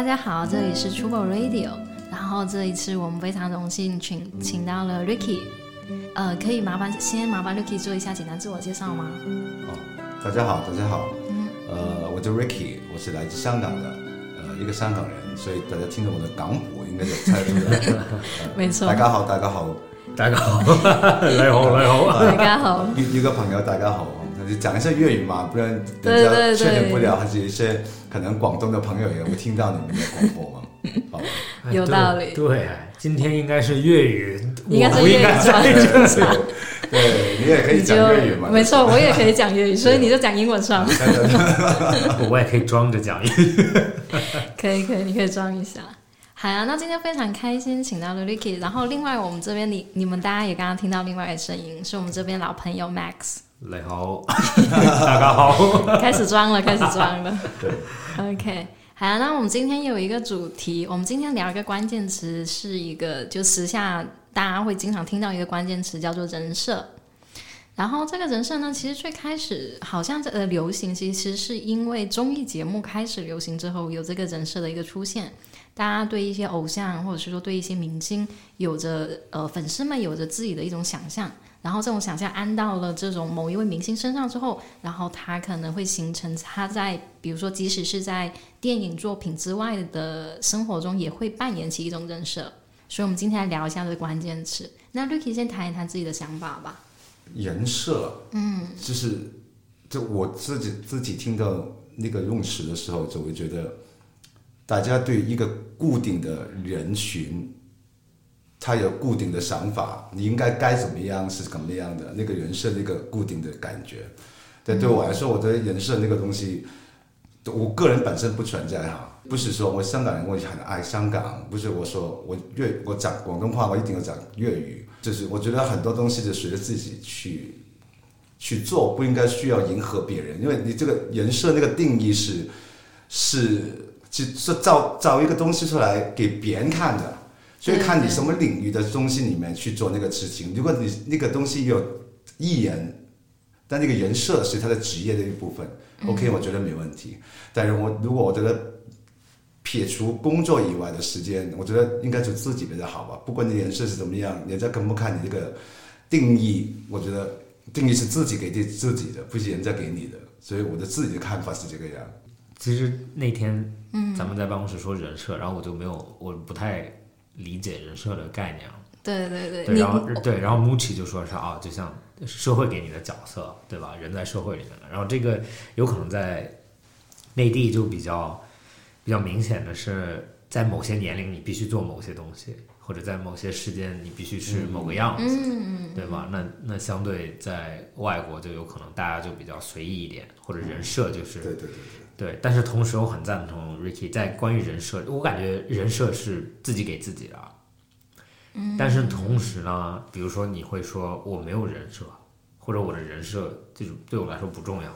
大家好，这里是 Trouble Radio。然后这一次我们非常荣幸请请到了 Ricky，呃，可以麻烦先麻烦 Ricky 做一下简单自我介绍吗？哦，大家好，大家好，嗯呃，我叫 Ricky，我是来自香港的，呃，一个香港人，所以大家听着我的港普应该就猜出来。没错。大家好，大家好，大家好，你好，你好，大家好。一一个朋友，大家好，那就讲一下粤语嘛，不然人家确认不了，还是一些可能广东的朋友也会听到你们的广播嘛。好，有道理。对，今天应该是粤语，应该是粤语专对，你也可以讲粤语嘛。没错，我也可以讲粤语，所以你就讲英文算了。我也可以装着讲粤语。可以，可以，你可以装一下。好啊，那今天非常开心，请到了 Ricky。然后，另外我们这边，你你们大家也刚刚听到另外一个声音，是我们这边老朋友 Max。你好，大家好。开始装了，开始装了。对，OK。好，那我们今天有一个主题，我们今天聊一个关键词，是一个就时下大家会经常听到一个关键词，叫做人设。然后这个人设呢，其实最开始好像这个流行，其实是因为综艺节目开始流行之后，有这个人设的一个出现，大家对一些偶像或者是说对一些明星，有着呃粉丝们有着自己的一种想象。然后这种想象安到了这种某一位明星身上之后，然后他可能会形成他在比如说即使是在电影作品之外的生活中，也会扮演起一种人设。所以，我们今天来聊一下这个关键词。那 Ricky 先谈一谈自己的想法吧。人设，嗯，就是就我自己自己听到那个用词的时候，就会觉得大家对一个固定的人群。他有固定的想法，你应该该怎么样是怎么样的那个人设，那个固定的感觉。对，对我来说，我的人设那个东西，我个人本身不存在哈。不是说我香港人，我很爱香港，不是我说我粤我讲广东话，我一定要讲粤语。就是我觉得很多东西就随着自己去去做，不应该需要迎合别人，因为你这个人设那个定义是是是造造一个东西出来给别人看的。所以看你什么领域的东西里面去做那个事情。如果你那个东西有艺人，但那个人设是他的职业的一部分，OK，我觉得没问题。但是我如果我觉得撇除工作以外的时间，我觉得应该就自己比较好吧。不管你人设是怎么样，人家看不看你这个定义，我觉得定义是自己给自己的，不是人家给你的。所以我的自己的看法是这个样。其实那天，嗯，咱们在办公室说人设，然后我就没有，我不太。理解人设的概念，对对对，然后对，然后 Mucci 就说是啊，就像社会给你的角色，对吧？人在社会里面的，然后这个有可能在内地就比较比较明显的是，在某些年龄你必须做某些东西，或者在某些时间你必须是某个样子，对吧？那那相对在外国就有可能大家就比较随意一点，或者人设就是对对对。对，但是同时我很赞同 Ricky 在关于人设，我感觉人设是自己给自己的。嗯。但是同时呢，比如说你会说我没有人设，或者我的人设这种对我来说不重要。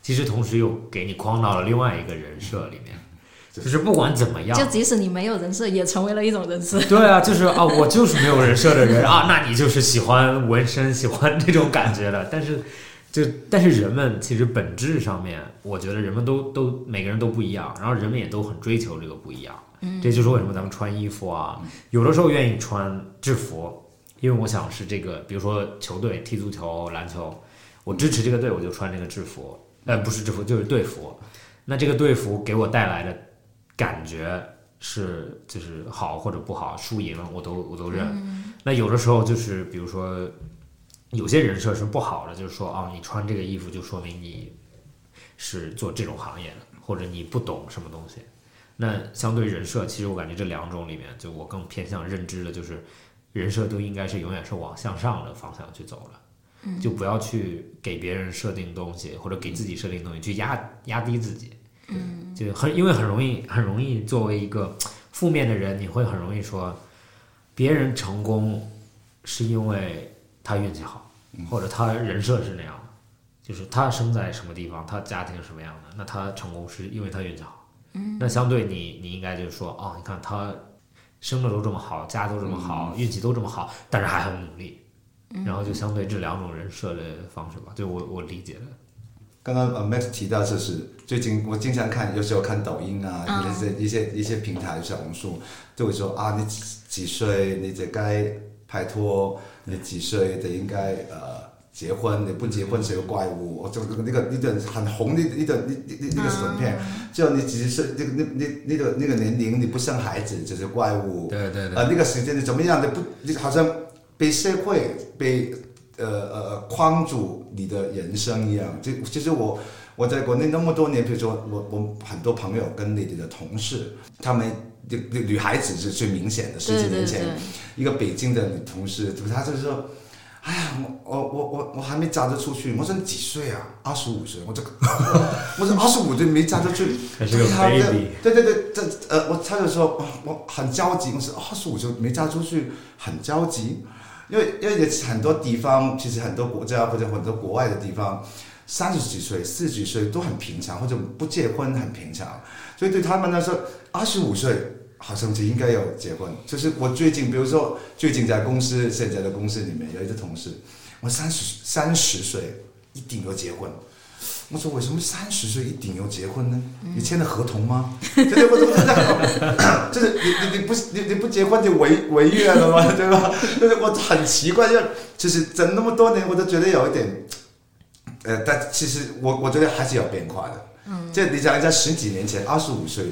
其实同时又给你框到了另外一个人设里面，就是不管怎么样，就即使你没有人设，也成为了一种人设。对啊，就是 啊，我就是没有人设的人啊，那你就是喜欢纹身，喜欢这种感觉的，但是。就但是人们其实本质上面，我觉得人们都都每个人都不一样，然后人们也都很追求这个不一样。嗯，这就是为什么咱们穿衣服啊，有的时候愿意穿制服，因为我想是这个，比如说球队踢足球、篮球，我支持这个队，我就穿这个制服。呃，不是制服，就是队服。那这个队服给我带来的感觉是就是好或者不好，输赢我都我都认。那有的时候就是比如说。有些人设是不好的，就是说啊，你穿这个衣服就说明你是做这种行业的，或者你不懂什么东西。那相对人设，其实我感觉这两种里面，就我更偏向认知的，就是人设都应该是永远是往向上的方向去走的。就不要去给别人设定东西，或者给自己设定东西，去压压低自己。嗯，就很因为很容易很容易作为一个负面的人，你会很容易说别人成功是因为他运气好，或者他人设是那样的，就是他生在什么地方，他家庭是什么样的，那他成功是因为他运气好。嗯，那相对你你应该就是说，哦，你看他生的都这么好，家都这么好，运气都这么好，但是还很努力。然后就相对这两种人设的方式吧，就我我理解的。刚刚呃 Max 提到就是最近我经常看，有时候看抖音啊，一些一些一些平台小红书，就会说啊，你几几岁你这该拍拖，你几岁就应该呃结婚，你不结婚是个怪物。就那个那个很红的那个那那那个短片，就你几岁那个那那那个那个年龄你不生孩子就是怪物。对对对。啊，那个时间你怎么样你不，你好像。被社会被呃呃框住你的人生一样，就其实我我在国内那么多年，比如说我我很多朋友跟你的同事，他们女女孩子是最明显的，十几年前一个北京的女同事，她就说，哎呀，我我我我我还没嫁得出去，我说你几岁啊？二十五岁，我这个我说二十五岁没嫁得出去，他对对对，这呃我他就说我很焦急，我说二十五岁没嫁出去很焦急。因为因为很多地方，其实很多国家或者很多国外的地方，三十几岁、四十几岁都很平常，或者不结婚很平常。所以对他们来说，二十五岁好像就应该要结婚。就是我最近，比如说最近在公司现在的公司里面有一个同事，我三十三十岁一定要结婚。我说为什么三十岁一定要结婚呢？你签了合同吗？对对，我怎么这就是你你你不你你不结婚就违违约了吗？对吧？就是我很奇怪，就就是整那么多年，我都觉得有一点，呃，但其实我我觉得还是有变化的。嗯，就你讲在十几年前，二十五岁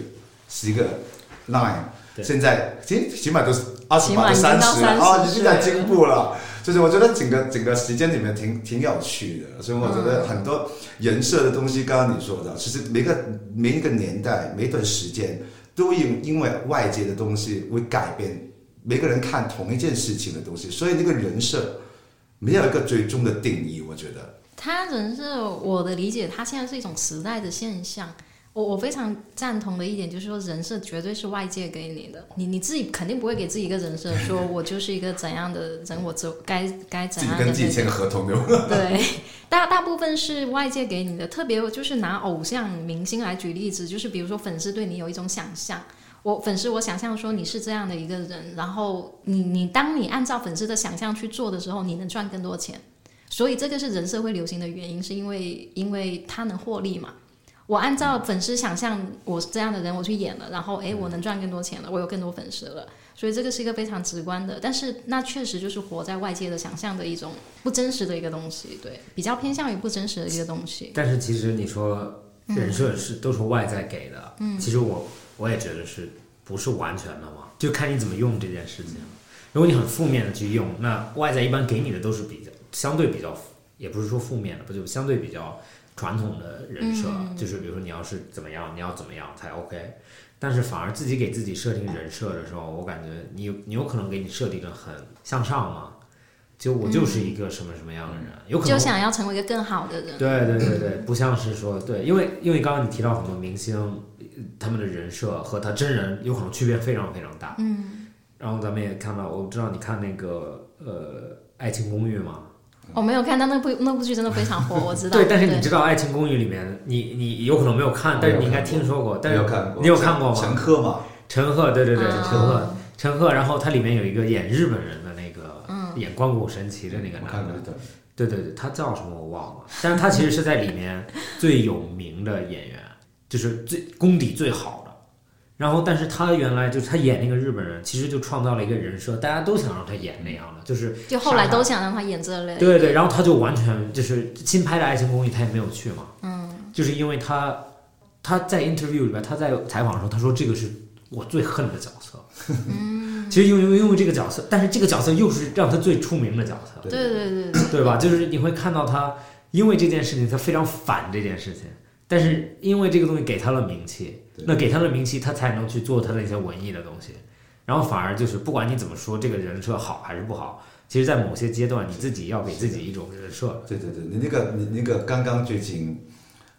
是一个 line，现在起起码都是二十八到三十啊，已经在进步了。就是我觉得整个整个时间里面挺挺有趣的，所以我觉得很多人设的东西，刚刚你说的，其实每个每一个年代、每段时间，都因因为外界的东西会改变每个人看同一件事情的东西，所以那个人设没有一个最终的定义。我觉得，他人设，我的理解，他现在是一种时代的现象。我我非常赞同的一点就是说，人设绝对是外界给你的，你你自己肯定不会给自己一个人设，说我就是一个怎样的人，我走该该怎样的。跟自己签个合同 对，大大部分是外界给你的，特别就是拿偶像明星来举例子，就是比如说粉丝对你有一种想象，我粉丝我想象说你是这样的一个人，然后你你当你按照粉丝的想象去做的时候，你能赚更多钱，所以这个是人设会流行的原因，是因为因为它能获利嘛。我按照粉丝想象，我是这样的人，我去演了，然后哎，我能赚更多钱了，我有更多粉丝了，所以这个是一个非常直观的，但是那确实就是活在外界的想象的一种不真实的一个东西，对，比较偏向于不真实的一个东西。但是其实你说人设是都是外在给的，嗯，其实我我也觉得是不是完全的嘛，就看你怎么用这件事情。如果你很负面的去用，那外在一般给你的都是比较相对比较，也不是说负面的，不就相对比较。传统的人设就是，比如说你要是怎么样，你要怎么样才 OK。但是反而自己给自己设定人设的时候，我感觉你你有可能给你设定的很向上嘛，就我就是一个什么什么样的人，有可能就想要成为一个更好的人。对对对对，不像是说对，因为因为刚刚你提到很多明星，他们的人设和他真人有可能区别非常非常大。嗯。然后咱们也看到，我知道你看那个呃《爱情公寓》嘛。我没有看，但那部那部剧真的非常火，我知道。对，但是你知道《爱情公寓》里面，你你有可能没有看，但是你应该听说过。但是你有看过吗？陈赫嘛？陈赫，对对对，陈赫，陈赫。然后他里面有一个演日本人的那个，演关谷神奇的那个男的，对对对，他叫什么我忘了。但是他其实是在里面最有名的演员，就是最功底最好。然后，但是他原来就是他演那个日本人，其实就创造了一个人设，大家都想让他演那样的，就是就后来都想让他演这类。对对，然后他就完全就是新拍的《爱情公寓》，他也没有去嘛。嗯。就是因为他他在 interview 里边，他在采访的时候，他说这个是我最恨的角色。嗯。其实因为因为这个角色，但是这个角色又是让他最出名的角色。对对对对。对吧？就是你会看到他因为这件事情，他非常反这件事情。但是因为这个东西给他了名气，那给他的名气，他才能去做他那些文艺的东西，然后反而就是不管你怎么说这个人设好还是不好，其实，在某些阶段，你自己要给自己一种人设。对对对，你那个你那个刚刚最近，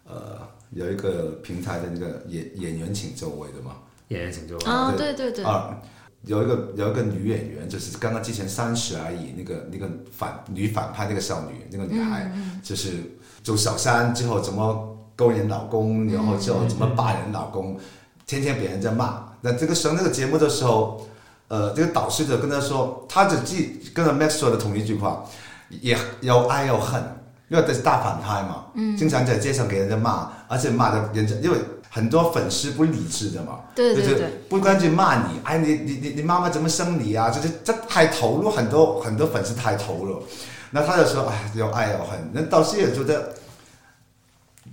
呃，有一个平台的那个演演员请就位的嘛，演员请就位啊，对对对对，啊，有一个有一个女演员，就是刚刚之前三十而已，那个那个反女反派那个少女，那个女孩，就是走小三之后怎么勾引老公，然后就怎么霸人老公，天天别人在骂。那这个上这个节目的时候，呃，这个导师就跟他说，他只记跟着 Max 说的同一句话，也有爱有恨，因为他是大反派嘛，嗯，经常在街上给人家骂，而且骂的人家因为。很多粉丝不理智的嘛，对对就是不光去骂你，哎，你你你你妈妈怎么生你啊？就是这太投入，很多很多粉丝太投入。那他就说，哎，有爱有恨。那导师也觉得，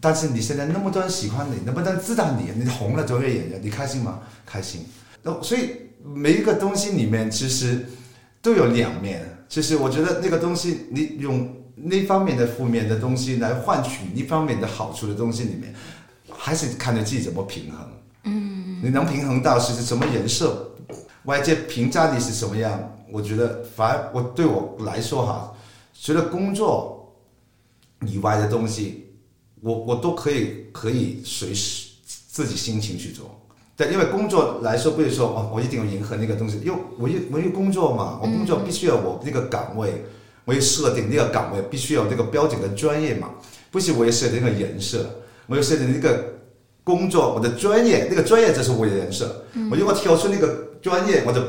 但是你现在那么多人喜欢你，那么多人知道你，你红了作为演员，你开心吗？开心。那所以每一个东西里面其实都有两面。其实我觉得那个东西，你用那方面的负面的东西来换取一方面的好处的东西里面。还是看你自己怎么平衡，嗯，你能平衡到是什么人设，外界评价你是什么样？我觉得，反而我对我来说哈，除了工作以外的东西，我我都可以可以随时自己心情去做。对，因为工作来说，不是说哦，我一定要迎合那个东西，因为我一我一工作嘛，我工作必须要我那个岗位，我要设定那个岗位必须要那个标准的专业嘛，不是我要设定一个人设。我要设定那个工作，我的专业，那个专业就是我的人设。我如果挑出那个专业，我的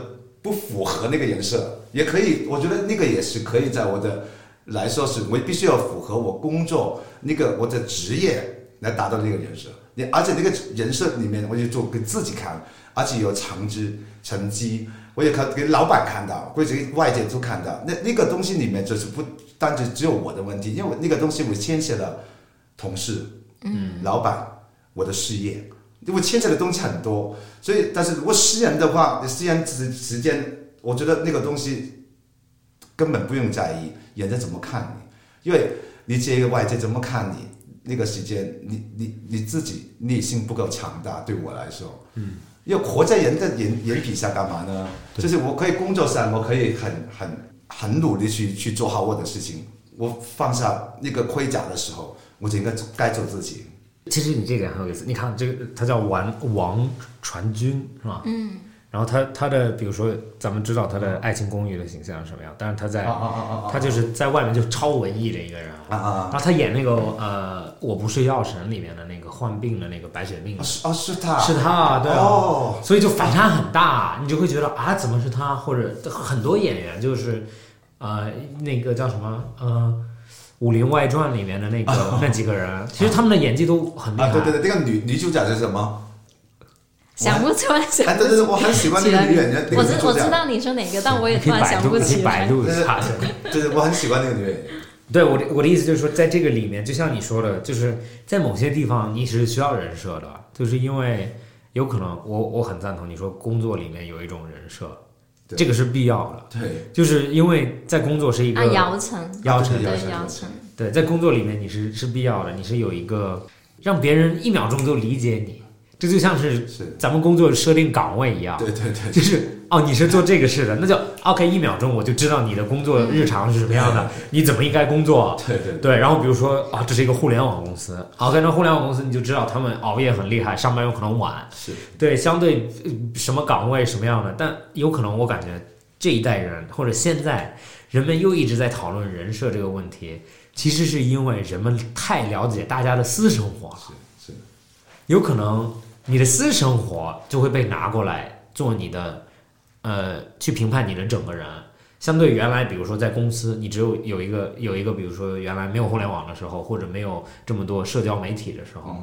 不符合那个人设，也可以。我觉得那个也是可以在我的来说是，我必须要符合我工作那个我的职业来达到那个人设。你而且那个人设里面，我就做给自己看，而且有成绩成绩，我也可给老板看到，或者给外界都看到。那那个东西里面就是不单只只有我的问题，因为那个东西我牵涉了同事。嗯，老板，我的事业，因为牵扯的东西很多，所以，但是如果私人的话，私人时时间，我觉得那个东西根本不用在意人家怎么看你，因为你这个外界怎么看你，那个时间，你你你自己内心不够强大，对我来说，嗯，要活在人的眼眼皮下干嘛呢？就是我可以工作上，我可以很很很努力去去做好我的事情，我放下那个盔甲的时候。我就应该该做自己。其实你这点很有意思，你看这个，他叫王王传君，是吧？嗯。然后他他的，比如说，咱们知道他的《爱情公寓》的形象是什么样，但是他在，他就是在外面就超文艺的一个人啊啊然后他演那个呃，《我不是药神》里面的那个患病的那个白血病。是啊，是他。是他，对哦。所以就反差很大，你就会觉得啊，怎么是他？或者很多演员就是，呃，那个叫什么，呃。《武林外传》里面的那个那几个人，其实他们的演技都很厉害。对对对，那个女女主角是什么？想不出来。哎，对对对，我很喜欢那个女演员。我知我知道你说哪个，但我也突然想不起来。百度一下。对对我很喜欢那个女演员。对我的我的意思就是说，在这个里面，就像你说的，就是在某些地方你是需要人设的，就是因为有可能，我我很赞同你说工作里面有一种人设。这个是必要的，对，就是因为在工作是一个姚晨，姚晨，对，摇程，对，在工作里面你是是必要的，你是有一个让别人一秒钟都理解你。这就像是咱们工作设定岗位一样，对对对，就是哦，你是做这个事的，那就 OK，一秒钟我就知道你的工作日常是什么样的，你怎么应该工作，对对对。然后比如说啊，这是一个互联网公司，OK，那互联网公司你就知道他们熬夜很厉害，上班有可能晚，是。对，相对什么岗位什么样的，但有可能我感觉这一代人或者现在人们又一直在讨论人设这个问题，其实是因为人们太了解大家的私生活了，是是，有可能。你的私生活就会被拿过来做你的，呃，去评判你的整个人。相对原来，比如说在公司，你只有有一个有一个，比如说原来没有互联网的时候，或者没有这么多社交媒体的时候，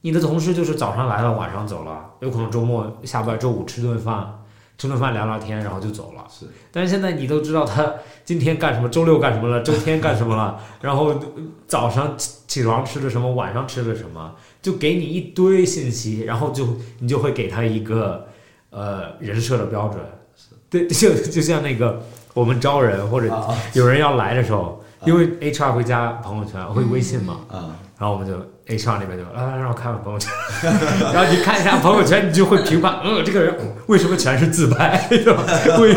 你的同事就是早上来了，晚上走了，有可能周末下班，周五吃顿饭，吃顿饭聊聊天，然后就走了。是。但是现在你都知道他今天干什么，周六干什么了，周天干什么了，然后早上起床吃的什么，晚上吃的什么。就给你一堆信息，然后就你就会给他一个呃人设的标准，对，就就像那个我们招人或者有人要来的时候，因为 HR 会加朋友圈，会微信嘛，啊，然后我们就 HR 那边就来来让我看看朋友圈，然后你看一下朋友圈，你就会评判，嗯，这个人为什么全是自拍，对吧？为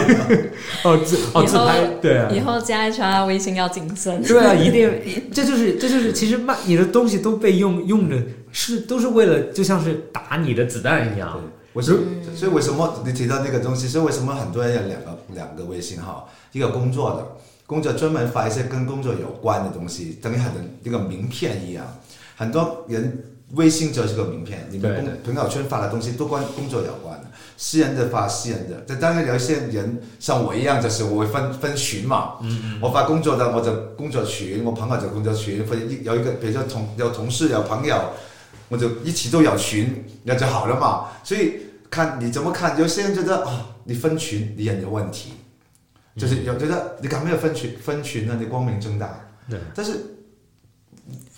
哦自哦自拍，对啊，以后加 HR 微信要谨慎。对啊，一定，这就是这就是其实卖你的东西都被用用着是都是为了就像是打你的子弹一样。对，，我是所以为什么你提到那个东西，是为什么很多人有两个两个微信号，一个工作的，工作专门发一些跟工作有关的东西，等于很一个名片一样，很多人微信就是个名片，你们对公朋友圈发的东西都跟工作有关的，私人的发私人的，这当然有一些人像我一样，就是我会分分群嘛，嗯。我发工作的我就工作群，我朋友就工作群，或者一有一个比如说同有同事有朋友。我就一起都有群，那就好了嘛。所以看你怎么看，有些人觉得啊、你分群你很有问题，就是有觉得你干嘛要分群分群呢？你光明正大。对，但是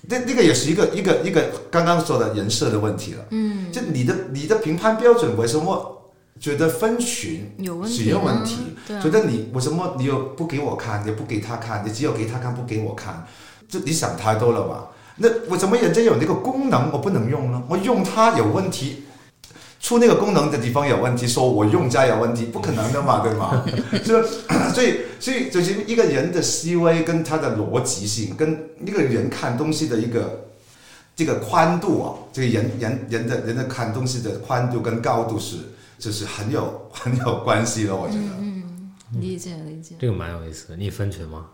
那那个也是一个一个一个刚刚说的人设的问题了。嗯，就你的你的评判标准为什么觉得分群有问题是有问题？对啊觉得你为什么你又不给我看，也不给他看，你只有给他看不给我看，这你想太多了吧？那我怎么人家有那个功能我不能用呢？我用它有问题，出那个功能的地方有问题，说我用家有问题，不可能的嘛，对吗？所以？所以所以就是一个人的思维跟他的逻辑性，跟一个人看东西的一个这个宽度啊，这个人人人的人的看东西的宽度跟高度是就是很有 很有关系的，我觉得。嗯理解理解，这个蛮有意思的。你分群吗？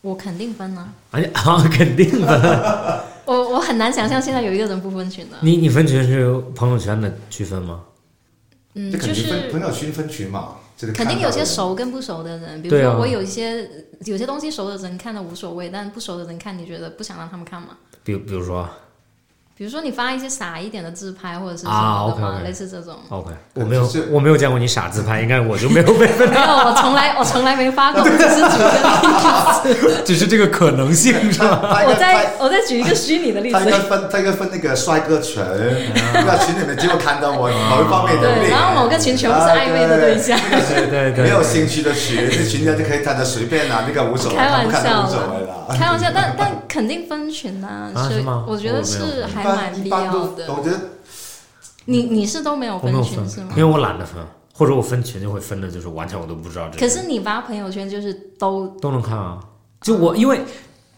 我肯定分呢、而且啊，肯定分。我我很难想象现在有一个人不分群的。你你分群是朋友圈的区分吗？嗯，就是朋友圈分群嘛，这个肯定有些熟跟不熟的人，比如对啊说我有一些有些东西熟的人看的无所谓，但不熟的人看，你觉得不想让他们看吗？比比如说比如说你发一些傻一点的自拍或者是什啊么的嘛类似这种。，OK，我没有我没有见过你傻自拍，应该我就没有被，没有，我从来我从来没发过，我只是举个例子。只是这个可能性是吧？我再我再举一个虚拟的例子他应该。分他应该分那个帅哥群，那个群里面只有看到我某一方面的对，然后某个群全部是暧昧的对象。对对对，没有兴趣的群，这群人就可以看的随便拿，那个无所谓，开玩看不看笑无所谓啦。开玩笑，但但肯定分群呐、所以啊是吗我觉得是还蛮必要的。我觉得你你是都没有分群是吗，因？为我懒得分，或者我分群就会分的，就是完全我都不知道这个。可是你发朋友圈就是都都能看啊。就我，因为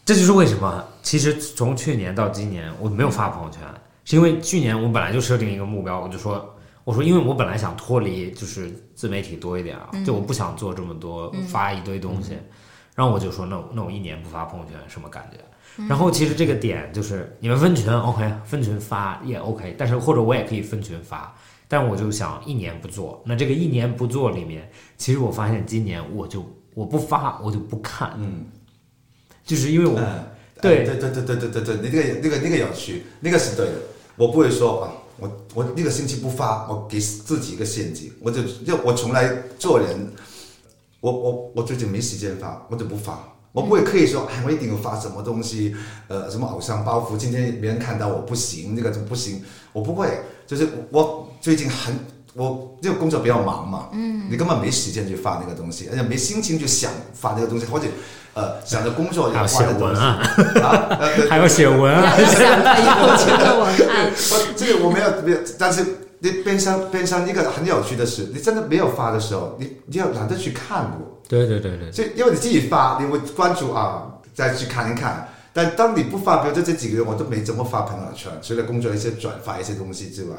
这就是为什么，其实从去年到今年我没有发朋友圈，是因为去年我本来就设定一个目标，我就说，我说因为我本来想脱离就是自媒体多一点啊，就我不想做这么多发一堆东西，然后我就说那那我一年不发朋友圈什么感觉？然后其实这个点就是你们分群 ok 分群发也 ok 但是或者我也可以分群发但我就想一年不做那这个一年不做里面其实我发现今年我就我不发我就不看。嗯。就是因为我对。对对对对对对对那个那个那个有趣那个是对的我不会说啊我我一个星期不发我给自己一个陷阱我就就我从来做人我我我最近没时间发，我就不发。我不会刻意说，哎，我一定要发什么东西，呃，什么偶像包袱，今天别人看到我不行，那个就不行，我不会。就是我最近很，我这个工作比较忙嘛，嗯，你根本没时间去发那个东西，而且没心情去想发那个东西，或者呃想着工作要写文案，啊，还要写文要案，要想到以后群的文案。我这个我没有没有，但是你边上边上一个很有趣的事，你真的没有发的时候，你你要懒得去看我，对对对对，所以因为你自己发，你会关注啊，再去看一看。但当你不发，比如说这几个月我都没怎么发朋友圈，除了工作一些转发一些东西之外，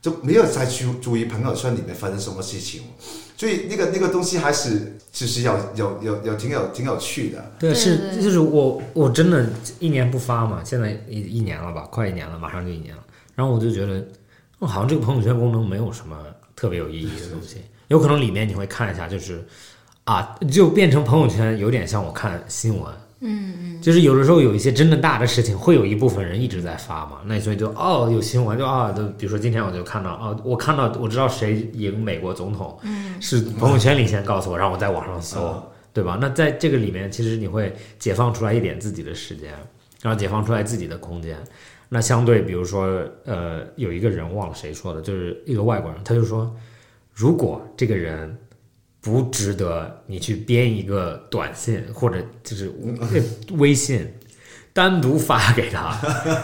就没有再去注意朋友圈里面发生什么事情。所以那个那个东西还是其实有有有有挺有挺有趣的。对，对是就是我我真的一年不发嘛，现在一一年了吧，快一年了，马上就一年了。然后我就觉得，哦好像这个朋友圈功能没有什么特别有意义的东西，有可能里面你会看一下，就是啊，就变成朋友圈有点像我看新闻。嗯嗯，就是有的时候有一些真的大的事情，会有一部分人一直在发嘛，那所以就哦有新闻就啊，就比如说今天我就看到哦，我看到我知道谁赢美国总统，嗯，是朋友圈里先告诉我，让我在网上搜，嗯对吧？那在这个里面，其实你会解放出来一点自己的时间，然后解放出来自己的空间。那相对，比如说，呃，有一个人忘了谁说的，就是一个外国人，他就说，如果这个人不值得你去编一个短信或者就是微信单独发给他，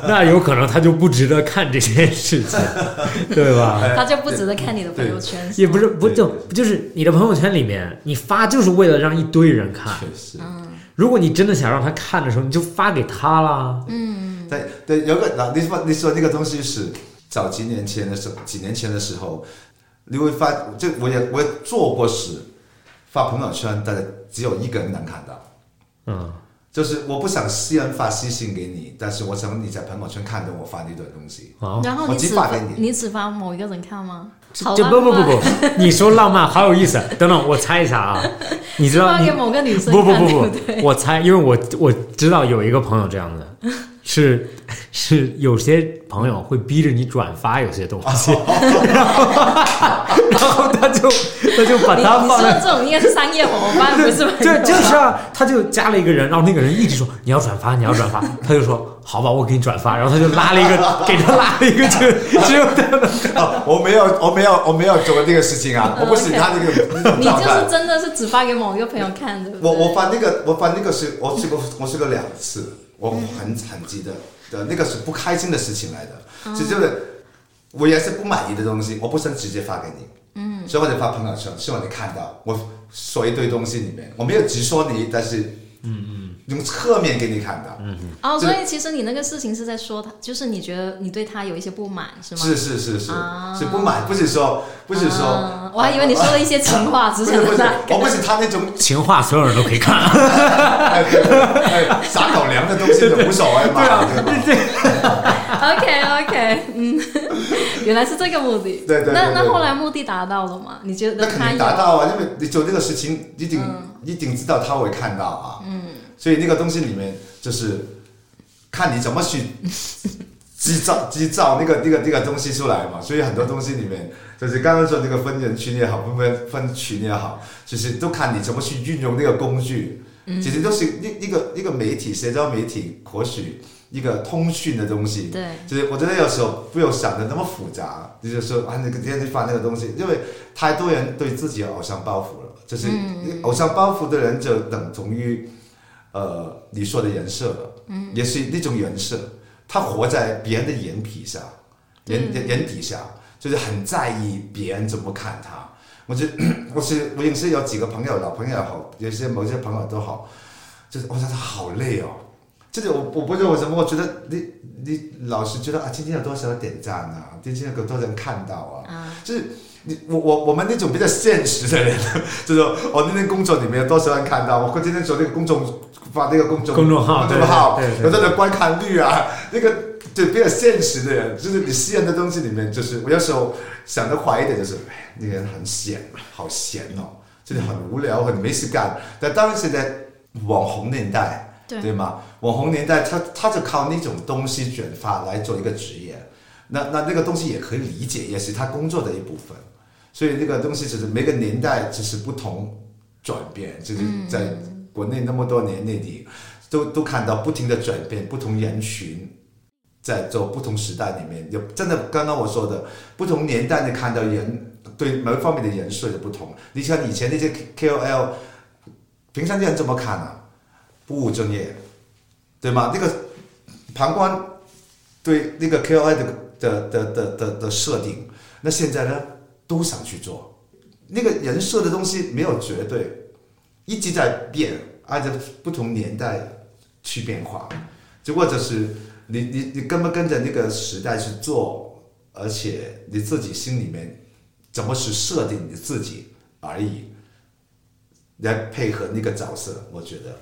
那有可能他就不值得看这件事情，对吧？他就不值得看你的朋友圈，也不是不就就是你的朋友圈里面，你发就是为了让一堆人看。确实。如果你真的想让他看的时候，你就发给他啦。对对，有个那你说你说那个东西是早几年前的时候，几年前的时候，你会发，就我也我也做过事，发朋友圈，但是只有一个人能看到。嗯，就是我不想私人发私信给你，但是我想你在朋友圈看到我发那段东西。好，然后你只发给你你只发某一个人看吗？就不不不不，你说浪漫好有意思。等等，我猜一下啊，你知道你 发给某个女生不不，不我猜，因为我我知道有一个朋友这样的，是是有些朋友会逼着你转发有些东西，然 后然后他就他就把你它放这种应该是商业伙伴，不是吧？就就是啊，他就加了一个人，然后那个人一直说你要转发，你要转发，他就说好吧，我给你转发，然后他就拉了一个，给他拉了一个，就只有他我没有，我没有，我没有做这个事情啊！我不是他那个你就是真的是只发给某一个朋友看，的？我我发那个，我发那个是我试过，我试过两次，我很很记得的，那个是不开心的事情来的，是就是我也是不满意的东西，我不想直接发给你，嗯，所以我就发朋友圈，希望你看到我说一堆东西里面，我没有直说你，但是嗯嗯，用侧面给你看的，嗯哦，所以其实你那个事情是在说他，就是你觉得你对他有一些不满，是吗？是是是是啊是不满，不是说不是说，我还以为你说了一些情话，只不是不是，我不是他那种情话，所有人都可以看。撒狗粮的东西就无所谓嘛，对吧？OK OK，嗯，原来是这个目的。对对那那后来目的达到了吗？你觉得那肯定？达到啊，因为你做这个事情，一定、嗯一定知道他会看到啊。嗯。所以那个东西里面就是看你怎么去制造制造那个那个那个东西出来嘛。所以很多东西里面，就是刚刚说那个分人群也好，分分分群也好，就是都看你怎么去运用那个工具。其实都是一一个一个媒体，社交媒体或许一个通讯的东西。对，就是我觉得有时候不要想的那么复杂，就是说啊，那个今天去发那个东西，因为太多人对自己有偶像包袱了，就是偶像包袱的人就等同于呃你说的人设了，嗯，也是那种人设，他活在别人的眼皮下，眼眼眼底下，就是很在意别人怎么看他。我就 我是我认识有几个朋友，老朋友也好，有些某些朋友都好，就是我觉得他好累哦。就是我我不知道为什么，我觉得你你老是觉得啊，今天有多少点赞啊，今天有多少人看到啊，啊，就是你我我我们那种比较现实的人，就是我那天工作里面有多少人看到，我今天做那个公众发那个公众公众号公众号对对对有多少观看率啊，那个就比较现实的人，就是你私人的东西里面，就是我有时候想的坏一点，就是哎，那个人很闲，好闲哦，就是很无聊，很没事干。但当然现在网红年代。对对吗？网红年代，他他就靠那种东西转发来做一个职业，那那那个东西也可以理解，也是他工作的一部分。所以那个东西只是每个年代只是不同转变，就是在国内那么多年内地都都看到不停的转变，不同人群在做不同时代里面，有真的刚刚我说的不同年代你看到人对某一方面的人设的不同。你像以前那些 KOL，平常的人怎么看啊？不务正业，对吗？那个旁观对那个 KOL 的的的的的的设定，那现在呢都想去做。那个人设的东西没有绝对，一直在变，按照不同年代去变化。只不过就是你你你跟不跟着那个时代去做，而且你自己心里面怎么去设定你自己而已，来配合那个角色，我觉得。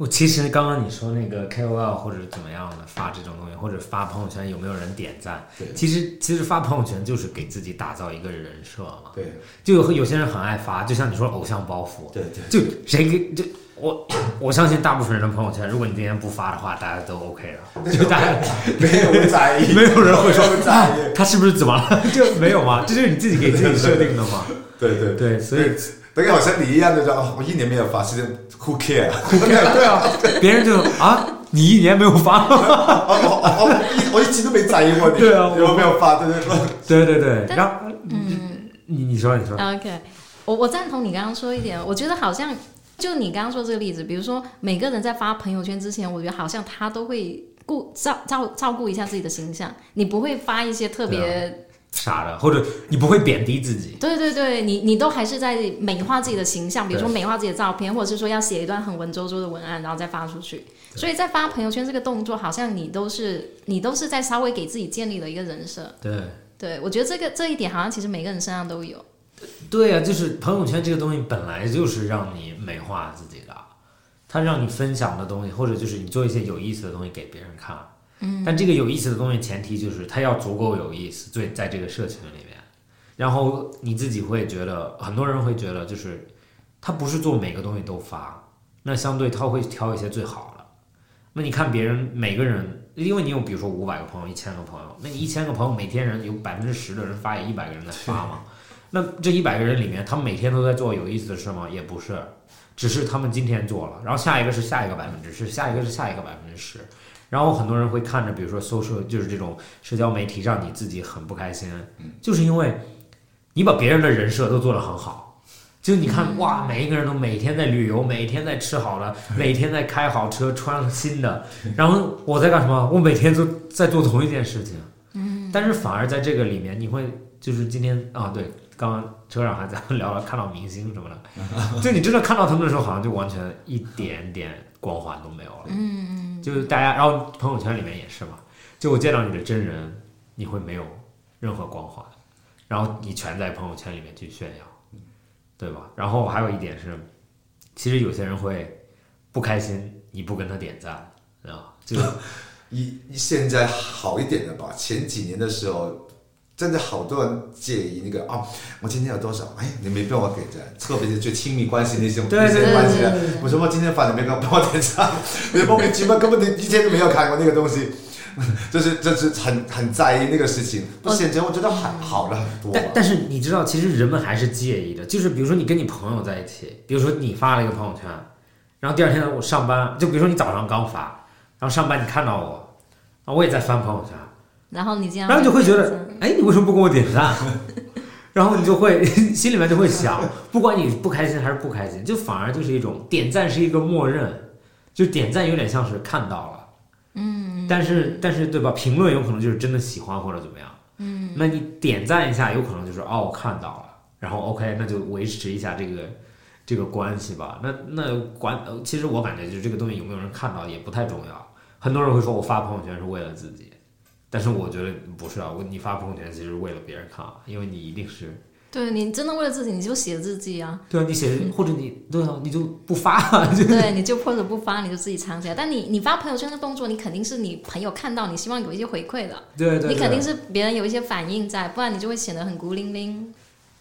我其实刚刚你说那个 KOL 或者怎么样的发这种东西，或者发朋友圈有没有人点赞？对其实其实发朋友圈就是给自己打造一个人设嘛。对就有有些人很爱发，就像你说偶像包袱，对对。就谁给就我我相信大部分人的朋友圈，如果你今天不发的话，大家都 OK 了，就大家没有人在意，没有人会说在意。他是不是怎么了？就没有吗？这就是你自己给自己设定的吗。对对对，所以等于好像你一样的说，哦，我一年没有发，其实 who care？对啊，别人就啊，你一年没有发，哦哦哦，我一我一直都没在意过你，对啊我有没有发？对对对。对对对，然后嗯，你你说你说，OK，我我赞同你刚刚说一点，我觉得好像就你刚刚说这个例子，比如说每个人在发朋友圈之前，我觉得好像他都会顾照照照顾一下自己的形象，你不会发一些特别。傻的，或者你不会贬低自己。对对对，你你都还是在美化自己的形象，比如说美化自己的照片，或者是说要写一段很文绉绉的文案，然后再发出去。所以在发朋友圈这个动作，好像你都是你都是在稍微给自己建立了一个人设。对，对我觉得这个这一点好像其实每个人身上都有。对呀，就是朋友圈这个东西本来就是让你美化自己的，它让你分享的东西，或者就是你做一些有意思的东西给别人看。嗯，但这个有意思的东西前提就是它要足够有意思，最在这个社群里面，然后你自己会觉得，很多人会觉得就是他不是做每个东西都发，那相对他会挑一些最好的。那你看别人每个人，因为你有比如说五百个朋友、一千个朋友，那你一千个朋友每天人有百分之十的人发，也一百个人在发嘛。那这一百个人里面，他们每天都在做有意思的事吗？也不是，只是他们今天做了，然后下一个是下一个百分之十，下一个是下一个百分之十。然后很多人会看着，比如说搜社，就是这种社交媒体，让你自己很不开心，就是因为你把别人的人设都做得很好，就你看哇，每一个人都每天在旅游，每天在吃好的，每天在开好车，穿新的，然后我在干什么？我每天都在做同一件事情，嗯，但是反而在这个里面，你会就是今天啊，对，刚刚车上还在聊了看到明星什么的，就你真的看到他们的时候，好像就完全一点点光环都没有了，嗯。就是大家，然后朋友圈里面也是嘛。就我见到你的真人，你会没有任何光环，然后你全在朋友圈里面去炫耀，对吧？然后还有一点是，其实有些人会不开心，你不跟他点赞，啊，就 一现在好一点了吧？前几年的时候，真的好多人介意那个啊，我今天有多少？哎，你没帮我点赞，特别是最亲密关系那些那些关系的，我说我今天发你没帮帮我点赞，我莫名其妙根本一天都没有看过那个东西，就是就是很很在意那个事情。不，现在我觉得还好了很多。但但是你知道，其实人们还是介意的，就是比如说你跟你朋友在一起，比如说你发了一个朋友圈，然后第二天我上班，就比如说你早上刚发，然后上班你看到我，啊，我也在翻朋友圈。然后你这样，然后就会觉得，哎，你为什么不给我点赞？然后你就会 心里面就会想，不管你不开心还是不开心，就反而就是一种点赞是一个默认，就点赞有点像是看到了，嗯，但是但是对吧？评论有可能就是真的喜欢或者怎么样，嗯，那你点赞一下，有可能就是哦我看到了，然后 OK，那就维持一下这个这个关系吧。那那管，其实我感觉就是这个东西有没有人看到也不太重要。很多人会说我发朋友圈是为了自己。但是我觉得不是啊，我你发朋友圈其实是为了别人看啊，因为你一定是，对你真的为了自己，你就写日记啊，对啊，你写 或者你对啊，你就不发，对，你就或者不发，你就自己藏起来。但你你发朋友圈的动作，你肯定是你朋友看到，你希望有一些回馈的，对对，你肯定是别人有一些反应在，不然你就会显得很孤零零。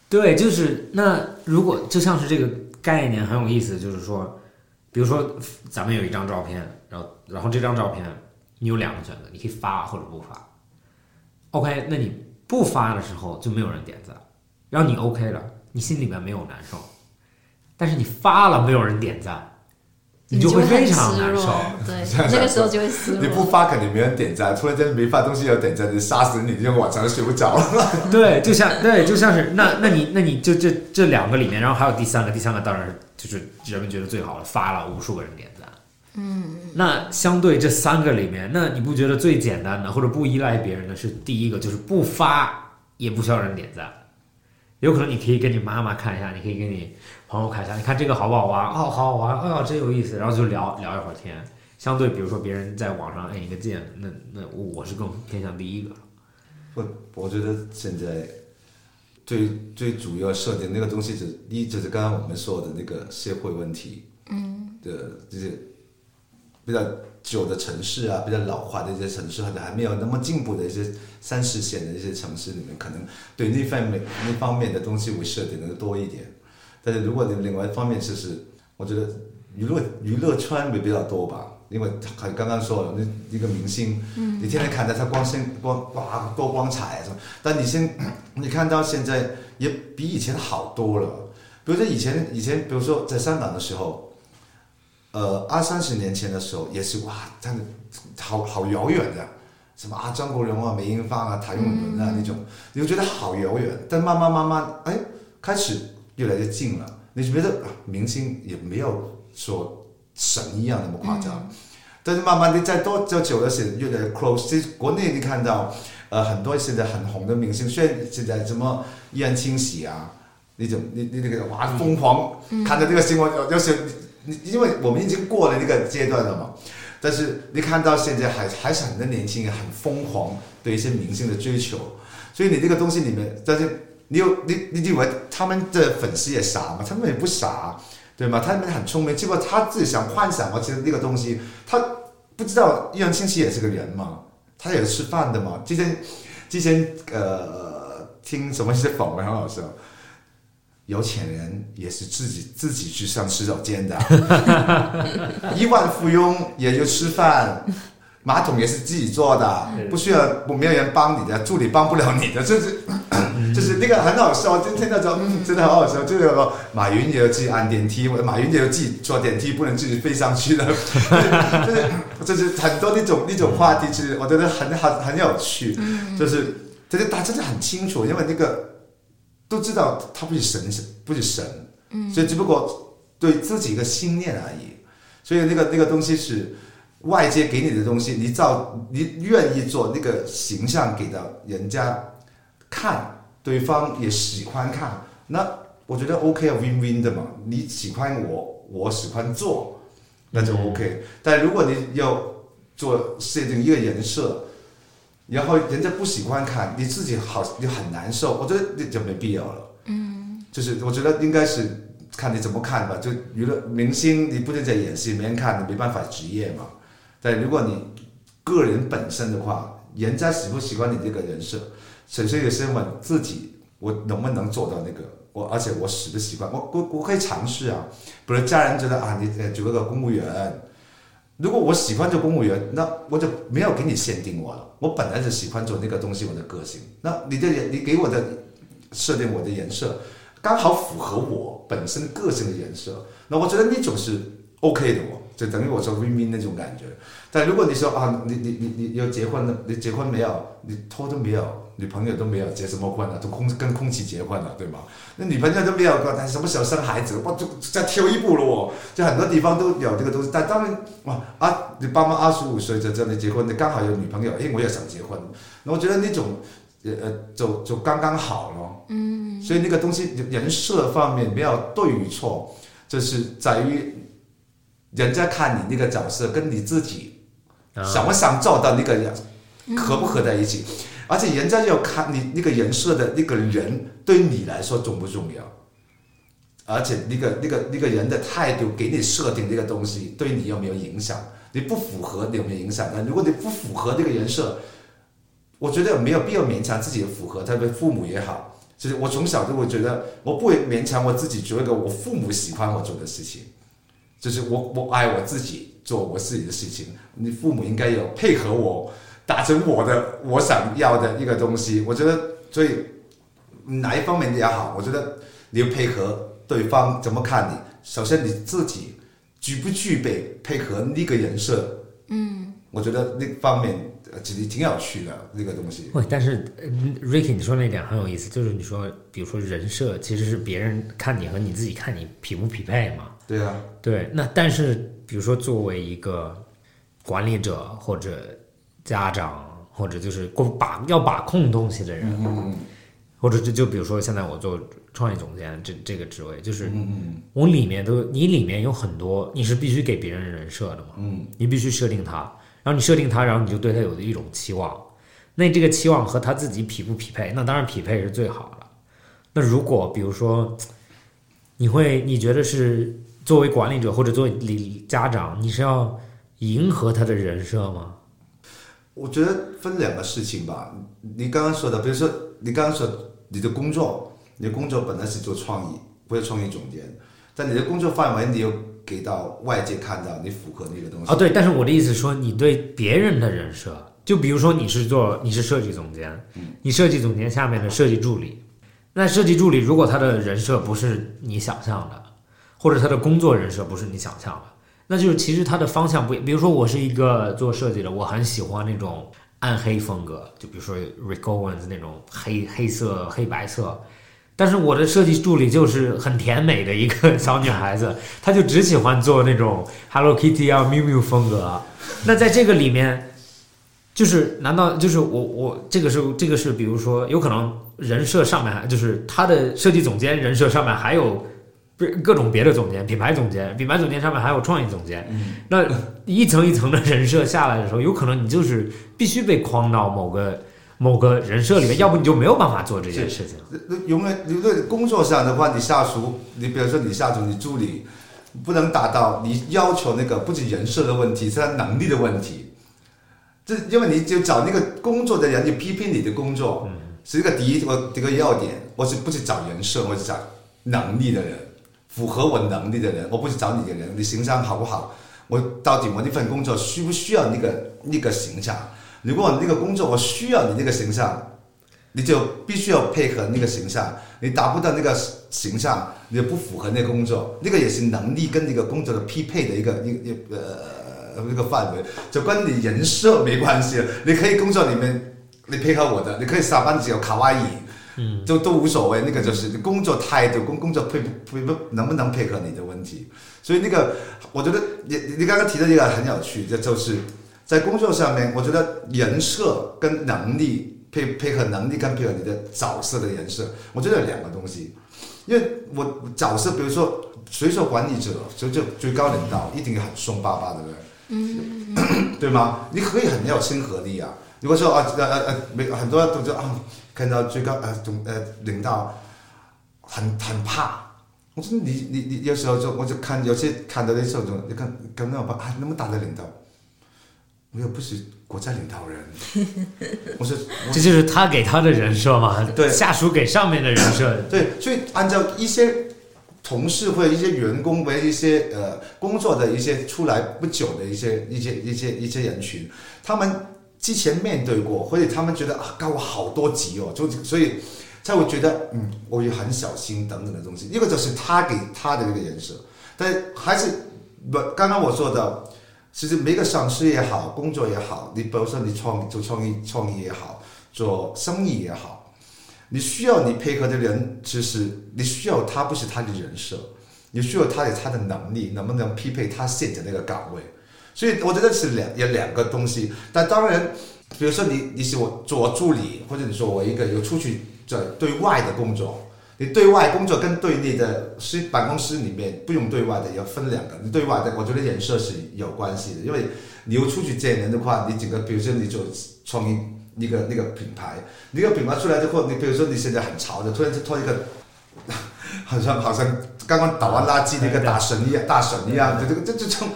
对，就是那如果就像是这个概念很有意思，就是说，比如说咱们有一张照片，然后然后这张照片。你有两个选择，你可以发或者不发。OK，那你不发的时候就没有人点赞，然后你 OK 了，你心里面没有难受。但是你发了没有人点赞，你就会非常难受。对，那个时候就会失落。你不发肯定没人点赞，突然间没发东西要点赞，你杀死你，就晚上都睡不着了。对，就像对，就像是那那你那你就这这两个里面，然后还有第三个，第三个当然就是人们觉得最好的，发了无数个人点赞。嗯，那相对这三个里面，那你不觉得最简单的或者不依赖别人的是第一个，就是不发也不需要人点赞，有可能你可以跟你妈妈看一下，你可以跟你朋友看一下，你看这个好不好玩？哦，好好玩，哦，真有意思，然后就聊聊一会儿天。相对，比如说别人在网上按一个键，那那我是更偏向第一个。我我觉得现在最最主要设定那个东西，就是一就是刚刚我们说的那个社会问题，嗯，的这些。比较久的城市啊，比较老化的一些城市，或者还没有那么进步的一些三四线的一些城市里面，可能对那方面那方面的东西会设定的多一点。但是如果你另外一方面，就是我觉得娱乐娱乐圈会比较多吧，因为还刚刚说了那一个明星，你天天看到他光鲜光哇多光彩什么，但你现你看到现在也比以前好多了。比如说以前以前，比如说在香港的时候。呃，二三十年前的时候也是哇，真的好好遥远的，什么啊张国荣啊、梅艳芳啊、谭咏麟啊那种，你就觉得好遥远。但慢慢慢慢，哎，开始越来越近了。你觉得啊明星也没有说神一样那么夸张，但是慢慢的再多再久的时间越来越 close。其实国内你看到呃很多现在很红的明星，虽然现在什么易烊千玺啊那种，你你那个哇疯狂看到这个新闻，有有时因为我们已经过了那个阶段了嘛。但是你看到现在还还是很多年轻人很疯狂对一些明星的追求，所以你这个东西里面，但是你有你你以为他们的粉丝也傻吗？他们也不傻，对吗？他们很聪明，结果他自己想幻想嘛，其实那个东西他不知道易烊千玺也是个人嘛，他也是吃饭的嘛。之前之前呃听什么一些访问很好笑。有钱人也是自己自己去上洗手间的，亿万富翁也就吃饭，马桶也是自己做的，不需要不没有人帮你的，助理帮不了你的，就是 就是那个很好笑。今天那种真的很好笑，就是说马云也要自己按电梯，马云也要自己坐电梯，不能自己飞上去的，就是就是很多那种那种话题，其实我觉得很很很有趣，就是就是大家就很清楚，因为那个。都知道他不是神，不是神，嗯，所以只不过对自己一个信念而已。所以那个那个东西是外界给你的东西，你照你愿意做那个形象给到人家看，对方也喜欢看，那我觉得 OK 啊，win win 的嘛。你喜欢我，我喜欢做，那就 OK。但如果你要做设定一个人设。然后人家不喜欢看，你自己好你很难受，我觉得那就没必要了。嗯，就是我觉得应该是看你怎么看吧。就娱乐明星，你不能在演戏，没人看，你没办法职业嘛。但如果你个人本身的话，人家喜不喜欢你这个人设，首先也是问自己，我能不能做到那个？我而且我喜不喜欢？我我我可以尝试啊。比如家人觉得啊，你做个公务员。如果我喜欢做公务员，那我就没有给你限定我了。我本来就喜欢做那个东西，我的个性。那你的你给我的设定我的颜色，刚好符合我本身个性的颜色。那我觉得那种是 OK 的，我就等于我说 win win 那种感觉。但如果你说啊，你你你你要结婚了，你结婚没有？你拖都没有。女朋友都没有结什么婚啊，都空跟空气结婚了，对吗？那女朋友都没有，他什么时候生孩子？哇，就再挑一步了哦。就很多地方都有这个东西，但当然哇啊，你爸妈二十五岁在这里结婚，你刚好有女朋友，哎，我也想结婚。那我觉得那种呃呃，就就刚刚好咯。嗯。所以那个东西人设方面没有对与错，就是在于人家看你那个角色跟你自己想不想做到那个人合不合在一起。而且人家要看你那个人设的那个人对你来说重不重要，而且那个那个那个人的态度给你设定这个东西对你有没有影响？你不符合有没有影响？那如果你不符合这个人设，我觉得没有必要勉强自己符合，特别父母也好，其实我从小就会觉得我不会勉强我自己做一个我父母喜欢我做的事情，就是我我爱我自己做我自己的事情，你父母应该有配合我。达成我的我想要的一个东西，我觉得所以哪一方面也好，我觉得你要配合对方怎么看你。首先你自己具不具备配合那个人设？嗯，我觉得那方面其实挺有趣的那个东西。喂，但是 Ricky 你说那点很有意思，就是你说比如说人设其实是别人看你和你自己看你匹不匹配嘛？对啊，对。那但是比如说作为一个管理者或者。家长或者就是过把要把控东西的人，或者就就比如说现在我做创业总监这这个职位，就是我里面都你里面有很多你是必须给别人人设的嘛，嗯，你必须设定他，然后你设定他，然后你就对他有的一种期望，那这个期望和他自己匹不匹配？那当然匹配是最好的。那如果比如说你会你觉得是作为管理者或者作为理家长，你是要迎合他的人设吗？我觉得分两个事情吧。你刚刚说的，比如说你刚刚说你的工作，你的工作本来是做创意，不是创意总监，但你的工作范围你又给到外界看到你符合那个东西。哦，对，但是我的意思说，你对别人的人设，就比如说你是做你是设计总监，你设计总监下面的设计助理，那设计助理如果他的人设不是你想象的，或者他的工作人设不是你想象的。那就是其实他的方向不，比如说我是一个做设计的，我很喜欢那种暗黑风格，就比如说 Rick Owens 那种黑黑色黑白色，但是我的设计助理就是很甜美的一个 小女孩子，她就只喜欢做那种 Hello Kitty 啊、Miu Miu 风格。那在这个里面，就是难道就是我我这个是这个是比如说有可能人设上面就是他的设计总监人设上面还有不是各种别的总监，品牌总监，品牌总监上面还有创意总监，那一层一层的人设下来的时候，有可能你就是必须被框到某个某个人设里面，要不你就没有办法做这件事情。永远你在工作上的话，你下属，你比如说你下属，你助理不能达到你要求那个，不仅人设的问题，是他能力的问题。这因为你就找那个工作的人，你批评你的工作，嗯是一个第一个这个要点。我是不是找人设，我是找能力的人，符合我能力的人。我不是找你的人，你形象好不好？我到底我那份工作需不需要那个那个形象？如果我那个工作我需要你那个形象，你就必须要配合那个形象。你达不到那个形象，你就不符合那个工作，那个也是能力跟那个工作的匹配的一个一一个呃。那个范围就跟你人设没关系。你可以工作里面你配合我的，你可以上班只有卡哇伊，嗯，都都无所谓。那个就是工作态度工工作配不配不能不能配合你的问题。所以那个我觉得你你刚刚提的这个很有趣，这就是在工作上面，我觉得人设跟能力配配合能力跟配合你的角色的人设，我觉得有两个东西。因为我角色，比如说随手管理者，就就最高领导一定很凶巴巴，对不对？嗯，对吗？你可以很有亲和力啊。如果说啊呃呃呃，没很多都说啊，看到最高呃总呃领导很很怕。我说你你你有时候就我就看有些看到的时候就你看看那么啊那么大的领导，我又不是国家领导人。我说这就是他给他的人设嘛？对，下属给上面的人设。对，所以按照一些。同事或者一些员工为一些呃工作的一些出来不久的一些一些一些一些人群，他们之前面对过，或者他们觉得啊高我好多级哦，就所以才会觉得嗯我也很小心等等的东西。一个就是他给他的这个人设，但还是不刚刚我说的，其实每个上司也好，工作也好，你比如说你创做创意创意也好，做生意也好。你需要你配合的人，其实你需要他不是他的人设，你需要他的他的能力能不能匹配他现在那个岗位，所以我觉得是两有两个东西。但当然，比如说你你是我做助理，或者你说我一个有出去在对外的工作，你对外工作跟对内的是办公室里面不用对外的要分两个。你对外的，我觉得人设是有关系的，因为你又出去见人的话，你整个比如说你做创意。一个那个品牌，那个品牌出来之后，你比如说你现在很潮的，突然就拖一个，好像好像刚刚倒完垃圾那个大神一样，大神一样，这这这这种，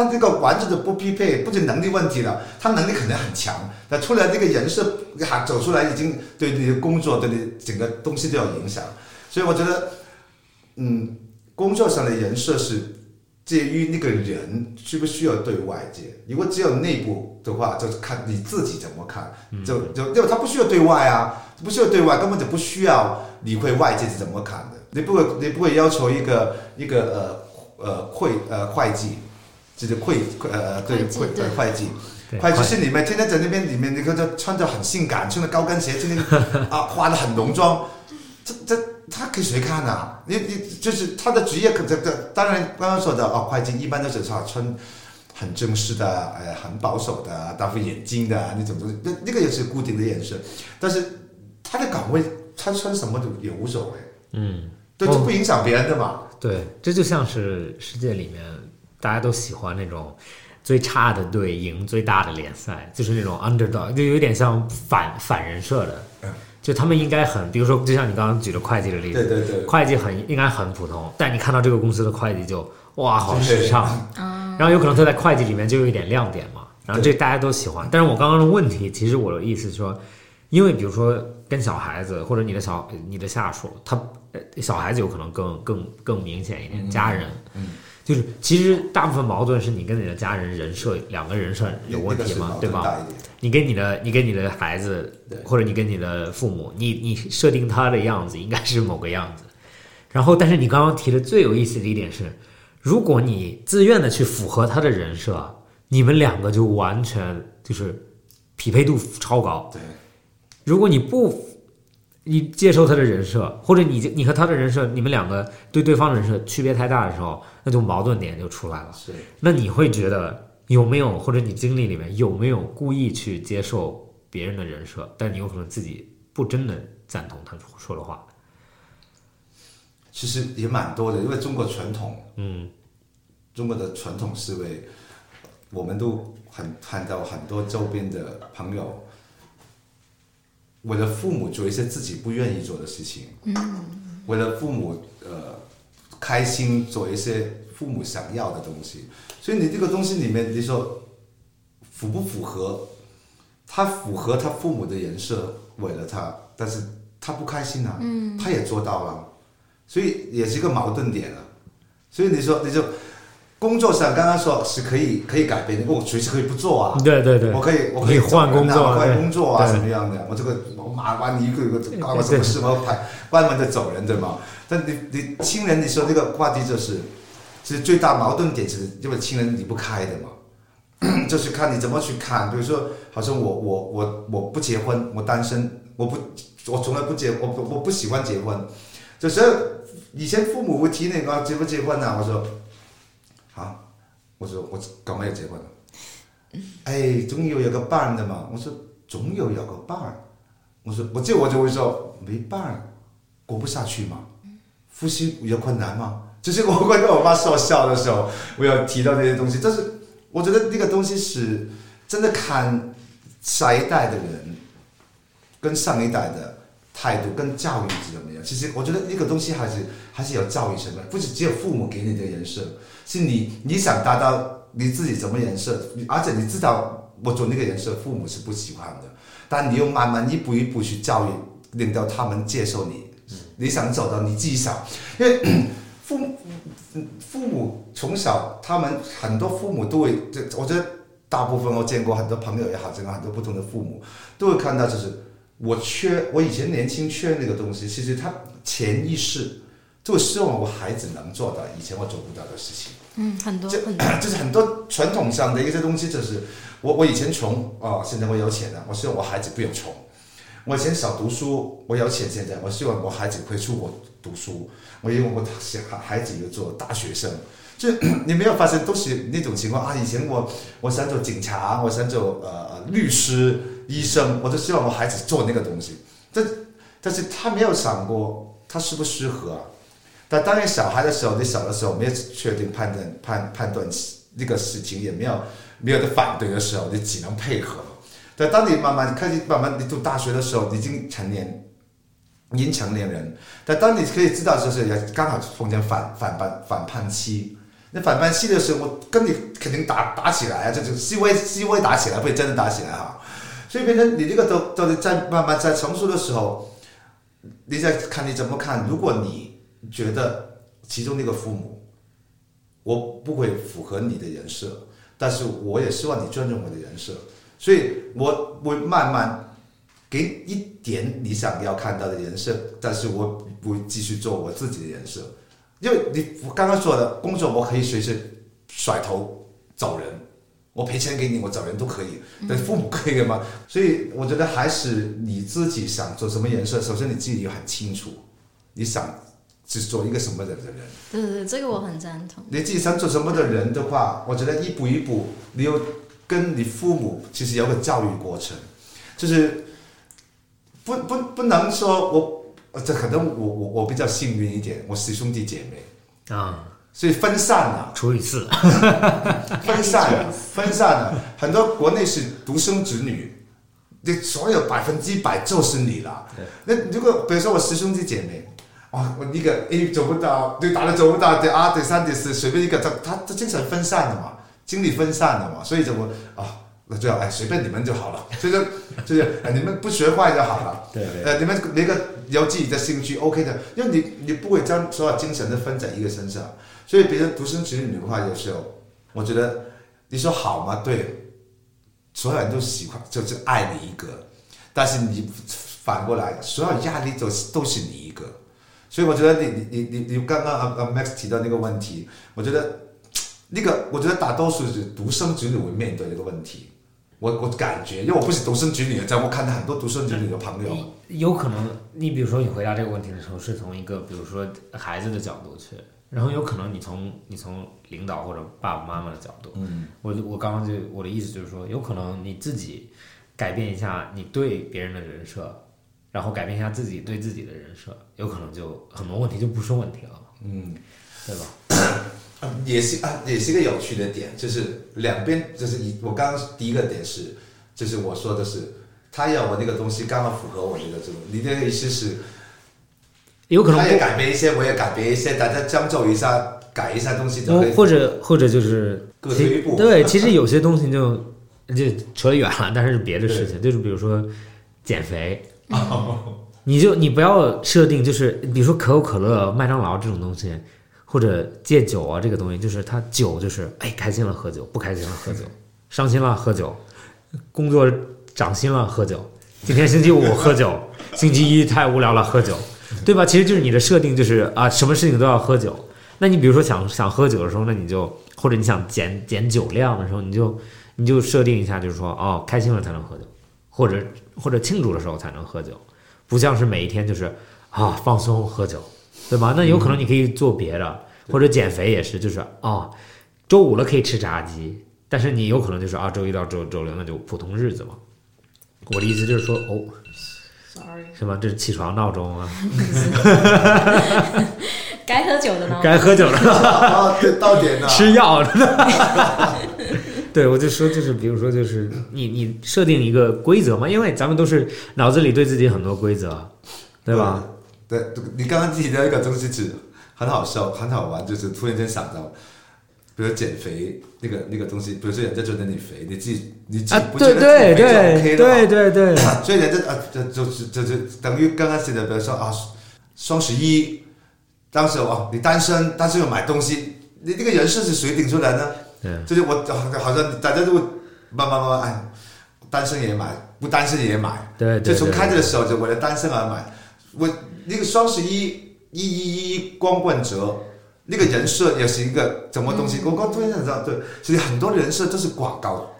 但这个完全的不匹配，不仅能力问题了，他能力肯定很强，那出来这个人设还走出来，已经对你的工作对你整个东西都有影响，所以我觉得，嗯，工作上的人设是。介于那个人需不需要对外界？如果只有内部的话，就是看你自己怎么看。就就就他不需要对外啊，不需要对外，根本就不需要理会外界是怎么看的。你不会，你不会要求一个一个呃呃会呃会计，就是会呃对会对会计，会计师里面天天在那边里面，你看他穿着很性感，穿着高跟鞋，天天 啊化的很浓妆，这这。他给谁看呢？你你就是他的职业，可这这当然刚刚说的哦，会计一般都是穿穿很正式的，哎，很保守的，戴副眼镜的那种东西，那那个也是固定的颜色。但是他的岗位，他穿什么都也无所谓。嗯，对，这不影响别人的嘛。对，这就像是世界里面大家都喜欢那种最差的队赢最大的联赛，就是那种 underdog，就有点像反反人设的。就他们应该很，比如说，就像你刚刚举的会计的例子，对对对，会计很应该很普通，但你看到这个公司的会计就哇，好时尚，然后有可能他在会计里面就有一点亮点嘛，然后这大家都喜欢。但是我刚刚的问题，其实我的意思是说，因为比如说跟小孩子或者你的小你的下属，他小孩子有可能更更更明显一点，家人，嗯。就是其实大部分矛盾是你跟你的家人人设两个人设有问题嘛，对吧？你跟你的你跟你的孩子，或者你跟你的父母，你你设定他的样子应该是某个样子。然后，但是你刚刚提的最有意思的一点是，如果你自愿的去符合他的人设，你们两个就完全就是匹配度超高。对，如果你不你接受他的人设，或者你你和他的人设，你们两个对对方的人设区别太大的时候，那就矛盾点就出来了。是那你会觉得有没有，或者你经历里面有没有故意去接受别人的人设，但你有可能自己不真的赞同他说的话？其实也蛮多的，因为中国传统，嗯中国的传统思维，我们都很看到很多周边的朋友，为了父母做一些自己不愿意做的事情，嗯，为了父母呃开心做一些父母想要的东西，所以你这个东西里面，你说符不符合？他符合他父母的人设，为了他，但是他不开心啊，嗯，他也做到了，所以也是一个矛盾点啊。所以你说，你就工作上刚刚说是可以可以改变的，我随时可以不做啊，对对对我，可以我可以换工作啊换工作啊，对什么样的？我这个我马完你一个一个搞个什么事，我要排关门的走人，对吗？但你你亲人，你说这个话题就是，其实最大矛盾点是因为亲人离不开的嘛，就是看你怎么去看。比如说，好像我我我我不结婚，我单身，我不我从来不结，我不我不喜欢结婚。就是以前父母会提那个结不结婚啊，我说啊，我说我干嘛要结婚了？哎，总有一个伴的嘛。我说总有一个伴。我说我这我就会说没伴，过不下去嘛。夫妻有困难嘛？就是我会跟我妈说笑的时候，我有提到这些东西。但是我觉得那个东西是真的看下一代的人跟上一代的态度跟教育是怎么样。其实我觉得一个东西还是还是有教育成分，不是只有父母给你的人设，是你你想达到你自己怎么人设，而且你知道我做那个人设，父母是不喜欢的，但你又慢慢一步一步去教育，令到他们接受你。你想走到你自己想，因为 父父母从小，他们很多父母都会，这我觉得大部分我见过很多朋友也好，见过很多不同的父母，都会看到就是我缺，我以前年轻缺那个东西，其实他潜意识就希望我孩子能做到以前我做不到的事情。嗯，很多这很多，就是很多传统上的一些东西，就是我我以前穷啊、现在我有钱了，我希望我孩子不要穷。我以前少读书，我有钱，现在我希望我孩子会出国读书，我因为我小孩孩子要做大学生，就 你没有发现都是那种情况啊？以前我我想做警察，我想做呃律师、医生，我都希望我孩子做那个东西，但但是他没有想过他适不适合、啊。但当你小孩的时候，你小的时候没有确定判断判判断那个事情，也没有没有的反对的时候，你只能配合。但当你慢慢开始慢慢你读大学的时候，已经成年，已经成年人。但当你可以知道，就是也刚好碰见反反叛反叛期。那反叛期的时候，我跟你肯定打打起来啊，这就细微细微打起来，不会真的打起来哈。所以变成你这个都都在慢慢在成熟的时候，你在看你怎么看。如果你觉得其中那个父母，我不会符合你的人设，但是我也希望你尊重我的人设，所以我会慢慢给一点你想要看到的人设，但是我不继续做我自己的人设，因为你我刚刚说的工作，我可以随时甩头走人。我赔钱给你，我找人都可以，但父母可以吗？所以我觉得还是你自己想做什么颜色，首先你自己很清楚，你想是做一个什么人的人。对对对，这个我很赞同。你自己想做什么的人的话，我觉得一步一步，你有跟你父母其实有个教育过程，就是不不不能说我这可能我我我比较幸运一点，我是兄弟姐妹，啊，所以分散了。除以四，分散了，分散了。很多国内是独生子女，你所有百分之百就是你了。那如果比如说我十兄弟姐妹，哇，我一个 A 做不到，对打的做不到，对啊，对三对四，随便一个，他他他精神分散了嘛，精力分散了嘛，所以就我啊，那最好哎随便你们就好了，所以就就是哎你们不学坏就好了。对对呃，你们每个有自己的兴趣，OK 的，因为你你不会将所有精神都分在一个身上，所以别人独生子女的话，有时候我觉得你说好吗？对，所有人都喜欢，就是爱你一个，但是你反过来，所有压力都是都是你一个，所以我觉得你你你你你刚刚啊啊 Max 提到那个问题，我觉得那个我觉得大多数是独生子女会面对这个问题，我我感觉，因为我不是独生子女，在我看到很多独生子女的朋友，有可能，你比如说你回答这个问题的时候，是从一个比如说孩子的角度去，然后有可能你从你从领导或者爸爸妈妈的角度，嗯，我我刚刚就我的意思就是说，有可能你自己改变一下你对别人的人设，然后改变一下自己对自己的人设，有可能就很多问题就不是问题了，嗯。对吧？嗯 也是啊，也是一个有趣的点，就是两边就是一，我刚刚第一个点是，就是我说的是，他要我那个东西刚好符合我那个这种，你的意思是，有可能不。改变一些，我也改变一些，大家将就一下，改一下东西就可以。或者或者就是各退一步。对，其实有些东西就就扯远了，但是是别的事情，就是比如说减肥，你就你不要设定就是比如说可口可乐、麦当劳这种东西，或者戒酒啊这个东西，就是他酒就是哎开心了喝酒，不开心了喝酒，伤心了喝酒，工作涨薪了喝酒，今天星期五喝酒，星期一太无聊了喝酒，对吧？其实就是你的设定就是啊，什么事情都要喝酒。那你比如说想想喝酒的时候，那你就或者你想减减酒量的时候，你就你就设定一下，就是说哦，开心了才能喝酒，或者或者庆祝的时候才能喝酒，不像是每一天就是啊放松喝酒，对吧？那有可能你可以做别的，或者减肥也是，就是哦，周五了可以吃炸鸡，但是你有可能就是啊周一到周周六那就普通日子嘛。我的意思就是说哦是吧？这是起床闹钟啊，该喝酒的呢？该喝酒了。啊，对，到点了。吃药的。对，我就说，就是比如说，就是你你设定一个规则嘛，因为咱们都是脑子里对自己很多规则，对吧？对，对你刚刚提的一个东西是很好笑、很好玩，就是突然间想到，比如减肥那个那个东西，比如说人家觉得你肥，你自己你啊，对对对对对对，所以人家啊，这就是这就等于刚开始的，比如说啊，双十一，当时哦，你单身，但是又买东西，你这个人设是谁顶出来呢？对就是我好好像大家都慢慢慢慢哎，单身也买，不单身也买，对对，就从开始的时候就为了单身而买。我那个双十一一一一光棍节，那个人设也是一个什么东西？我刚突然想到，对，其实很多人设都是广告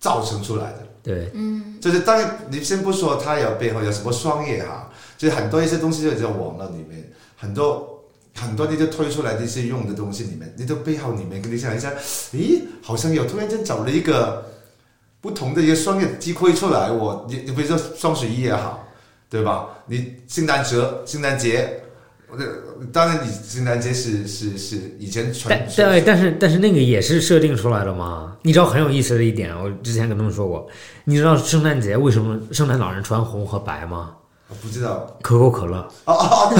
造成出来的。对嗯就是当然，你先不说它有背后有什么商业哈，就是很多一些东西就在网络里面，很多很多你就推出来的一些用的东西里面，你都背后里面，你想一下，咦，好像有突然间找了一个不同的一个商业机会出来，我你你比如说双十一也好，对吧？你圣诞节圣诞节，呃当然你圣诞节是是是以前传但对，但是但是那个也是设定出来的嘛。你知道很有意思的一点，我之前跟他们说过，你知道圣诞节为什么圣诞老人穿红和白吗？我不知道可口可乐。哦哦，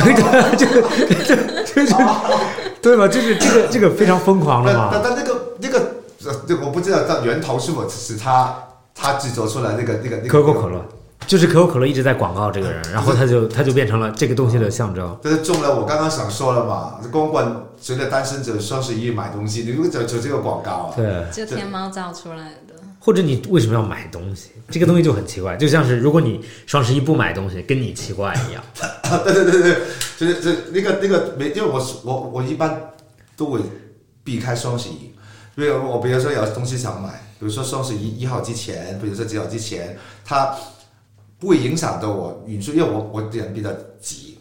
对吧？就是这个这个非常疯狂的嘛。但但但那个那个呃，这我不知道但源头是否是他他制作出来那个那个那个可口可乐，就是可口可乐一直在广告这个人，然后他就他就变成了这个东西的象征。这是中了我刚刚想说了嘛，光棍随着单身者双十一买东西，你如果走走这个广告啊，对，就天猫造出来的。或者你为什么要买东西？这个东西就很奇怪，就像是如果你双十一不买东西，跟你奇怪一样。对对对对，就是这那个那个没，因为我是我我一般都会避开双十一，因为我比如说有东西想买，比如说双十一一号之前，比如说几号之前，它不会影响到我运输，因为我我人比较急。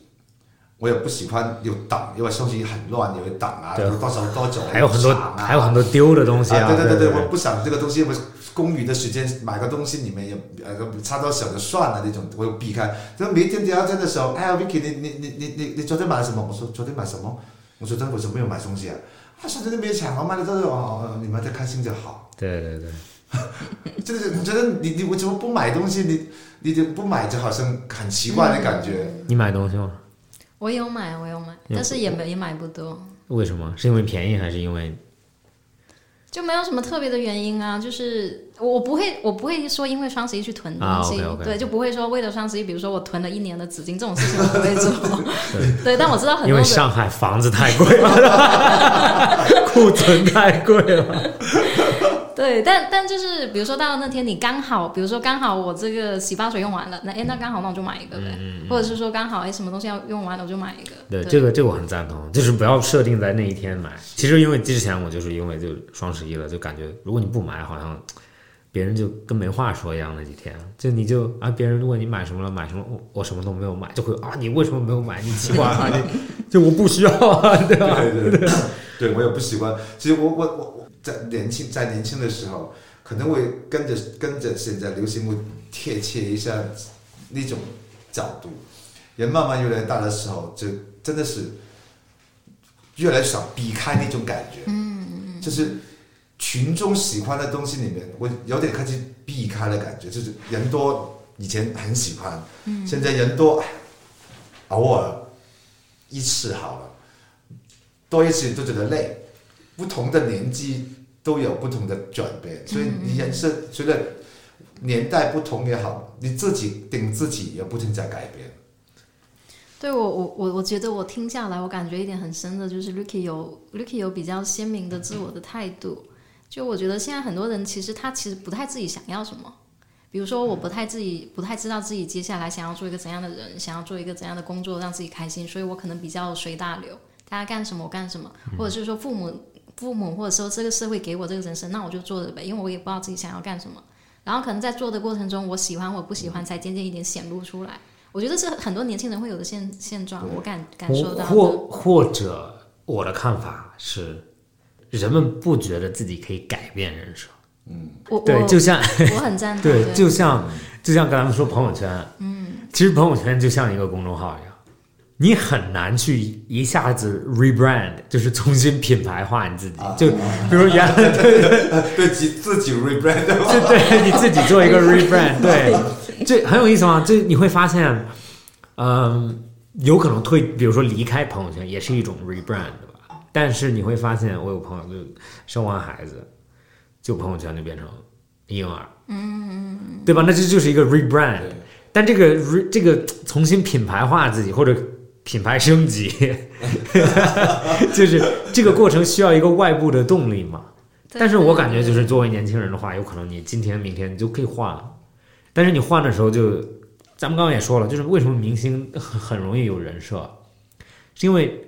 我也不喜欢有等，因为双十一很乱，有等啊，对有多少多久，还有很多还有很多丢的东西啊，对对对对，对我不想这个东西，我公余的时间买个东西，你们也呃差多小就算了那种，我又避开。就每天第二天的时候，哎呀，Vicky，你你你你你你昨天买了什么？我说昨天买什么？我昨天为什么没有买东西啊？他说昨天没有抢，我买了都是哦，你们在开心就好。对对对，就是我觉得你你我怎么不买东西？你你就不买，就好像很奇怪的感觉。你买东西吗？我有买，我有买，但是也没也买不多，为什么？是因为便宜还是因为？就没有什么特别的原因啊。就是我我不会我不会说因为双十一去囤啊东西对，就不会说为了双十一，比如说我囤了一年的纸巾这种事情我不会做。对，但我知道很多因为上海房子太贵了，库存太贵了。对，但但就是比如说到那天你刚好，比如说刚好我这个洗发水用完了，那哎那刚好那我就买一个呗，或者是说刚好哎什么东西要用完了我就买一个。对，这个这个我很赞同，就是不要设定在那一天买。其实因为之前我就是因为就双十一了，就感觉如果你不买，好像别人就跟没话说一样那几天，就你就啊，别人问你买什么了，买什么，我我什么都没有买，就会啊，你为什么没有买？你奇怪啊，你 就我不需要啊，对吧？对对对，对我也不喜欢。其实我我我我在年轻在年轻的时候，可能会跟着跟着现在流行会贴切一下那种角度。人慢慢越来越大的时候，就真的是越来越想避开那种感觉。嗯嗯就是群众喜欢的东西里面，我有点开始避开的感觉。就是人多，以前很喜欢，现在人多，哎偶尔一次好了。多一次都觉得累，不同的年纪都有不同的转变，所以你人生随着年代不同也好，你自己顶自己也不停在改变。对我我我我觉得我听下来，我感觉一点很深的就是 Ricky 有 Ricky 有比较鲜明的自我的态度。就我觉得现在很多人其实他其实不太自己想要什么，比如说我不太自己不太知道自己接下来想要做一个怎样的人，想要做一个怎样的工作让自己开心，所以我可能比较随大流，大家干什么我干什么，或者是说父母父母或者说这个社会给我这个人生，那我就做着呗，因为我也不知道自己想要干什么。然后可能在做的过程中，我喜欢我不喜欢才渐渐一点显露出来。我觉得是很多年轻人会有的现现状，我感感受到或。或者我的看法是，人们不觉得自己可以改变人生。嗯。我对，我就像我很赞同。对，就像就像刚才说朋友圈，嗯，其实朋友圈就像一个公众号一样，你很难去一下子 rebrand，就是重新品牌化你自己。就比如原来对对对自自己 rebrand 对对，你自己做一个 rebrand，对，这很有意思吗。这你会发现，嗯，有可能退，比如说离开朋友圈也是一种 rebrand 吧。但是你会发现，我有朋友就生完孩子，就朋友圈就变成婴儿，嗯，对吧？那这就是一个 rebrand。但这个 re 这个重新品牌化自己或者品牌升级，就是这个过程需要一个外部的动力嘛。但是我感觉就是作为年轻人的话，有可能你今天明天你就可以换了，但是你换的时候就，咱们刚刚也说了，就是为什么明星很很容易有人设，是因为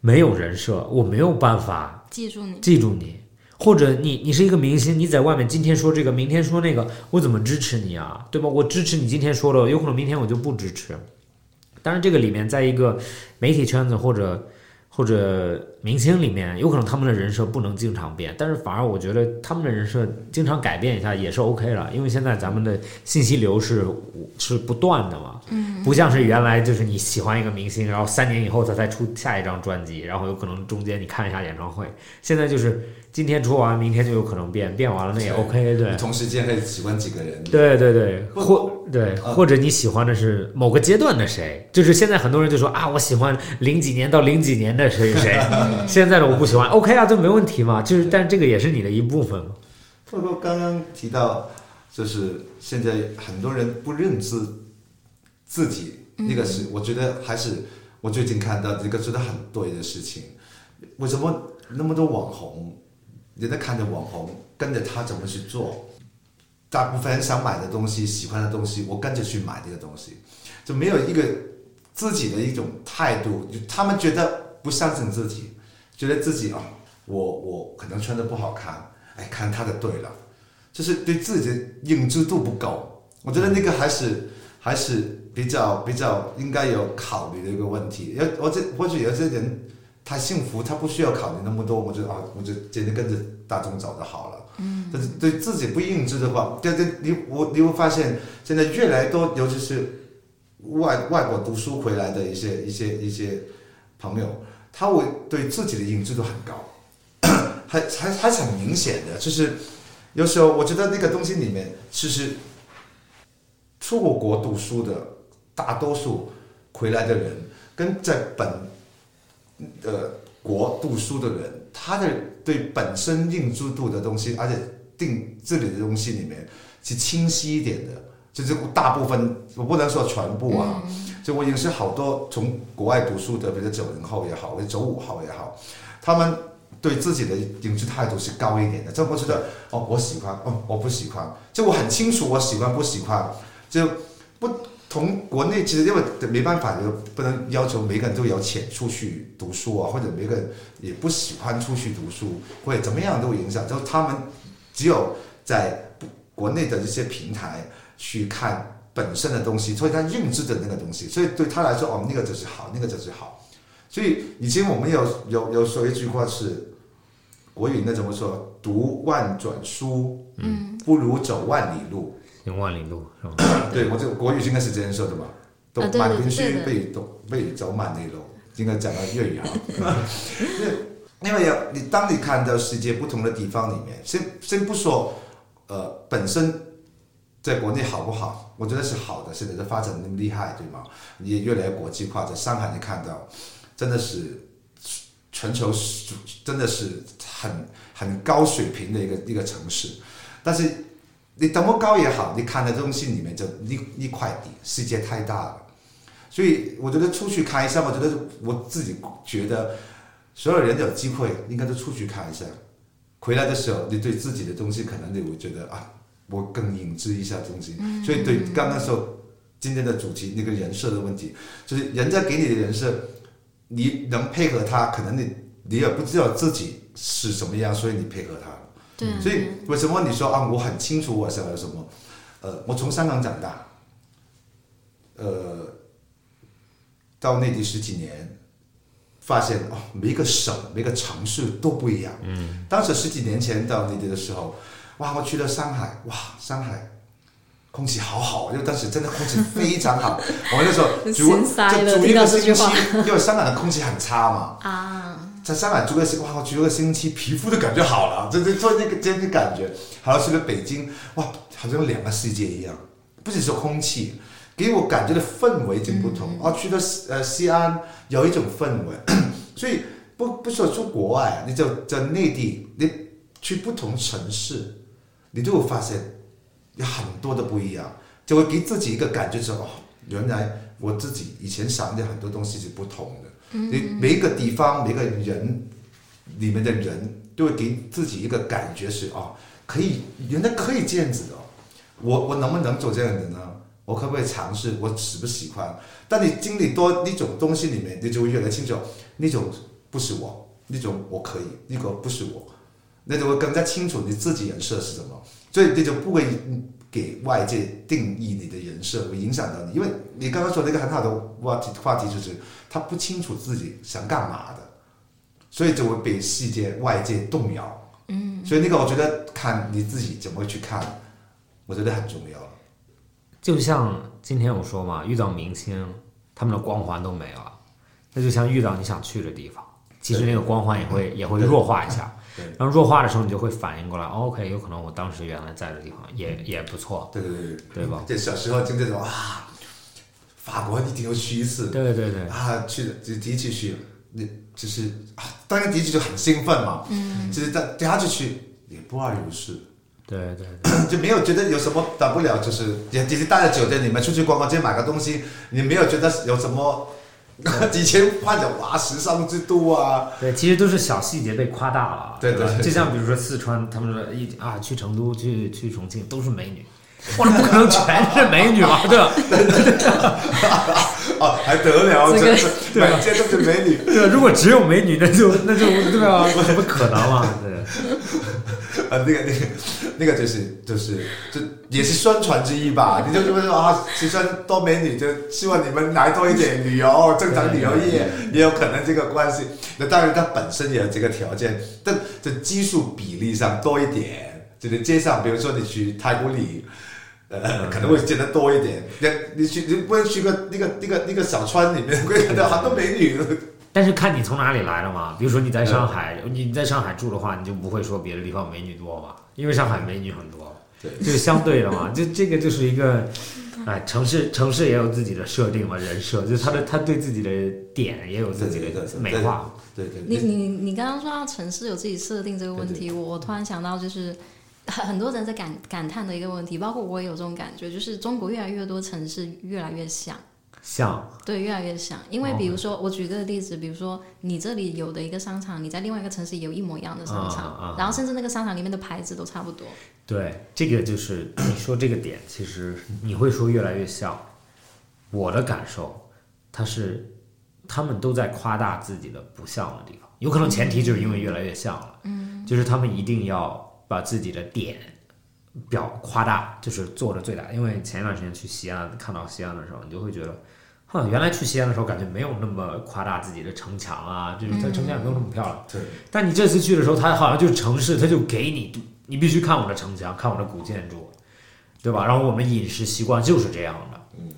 没有人设，我没有办法记住你，记住你，或者你你是一个明星，你在外面今天说这个，明天说那个，我怎么支持你啊？对吧？我支持你今天说的，有可能明天我就不支持。当然，这个里面在一个媒体圈子或者或者明星里面，有可能他们的人设不能经常变，但是反而我觉得他们的人设经常改变一下也是 OK 了，因为现在咱们的信息流是是不断的嘛，嗯，不像是原来就是你喜欢一个明星，然后三年以后他再出下一张专辑，然后有可能中间你看一下演唱会，现在就是今天出完，明天就有可能变，变完了那也 OK，对你。同时间可以喜欢几个人。对对对，或对，啊或者你喜欢的是某个阶段的谁，就是现在很多人就说啊，我喜欢零几年到零几年的谁谁谁，现在的我不喜欢，OK 啊，这没问题嘛，就是但这个也是你的一部分嘛。不过刚刚提到，就是现在很多人不认知自己，那个是我觉得还是我最近看到这个觉得很对的事情。为什么那么多网红，人家看着网红跟着他怎么去做？大部分人想买的东西、喜欢的东西，我跟着去买这个东西，就没有一个自己的一种态度。就他们觉得不相信自己，觉得自己啊，我我可能穿的不好看，哎，看他的对了，就是对自己的认知度不够。我觉得那个还是还是比较比较应该有考虑的一个问题。有我这或许有些人他幸福，他不需要考虑那么多。我觉得啊，我就直接跟着大众走就好了。嗯，但是对自己不认知的话，对对，你我你会发现现在越来越多，尤其是外外国读书回来的一些一些一些朋友，他会对自己的认知度很高，还还还是很明显的，就是有时候我觉得那个东西里面，其实出过国读书的大多数回来的人，跟在本呃国读书的人，他的对本身认知度的东西，而且定这里的东西里面是清晰一点的。就是大部分，我不能说全部啊，就我认识好多从国外读书的，比如九零后也好，或者九五后也好，他们对自己的认知态度是高一点的。就我觉得，哦，我喜欢，哦，我不喜欢，就我很清楚我喜欢不喜欢，就不从国内其实因为没办法，就不能要求每个人都有钱出去读书啊，或者每个人也不喜欢出去读书，或者怎么样都影响。就他们只有在国内的这些平台去看本身的东西，所以他认知的那个东西，所以对他来说，哦，那个就是好，那个就是好。所以以前我们有有有说一句话是，国语那怎么说？读万卷书，嗯，不如走万里路。行万里路是吧？对，我这个国语应该是这样说的嘛。走啊对满天对对须被走被走满里路，应该讲到粤语哈。因为有你，当你看到世界不同的地方里面，先先不说，呃，本身在国内好不好？我觉得是好的，现在的发展那么厉害，对吗？也越来越国际化，在上海你看到，真的是全球是真的是很很高水平的一个一个城市，但是你怎么高也好，你看的东西里面就一一块地，世界太大了，所以我觉得出去看一下，我觉得我自己觉得所有人有机会应该都出去看一下，回来的时候你对自己的东西可能你会觉得啊，我更认知一下东西，所以对刚刚说今天的主题那个人设的问题，就是人家给你的人设，你能配合他，可能你你也不知道自己是什么样，所以你配合他。对，所以为什么你说啊，我很清楚我想要什么？呃，我从香港长大，呃，到内地十几年，发现哦，每一个省、每个城市都不一样。嗯，当时十几年前到内地的时候，哇，我去了上海，哇，上海。空气好好，因为当时真的空气非常好。我们那时候住心塞了就住一个星期因为香港的空气很差嘛。啊，在上海住个星，哇，我住个星期，皮肤都感觉好了，这这做那个这个感觉。好像，去了北京，哇，好像两个世界一样，不仅是空气，给我感觉的氛围就不同。哦，去了呃西安，有一种氛围，所以不不说出国外，你就在内地，你去不同城市，你就会发现有很多的不一样，就会给自己一个感觉说，哦，原来我自己以前想的很多东西是不同的。你每一个地方、每个人里面的人，都会给自己一个感觉是哦，可以原来可以这样子的哦、我我能不能做这样的呢？我可不可以尝试？我喜不喜欢？当你经历多一种东西里面，你就会越来越清楚，那种不是我，那种我可以，那个不是我，那就会更加清楚你自己人设是什么，所以你就不会嗯给外界定义你的人设，会影响到你。因为你刚刚说的一个很好的话题话题就是，他不清楚自己想干嘛的，所以就会被世界外界动摇。嗯，所以那个我觉得看你自己怎么去看，我觉得很重要。就像今天我说嘛，遇到明星，他们的光环都没了，那就像遇到你想去的地方，其实那个光环也会也会弱化一下。对然后弱化的时候，你就会反应过来、哦、，OK，有可能我当时原来在的地方也也不错，对对对对吧？这小时候就这种啊，法国一定要去一次对对对，啊，去的就第一次去，那就是啊，当然第一次就很兴奋嘛，嗯，就是第第二次去也不二如是。对对对，就没有觉得有什么大不了，就是也只是待在酒店里面出去逛逛街买个东西，你没有觉得有什么以前幻想哇时尚之都啊，对，其实都是小细节被夸大了，对对。就像比如说四川，他们说一啊去成都、去去重庆都是美女，哇，那不可能全是美女嘛，对吧？哦 还得了，这个真是满街都是美女，对吧？如果只有美女，那就那就对吧？怎么可能嘛？对。啊，那个那个那个就是就是就也是宣传之一吧。你就这么说啊，其实多美女，就希望你们来多一点旅游，正常旅游业也有可能这个关系。那当然，它本身也有这个条件，但这基数比例上多一点，就是街上，比如说你去太古里。呃，可能会见得多一点。那你去，你不能去个那个那个那个小川里面，会看到很多美女。但是看你从哪里来了嘛，比如说你在上海，你在上海住的话，你就不会说别的地方美女多嘛，因为上海美女很多，对。就是相对的嘛，就这个就是一个，哎，城市城市也有自己的设定嘛，人设，就是他的他对自己的点也有自己的对对对美化，对对，你你你刚刚说到城市有自己设定这个问对题，我我突然想到就是。很很多人在感感叹的一个问题，包括我也有这种感觉，就是中国越来越多城市越来越像，像对，越来越像。因为比如说，我举个例子，比如说你这里有的一个商场，你在另外一个城市有一模一样的商场，啊啊啊然后甚至那个商场里面的牌子都差不多。对这个就是你说这个点，其实你会说越来越像，我的感受，它是他们都在夸大自己的不像的地方，有可能前提就是因为越来越像了，嗯，就是他们一定要把自己的点表夸大，就是做的最大。因为前一段时间去西安，看到西安的时候，你就会觉得，哼，原来去西安的时候感觉没有那么夸大自己的城墙啊，就是它城墙也没有那么漂亮。对，但你这次去的时候，它好像就是城市，它就给你，你必须看我的城墙，看我的古建筑，对吧？然后我们饮食习惯就是这样的。嗯，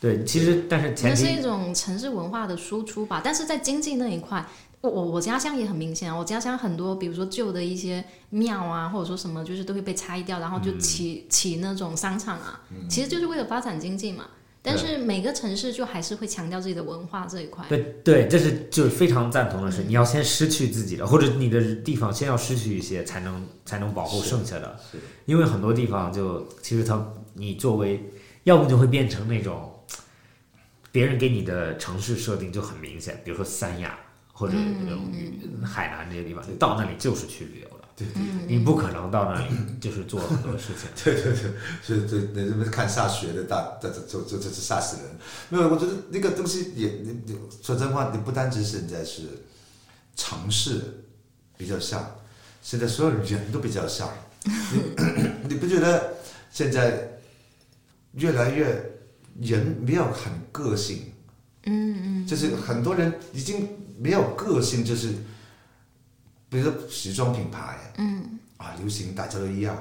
对，其实但是前提那是一种城市文化的输出吧。但是在经济那一块，我我我家乡也很明显啊。我家乡很多，比如说旧的一些庙啊，或者说什么，就是都会被拆掉，然后就起、起那种商场啊，其实就是为了发展经济嘛。但是每个城市就还是会强调自己的文化这一块。对对，这是就是非常赞同的是，你要先失去自己的，或者你的地方先要失去一些，才能才能保护剩下的。因为很多地方就其实它你作为，要不就会变成那种别人给你的城市设定就很明显，比如说三亚或者这种海南这些地方，你到那里就是去旅游的，对对对你不可能到那里就是做很多事情。对对对，是对，那这边看下雪的大，这这就就这是吓死人。没有，我觉得那个东西也，你你说真话，你不单只是现在是城市比较像，现在所有人都比较像。你 你不觉得现在越来越人没有很个性？嗯嗯，就是很多人已经没有个性，就是比如说时装品牌，嗯啊，流行大家都一样。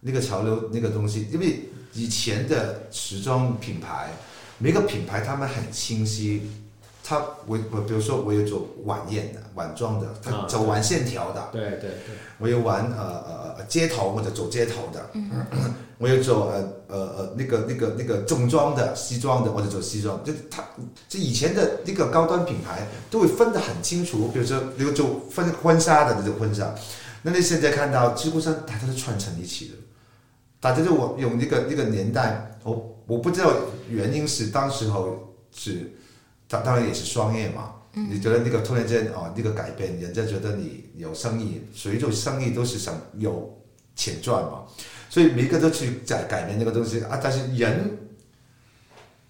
那个潮流那个东西，因为以前的时装品牌，每个品牌他们很清晰，他我我比如说我有做晚宴的晚装的，他啊走晚线条的，对对对，我有玩呃呃呃街头或者走街头的，我有走呃呃呃那个那个那个正装的西装的或者走西装，就他就以前的那个高端品牌都会分得很清楚，比如说比如走分婚纱的那种婚纱，那你现在看到几乎上大家都串成一起的，大家就我用那个那个年代，我我不知道原因是当时候是，当当然也是双业嘛。你觉得那个突然间哦，那个改变，人家觉得你有生意，谁做生意都是想有钱赚嘛，所以每一个都去改改变那个东西啊。但是人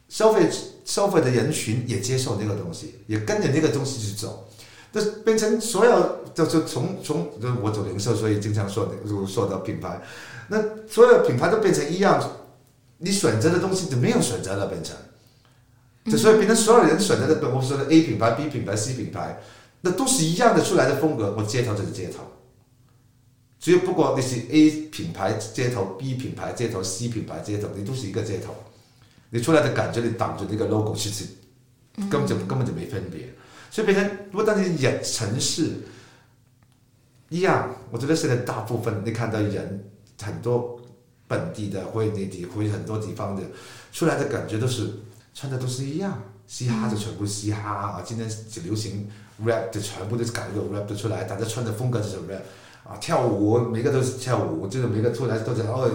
消费消费的人群也接受那个东西，也跟着那个东西去走，那变成所有就是从从就我走零售，所以经常说的说到品牌，那所有品牌都变成一样，你选择的东西就没有选择了，变成。就所以变成所有人选择的，我说的 A 品牌、B 品牌、C 品牌，那都是一样的出来的风格。我街头就是街头，只有不过你是 A 品牌街头、B 品牌街头、C 品牌街头，你都是一个街头，你出来的感觉你挡住那个 logo，其实根本就根本就没分别。所以变成不单是演城市一样，我觉得现在大部分你看到人很多本地的或者内地或者很多地方的出来的感觉都是。穿的都是一样，嘻哈就全部嘻哈啊！今天只流行 rap 就全部都是改个 rap 的出来，大家穿的风格是 rap 啊，跳舞每个都是跳舞，就是每个出来都是哦，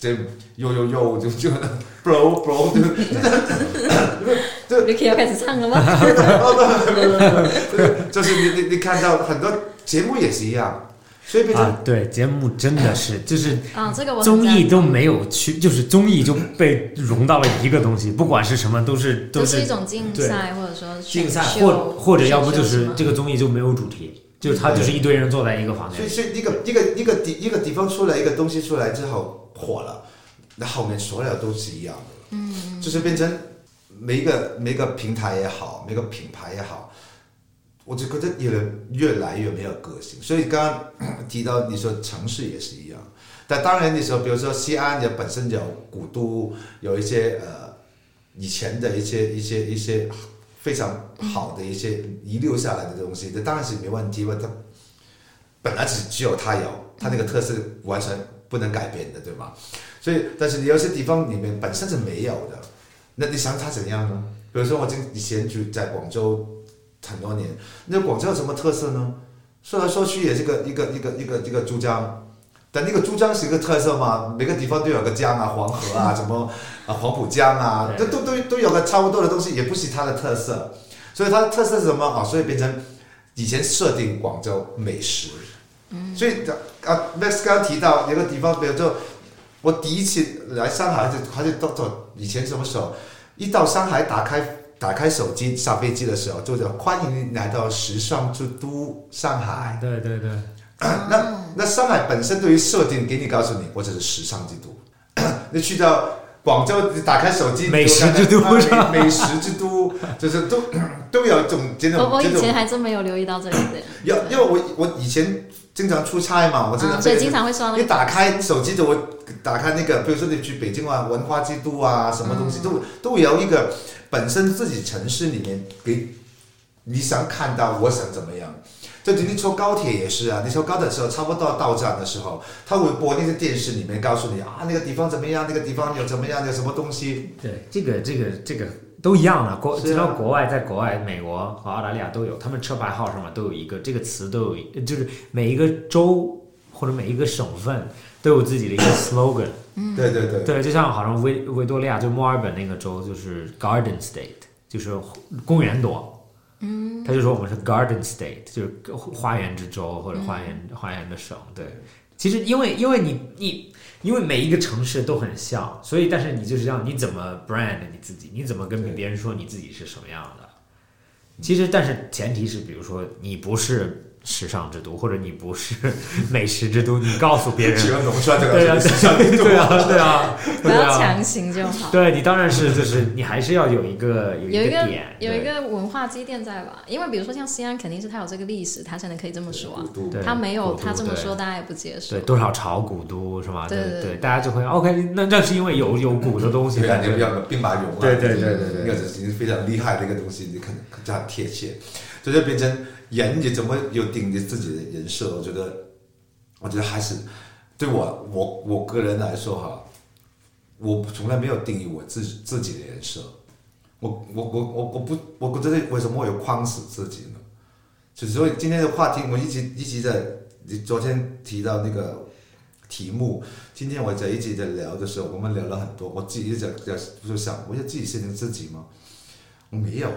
这 yo yo yo 就就 bro bro 就就 Ricky 要开始唱了吗？就是你你你看到很多节目也是一样，所以啊，对，节目真的是 就是啊，这个我综艺都没有去，就是综艺就被融到了一个东西，不管是什么，都是都是一种竞赛，或者说竞赛，或或者要不就是这个综艺就没有主题，就是他就是一堆人坐在一个房间。里。所以所以一个一个一个地一个地方出来一个东西出来之后火了，那后面所有都是一样的，嗯，就是变成每一个每一个平台也好，每个品牌也好，我就觉得有人越来越没有个性。所以刚刚 提到你说城市也是一样，但当然你说比如说西安也本身有古都，有一些呃以前的一些一些一些非常好的一些遗留下来的东西，这当然是没问题，因为它本来只只有它有，它那个特色完全不能改变的，对吗？所以，但是有些地方里面本身是没有的，那你想它怎样呢？比如说我以前住在广州很多年，那广州有什么特色呢？说来说去也是个一个一个一个一个珠江。但那个珠江是一个特色嘛，每个地方都有个江啊，黄河啊，什么啊黄浦江啊，都都都都有个差不多的东西，也不是它的特色。所以它的特色是什么啊？所以变成以前设定广州美食，嗯所以啊，Max 刚刚提到有个地方，比如说我第一次来上海，就还是到到以前什么时候，一到上海打开打开手机上飞机的时候，就叫欢迎你来到时尚之都上海。对对对，那那上海本身对于设定，给你告诉你，我这是时尚之都。你去到广州，你打开手机，美食之都啊美美食之都，就是都 都有一种这种我我以前还真没有留意到这一点，因因为我我以前经常出差嘛，我经啊，常所以经常会刷到那个。你打开手机的，我打开那个，比如说你去北京啊，文化之都啊，什么东西、都都有一个本身自己城市里面给你想看到，我想怎么样。就你坐高铁也是啊，你坐高铁的时候，差不多到站的时候，他会播那个电视里面告诉你啊，那个地方怎么样，那个地方有怎么样有什么东西。对，这个这个这个都一样的。国是啊知道国外在国外，美国和澳大利亚都有，他们车牌号上面都有一个这个词都有一，就是每一个州或者每一个省份都有自己的一个 slogan。对对对，对，就像好像维维多利亚就墨尔本那个州就是 Garden State，就是公园多。嗯，他就说我们是 Garden State，就是花园之州或者花园、花园的省。对，其实因为因为你你因为每一个城市都很像，所以但是你就是这样，你怎么 brand 你自己？你怎么跟别人说你自己是什么样的？其实，但是前提是，比如说你不是时尚之都，或者你不是 美食之都，你告诉别人只要弄出来这对啊，个时尚之都对啊，对啊，不对啊，要强行就好。对你当然是就是你还是要有一个有有一个个点，有一个文化积淀在吧？因为比如说像西安，肯定是它有这个历史，它才能可以这么说它没有它这么说，大家也不接受对。多少朝古都是吗？对对对大家就会 OK，那那是因为有有古的东西对啊，在这里。你要个兵马俑啊，对对对对对那个是已经非常厉害的一个东西，你可能这很贴切，所以就变成人你怎么有定你自己的人设？我觉得，我觉得还是对我我我个人来说哈，我从来没有定义我自己自己的人设，我我我我我不我觉得为什么我有框死自己呢？就所以今天的话题，我一直一直在，你昨天提到那个题目，今天我在一直在聊的时候，我们聊了很多，我自己一直在在就想，我要自己限定自己吗？我没有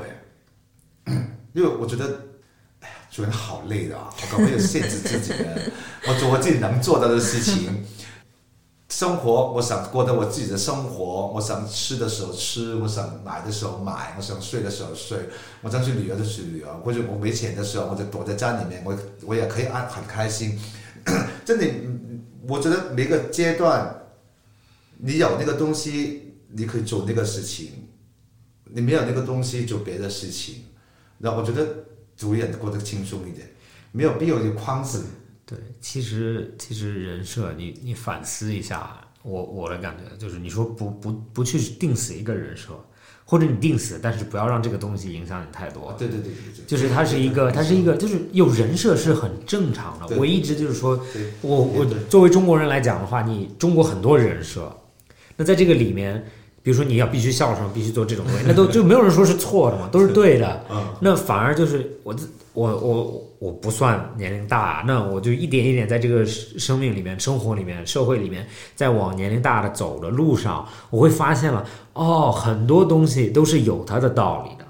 哎，因为我觉得，哎呀，做人好累的啊，我搞没有限制自己的，我做我自己能做到的事情。生活，我想过得我自己的生活，我想吃的时候吃，我想买的时候买，我想睡的时候睡，我想去旅游就去旅游，或者我没钱的时候，我就躲在家里面，我我也可以安很开心。真的，我觉得每个阶段，你有那个东西，你可以做那个事情；你没有那个东西，做别的事情。那我觉得主演过得轻松一点，没有必要有框死。对，其实其实人设，你你反思一下，我我的感觉就是，你说不不不去定死一个人设，或者你定死，但是不要让这个东西影响你太多。对对对对对，就是它是一个，它是一个，就是有人设是很正常的。我一直就是说，我我作为中国人来讲的话，你中国很多人设，那在这个里面，比如说你要必须孝顺，必须做这种东西，那都就没有人说是错的嘛，都是对的。嗯，那反而就是我自我我我不算年龄大，那我就一点一点在这个生生命里面、生活里面、社会里面，在往年龄大的走的路上，我会发现了哦，很多东西都是有它的道理的，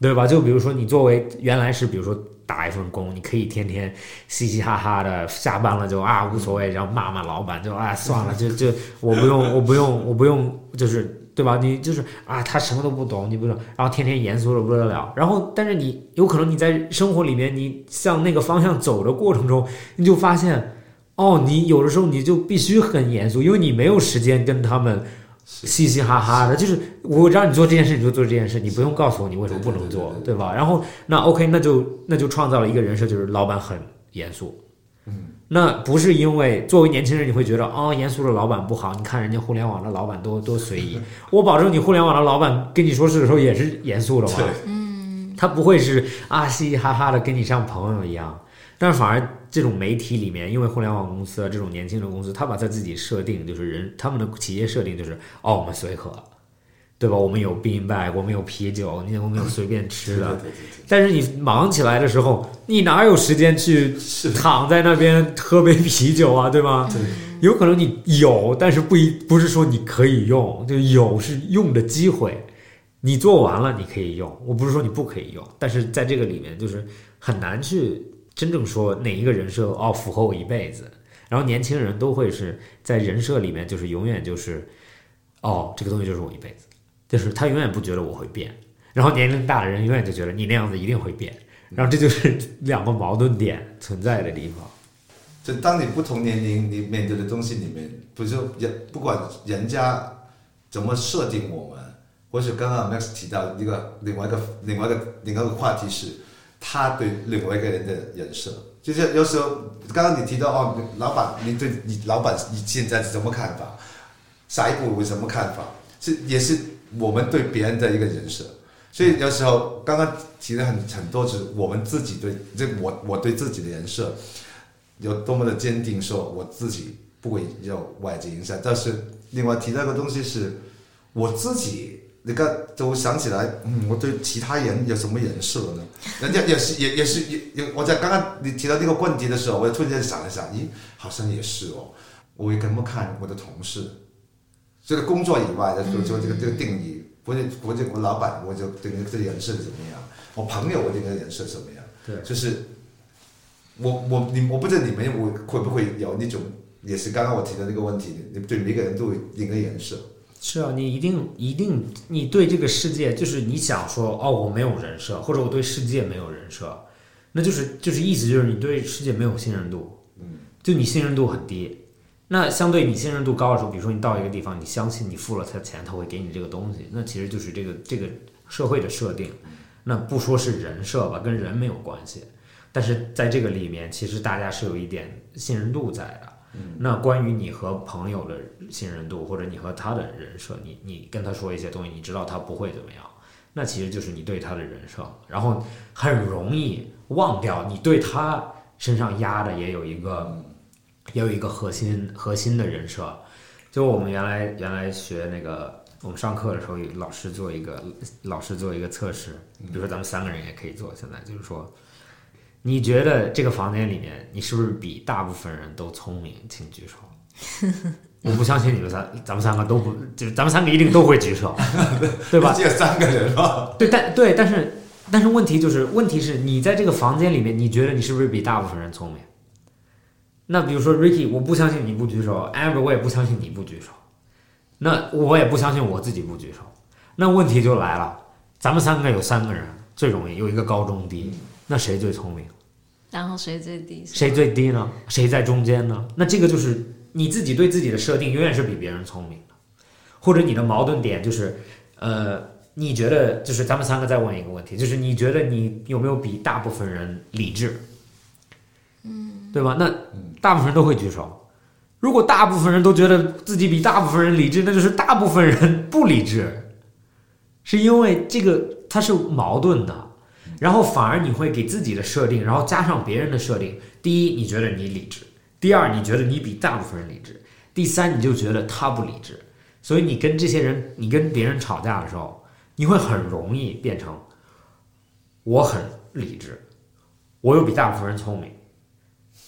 对吧？就比如说你作为原来是比如说打一份工，你可以天天嘻嘻哈哈的，下班了就啊无所谓，然后骂骂老板就啊算了，就就我不用我不用我不用就是。对吧？你就是啊，他什么都不懂，你不懂，然后天天严肃的不得了。然后，但是你有可能你在生活里面，你向那个方向走的过程中，你就发现，哦，你有的时候你就必须很严肃，因为你没有时间跟他们嘻嘻哈哈的。就是我让你做这件事，你就做这件事，你不用告诉我你为什么不能做，对吧？然后那 OK，那就那就创造了一个人设，就是老板很严肃。那不是因为作为年轻人你会觉得哦，严肃的老板不好，你看人家互联网的老板多多随意。我保证你互联网的老板跟你说事的时候也是严肃的嘛，嗯，他不会是啊嘻嘻哈哈的跟你像朋友一样。但是反而这种媒体里面，因为互联网公司啊这种年轻的公司，他把他自己设定就是人他们的企业设定就是哦，我们随和，对吧？我们有 bean bag，我们有啤酒，你我们有随便吃的。对对对但是你忙起来的时候，你哪有时间去躺在那边喝杯啤酒啊，对吗？对有可能你有，但是不一不是说你可以用，就有是用的机会。你做完了你可以用，我不是说你不可以用，但是在这个里面就是很难去真正说哪一个人设哦符合我一辈子。然后年轻人都会是在人设里面就是永远就是哦这个东西就是我一辈子，就是他永远不觉得我会变。然后年龄大的人永远就觉得你那样子一定会变，然后这就是两个矛盾点存在的地方。就当你不同年龄你面对的东西里面，不是人不管人家怎么设定我们，或者刚刚 Max 提到一个另外一个另外一个另外一个话题是，他对另外一个人的人设，就是有时候刚刚你提到哦，老板你对你老板你现在是什么看法？下一步有什么看法？是也是我们对别人的一个人设。所以有时候刚刚提了很很多，是我们自己对这我我对自己的人设有多么的坚定，说我自己不会有外界影响。但是另外提到一个东西是，我自己那个都想起来，嗯，我对其他人有什么人设呢？人家也是也也是也也，我在刚刚你提到这个问题的时候，我突然间想了想，咦，好像也是哦。我会怎么看我的同事？这个工作以外的，就就这个这个定义。或者或者我老板，我就对这个人设怎么样？我朋友，我对这个人设怎么样？对，就是我我你我不知道你们会会不会有那种，也是刚刚我提的那个问题，你对每个人都有一个人设。是啊，你一定一定，你对这个世界，就是你想说哦，我没有人设，或者我对世界没有人设，那就是就是意思就是你对世界没有信任度，嗯，就你信任度很低。那相对你信任度高的时候，比如说你到一个地方，你相信你付了他钱，他会给你这个东西，那其实就是这个这个社会的设定。那不说是人设吧，跟人没有关系，但是在这个里面，其实大家是有一点信任度在的。那关于你和朋友的信任度，或者你和他的人设，你你跟他说一些东西，你知道他不会怎么样，那其实就是你对他的人设，然后很容易忘掉你对他身上压的也有一个。也有一个核心核心的人设，就我们原来原来学那个，我们上课的时候，老师做一个老师做一个测试，比如说咱们三个人也可以做。现在就是说，你觉得这个房间里面，你是不是比大部分人都聪明？请举手。我不相信你们三，咱们三个都不，就是咱们三个一定都会举手，对吧？只有三个人吧？对，但对，但是但是问题就是，问题是你在这个房间里面，你觉得你是不是比大部分人聪明？那比如说 Ricky，我不相信你不举手，Amber，我也不相信你不举手，那我也不相信我自己不举手。那问题就来了，咱们三个有三个人最容易有一个高中低，那谁最聪明？然后谁最低？谁最低呢？谁在中间呢？那这个就是你自己对自己的设定永远是比别人聪明的，或者你的矛盾点就是，呃，你觉得就是咱们三个再问一个问题，就是你觉得你有没有比大部分人理智？嗯，对吧？那大部分人都会举手。如果大部分人都觉得自己比大部分人理智，那就是大部分人不理智，是因为这个它是矛盾的。然后反而你会给自己的设定，然后加上别人的设定。第一，你觉得你理智；第二，你觉得你比大部分人理智；第三，你就觉得他不理智。所以你跟这些人，你跟别人吵架的时候，你会很容易变成我很理智，我又比大部分人聪明。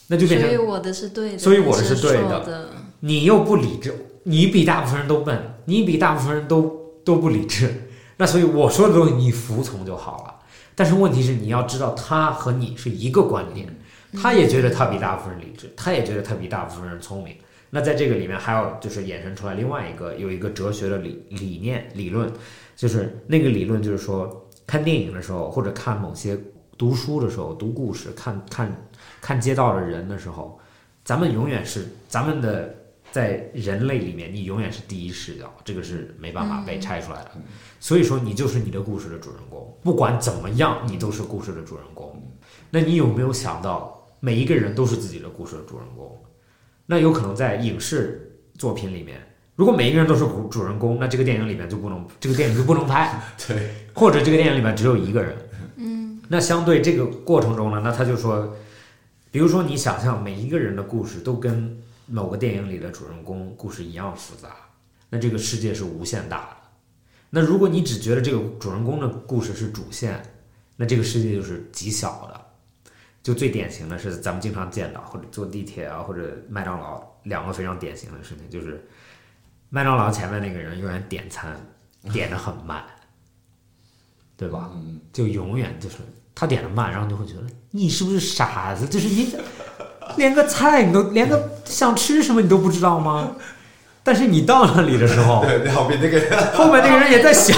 那就变成，所以我的是对的，所以我的是对的。你又不理智，你比大部分人都笨，你比大部分人都都不理智。那所以我说的东西你服从就好了。但是问题是你要知道，他和你是一个观点，他也觉得他比大部分人理智，他也觉得他比大部分人聪明。那在这个里面还有就是衍生出来另外一个有一个哲学的理理念理论，就是那个理论就是说，看电影的时候或者看某些读书的时候读故事看看。看街道的人的时候，咱们永远是咱们的在人类里面，你永远是第一视角，这个是没办法被拆出来的。所以说，你就是你的故事的主人公，不管怎么样，你都是故事的主人公。那你有没有想到，每一个人都是自己的故事的主人公？那有可能在影视作品里面，如果每一个人都是主主人公，那这个电影里面就不能，这个电影就不能拍。对，或者这个电影里面只有一个人。嗯，那相对这个过程中呢，那他就说。比如说，你想象每一个人的故事都跟某个电影里的主人公故事一样复杂，那这个世界是无限大的。那如果你只觉得这个主人公的故事是主线，那这个世界就是极小的。就最典型的是咱们经常见到，或者坐地铁啊，或者麦当劳两个非常典型的事情，就是麦当劳前面那个人永远点餐点的很慢，对吧？就永远就是。他点的慢，然后就会觉得你是不是傻子？就是你 连个菜你都连个想吃什么你都不知道吗？但是你到那里的时候，对，后面那个 后面那个人也在想，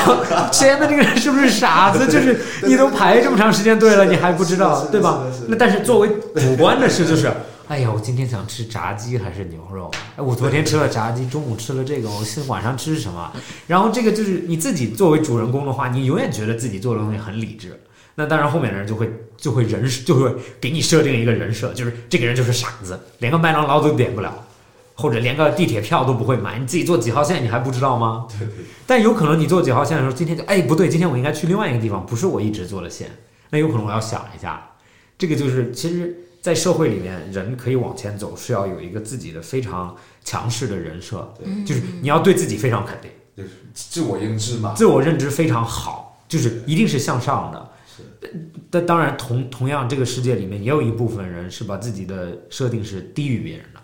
前面那个人是不是傻子？就是你都排这么长时间队了，你还不知道，对吧？那但是作为主观的事就是，哎呀，我今天想吃炸鸡还是牛肉？哎，我昨天吃了炸鸡，中午吃了这个，我现在晚上吃什么？然后这个就是你自己作为主人公的话，你永远觉得自己做的东西很理智。那当然，后面的人就会就会人就会给你设定一个人设，就是这个人就是傻子，连个麦当劳都点不了。或者连个地铁票都不会买，你自己坐几号线你还不知道吗？对对。但有可能你坐几号线的时候，今天就哎不对，今天我应该去另外一个地方，不是我一直坐的线。那有可能我要想一下，这个就是其实，在社会里面，人可以往前走，是要有一个自己的非常强势的人设，就是你要对自己非常肯定，就是自我认知嘛，自我认知非常好，就是一定是向上的。但当然同同样，这个世界里面也有一部分人是把自己的设定是低于别人的。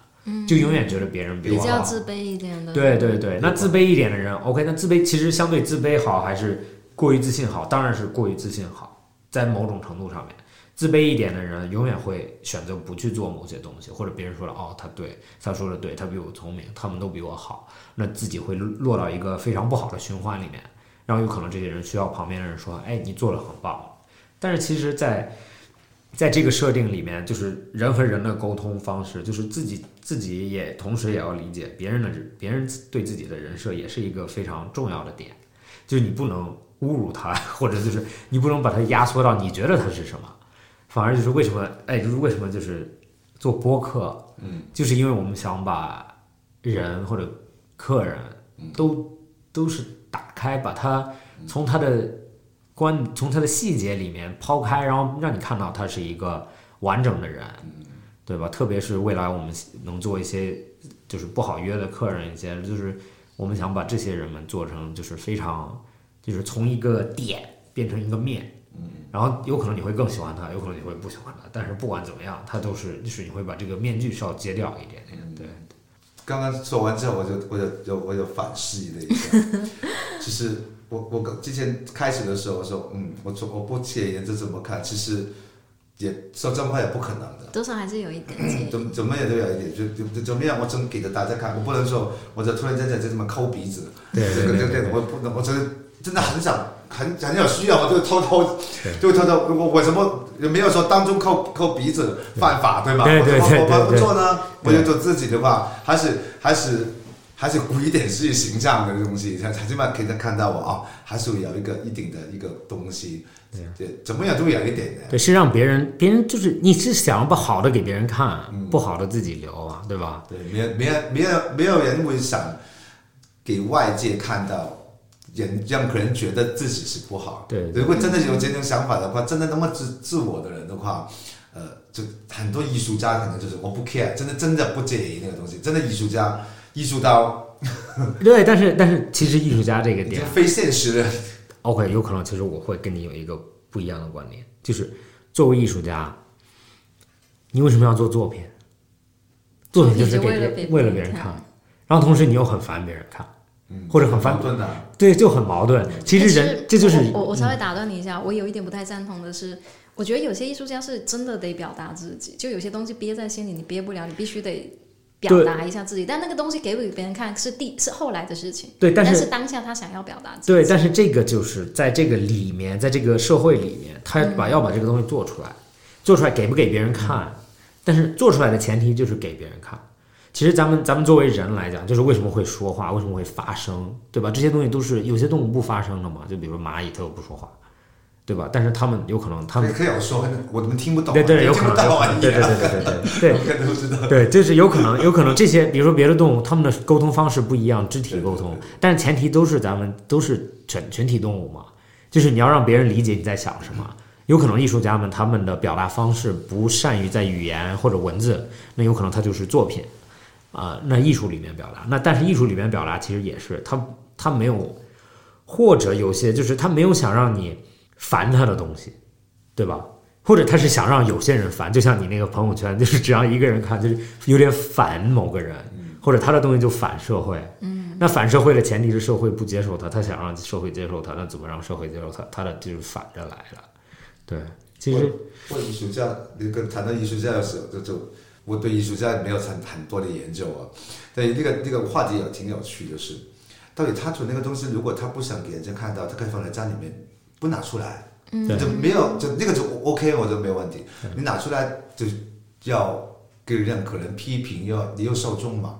就永远觉得别人比比我好，较自卑一点的。对对对，那自卑一点的人，OK，那自卑其实相对自卑好还是过于自信好？当然是过于自信好，在某种程度上面，自卑一点的人永远会选择不去做某些东西，或者别人说了哦，他对，他说的对，他比我聪明，他们都比我好，那自己会落到一个非常不好的循环里面，然后有可能这些人需要旁边的人说，哎，你做的很棒，但是其实，在在这个设定里面，就是人和人的沟通方式，就是自己自己也同时也要理解别人的别人对自己的人设，也是一个非常重要的点。就是你不能侮辱他，或者就是你不能把他压缩到你觉得他是什么，反而就是为什么哎，就是为什么就是做播客，嗯，就是因为我们想把人或者客人都都是打开，把他从他的。观从他的细节里面抛开，然后让你看到他是一个完整的人，对吧？特别是未来我们能做一些就是不好约的客人，一些就是我们想把这些人们做成就是非常就是从一个点变成一个面，然后有可能你会更喜欢他，有可能你会不喜欢他，但是不管怎么样，他都是就是你会把这个面具稍揭掉一点点，对。刚刚说完之后，我就我就就我就反思了一下，其实。我我之前开始的时候我说，嗯，我从我不切颜值怎么看，其实也说这么快也不可能的，多少还是有一点。怎怎么也都有一点，就就怎么样，我真给着大家看，我不能说我就突然间在这么抠鼻子，对对对对，我不能，我真的真的很想很很有需要，我就偷偷就偷偷，我我什么也没有说当中抠抠鼻子犯法对吗？对对对我我不做呢，我就做自己的话，还是还是。还是古一点自己形象的东西，才才起码可以看到我啊，还是有一个一定的一个东西，对，怎么样都有一点的。对，是让别人，别人就是你是想要把好的给别人看，不好的自己留啊，对吧？对，没有没有没有没有人会想给外界看到，人让客人觉得自己是不好。对，如果真的有这种想法的话，真的那么自自我的人的话，呃，就很多艺术家可能就是我不 care，真的真的不介意那个东西，真的艺术家。艺术刀，对，但是但是其实艺术家这个点非现实的。OK，有可能其实我会跟你有一个不一样的观点，就是作为艺术家，你为什么要做作品？作品就是给为了别人看，然后同时你又很烦别人看，或者很烦，对，就很矛盾。其实人这就是我我稍微打断你一下，我有一点不太赞同的是，我觉得有些艺术家是真的得表达自己，就有些东西憋在心里，你憋不了，你必须得。表达一下自己，但那个东西给不给别人看是第是后来的事情。对，但是当下他想要表达。对，但是这个就是在这个里面，在这个社会里面，他把要把这个东西做出来，做出来给不给别人看？但是做出来的前提就是给别人看。其实咱们咱们作为人来讲，就是为什么会说话，为什么会发声，对吧？这些东西都是有些动物不发声的嘛，就比如蚂蚁，它又不说话。对吧？但是他们有可能，他们可以说，我们听不懂。对对，有可能。对对对对对对对。对，就是有可能，有可能这些，比如说别的动物，他们的沟通方式不一样，肢体沟通，但是前提都是咱们都是全全体动物嘛，就是你要让别人理解你在想什么。有可能艺术家们他们的表达方式不善于在语言或者文字，那有可能他就是作品啊。那艺术里面表达，那但是艺术里面表达其实也是他他没有，或者有些就是他没有想让你。烦他的东西，对吧？或者他是想让有些人烦，就像你那个朋友圈，就是只要一个人看，就是有点反某个人，或者他的东西就反社会。嗯，那反社会的前提是社会不接受他，他想让社会接受他，那怎么让社会接受他？他的就是反着来了。对，其实，我艺术家，你跟谈到艺术家的时候，就就我对艺术家没有很很多的研究啊。对，那个那个话题也挺有趣，就是到底他做那个东西，如果他不想给人家看到，他可以放在家里面不拿出来，嗯就没有就那个就 OK，我就没有问题。你拿出来就要给任何人批评，要你又受众嘛，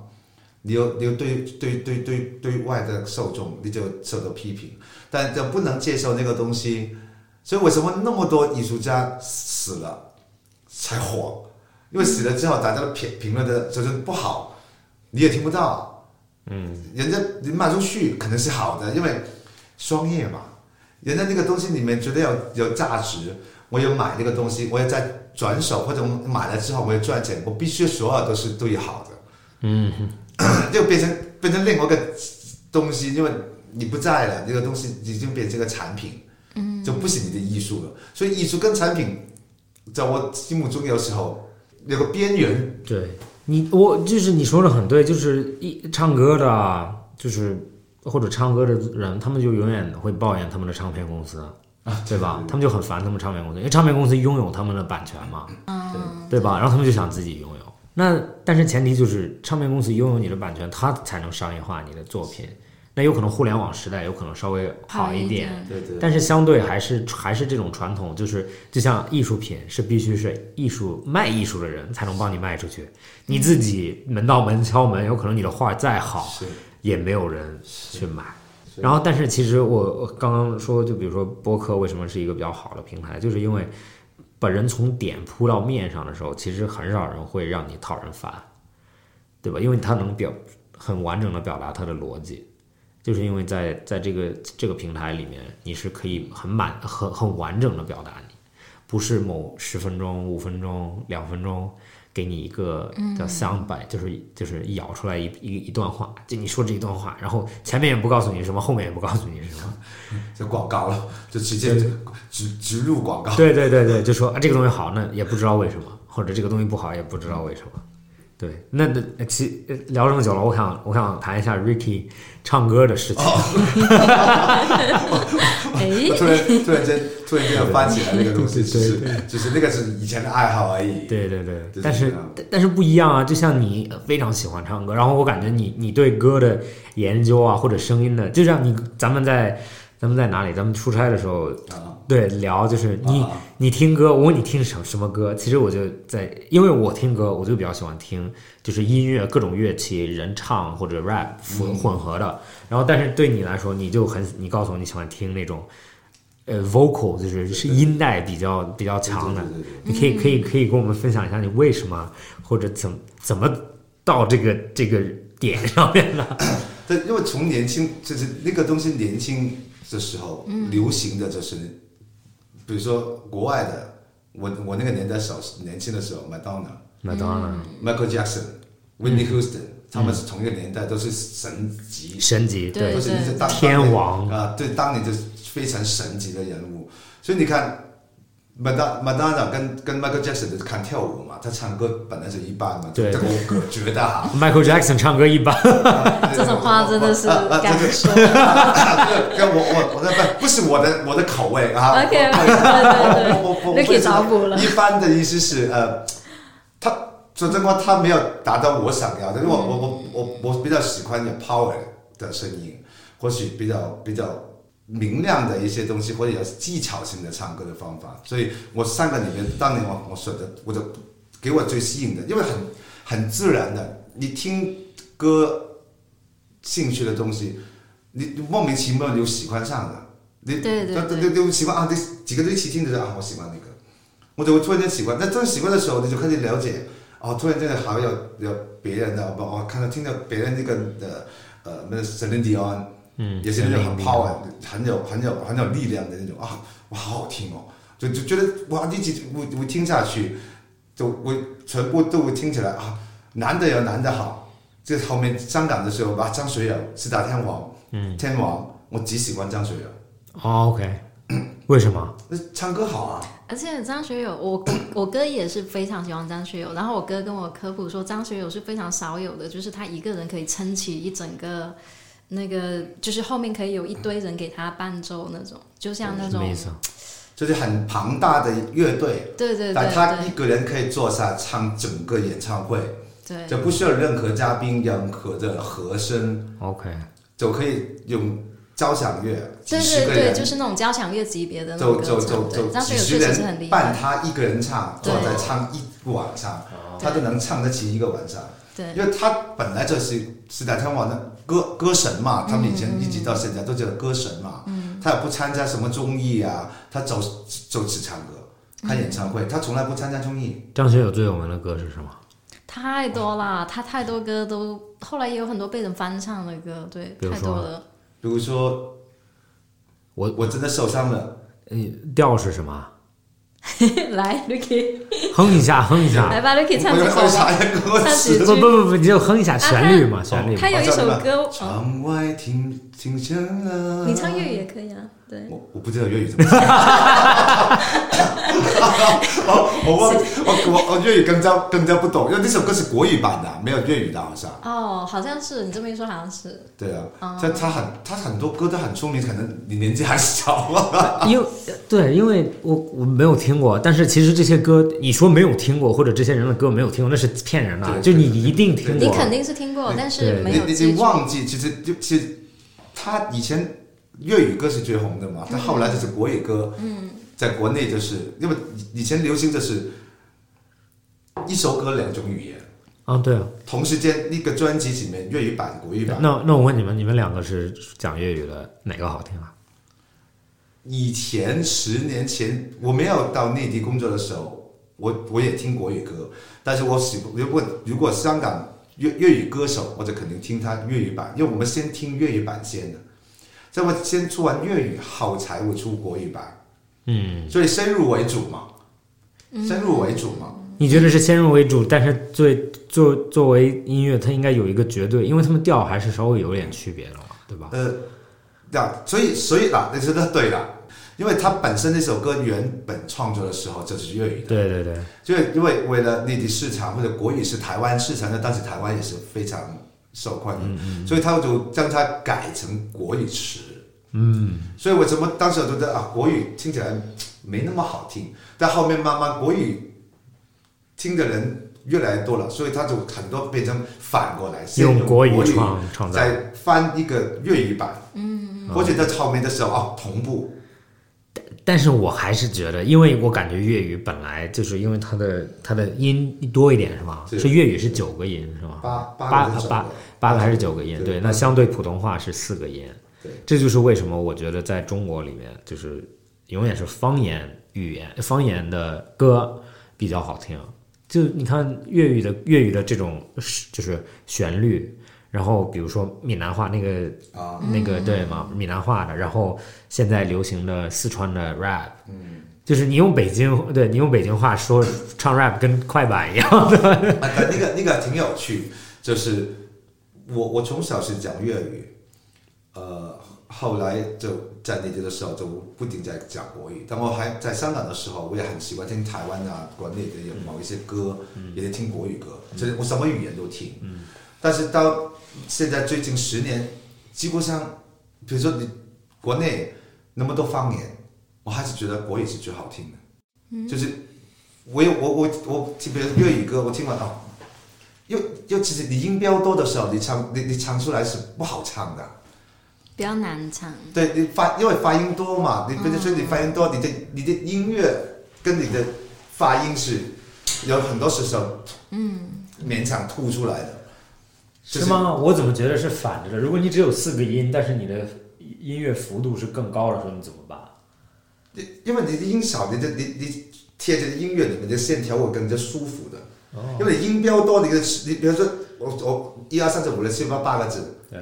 你又你又对对对对对外的受众，你就受到批评，但就不能接受那个东西。所以为什么那么多艺术家死了才火？因为死了之后，大家的评评论的就是不好，你也听不到。嗯，人家你卖出去可能是好的，因为商业嘛，人家那个东西里面觉得有有价值，我有买那个东西，我要在转手或者我买了之后我要赚钱，我必须所有都是对好的。嗯，就变成变成另外一个东西，因为你不在了，这个东西已经变成个产品，嗯，就不是你的艺术了。所以艺术跟产品，在我心目中有时候有个边缘。对你，我就是你说的很对，就是一唱歌的啊，就是或者唱歌的人，他们就永远会抱怨他们的唱片公司，对吧？他们就很烦他们唱片公司，因为唱片公司拥有他们的版权嘛，对对吧？然后他们就想自己拥有。那但是前提就是唱片公司拥有你的版权，它才能商业化你的作品。那有可能互联网时代有可能稍微好一点，对对。但是相对还是还是这种传统，就是就像艺术品是必须是艺术卖艺术的人才能帮你卖出去，你自己门到门敲门，有可能你的画再好是也没有人去买。然后，但是其实我我刚刚说，就比如说播客为什么是一个比较好的平台，就是因为把人从点铺到面上的时候，其实很少人会让你讨人烦，对吧？因为他能表很完整的表达他的逻辑。就是因为在在这个这个平台里面，你是可以很满很很完整的表达你，不是某十分钟、五分钟、两分钟给你一个叫 sound bite，、就是就是咬出来一一一段话，就你说这一段话，然后前面也不告诉你什么，后面也不告诉你什么，就广告了，就直接植植入广告。对对对对，就说啊这个东西好，那也不知道为什么，或者这个东西不好，也不知道为什么。对，那那其聊这么久了，我想我想谈一下 Ricky 唱歌的事情。哎，突然突然间突然间翻起来那个东西，只是对就是那个是以前的爱好而已。对对对。就是，但是但但是不一样啊，就像你非常喜欢唱歌，然后我感觉你你对歌的研究啊，或者声音的，就像你咱们在咱们在哪里，咱们出差的时候，啊，对聊就是你、啊。你听歌，我问你听什什么歌，其实我就在，因为我听歌，我就比较喜欢听就是音乐各种乐器人唱或者 rap 混嗯。混合的，然后但是对你来说，你就很你告诉我你喜欢听那种。呃，vocal 就是是音带比较比较强的，你可以可以可以跟我们分享一下你为什么或者怎怎么到这个这个点上面的？对，因为从年轻就是那个东西年轻的时候、流行的就是，比如说国外的，我我那个年代小年轻的时候，，Madonna、Madonna、Michael Jackson、Whitney Houston，、他们是同一个年代，都是神级，神级，对。都是那些当天王。啊，对，当年就是非常神级的人物。所以你看，麦当麦当娜跟跟 Michael Jackson 的看跳舞嘛，他唱歌本来是一般嘛，对这个我觉得哈。Michael Jackson 唱歌一般，这种话真的是啊啊敢这个说。跟 我我我的不不是我的我的口味啊。OK，对对对我我我 Ricky 找补了一般的意思是呃，他说真话，他没有达到我想要的，因为我我我我我比较喜欢有 power 的声音，或许比较比较明亮的一些东西，或者有技巧性的唱歌的方法。所以我三个里面，当年我我选的，我就给我最吸引的，因为很很自然的，你听歌兴趣的东西，你莫名其妙就喜欢上了。你对对对就就就喜欢啊，这几个都一起听的时候啊，我喜欢那个，我就会突然间喜欢。那突然喜欢的时候，你就开始了解，哦，突然间还有有别人的，我我看到听到别人那个的呃，那 Celine Dion，嗯。也是那种很 power，很有很有很有力量的那种。啊，哇，好好听哦，就就觉得哇，一直我我听下去，就我全部都会听起来啊，男的有男的好，这后面香港的时候啊，张学友四大天王，嗯，天王，我只喜欢张学友。哦，OK，为什么？那唱歌好啊，而且张学友，我我我哥也是非常喜欢张学友。然后我哥跟我科普说，张学友是非常少有的，就是他一个人可以撑起一整个那个，就是后面可以有一堆人给他伴奏那种，就像那种？就是很庞大的乐队，对对对但他一个人可以坐下唱整个演唱会，对，就不需要任何嘉宾、任何的和声，OK，就可以用交响乐几对对对，十个人，就是那种交响乐级别的那就种歌唱，就就就十人厉害，伴他一个人唱，坐在唱一晚上，他就能唱得起一个晚上。对。因为他本来就是是在天王的歌歌神嘛，他们以前一直到现在都叫歌神嘛。他也不参加什么综艺啊，他走就只唱歌、开演唱会，他从来不参加综艺。张学友最有名的歌是什么？太多了，他太多歌都后来也有很多被人翻唱的歌，对，太多了。比如说，我我真的受伤了，你调是什么？来，Lucky，哼一下，哼一下。来吧，Lucky 唱。一下歌唱词几。不不不不，你就哼一下啊旋律嘛，旋律。他有一首歌，哦窗外听听见了。你唱粤语也可以啊，对。我我不知道粤语怎么唱。我我我我我我粤语更加更加不懂，因为那首歌是国语版的，没有粤语的，好像。哦，好像是你这么一说，好像是。对啊，哦他他很他很多歌都很出名，可能你年纪还小啊。因为对，因为我我没有听过，但是其实这些歌，你说没有听过，或者这些人的歌没有听过，那是骗人的。对就你一定听过。你肯定是听过，但是对没你你你有。忘记，其实就其实他以前粤语歌是最红的嘛，但后来就是国语歌，嗯，在国内就是因为以前流行的是一首歌两种语言，啊，对啊。同时间一个专辑里面粤语版、国语版。那那我问你们，你们两个是讲粤语的，哪个好听啊？以前十年前我没有到内地工作的时候，我我也听国语歌，但是我喜如果如果香港粤粤语歌手，我就肯定听他粤语版，因为我们先听粤语版先的，这么先出完粤语好才会出国语版，嗯，所以深入为主嘛，深入为主嘛。你觉得是先入为主，但是作为作作为音乐，它应该有一个绝对，因为他们调还是稍微有点区别的嘛，对吧？呃，呀，所以所以啦，你说的对啦，因为他本身那首歌原本创作的时候就是粤语的。对对对，就因为为了内地市场或者国语是台湾市场，那当时台湾也是非常受欢迎，所以他就将它改成国语词。嗯，所以我怎么当时我觉得啊，国语听起来没那么好听，但后面慢慢国语听的人越来越多了，所以他就很多变成反过来，先用国语语创创造。再翻一个粤语版，嗯，或者在后面的时候啊同步，但是我还是觉得，因为我感觉粤语本来就是因为它的它的音多一点是吗？是是粤语是九个音是吗？八八八八八个还是九个音？对，那相对普通话是四个音。对，这就是为什么我觉得在中国里面，就是永远是方言语言方言的歌比较好听。就你看粤语的粤语的这种就是旋律，然后比如说闽南话那个啊，那个对吗？闽南话的，然后现在流行的四川的 rap，嗯，就是你用北京对你用北京话说唱 rap 跟快板一样的，啊，那个那个挺有趣，就是我我从小是讲粤语，呃，后来就在内地的时候就不停在讲国语。但我还在香港的时候，我也很喜欢听台湾啊、国内的有某一些歌，嗯。也听国语歌，就是我什么语言都听。嗯。但是到现在最近十年，几乎上，比如说你国内那么多方言，我还是觉得国语是最好听的。嗯就是我有我我我，比如粤语歌，我听完哦，又又其实你音标多的时候，你唱你你唱出来是不好唱的。比较难唱。对你发，因为发音多嘛，你比如说你发音多，你的你的音乐跟你的发音是有很多时候，嗯，勉强吐出来的。就是吗？我怎么觉得是反着的？如果你只有四个音，但是你的音乐幅度是更高的时候，你怎么办？因因为你的音少，你的你你贴着音乐里面的线条会更加舒服的。哦因为你音标多，你的你比如说我我一二三四五六七八八个字，对，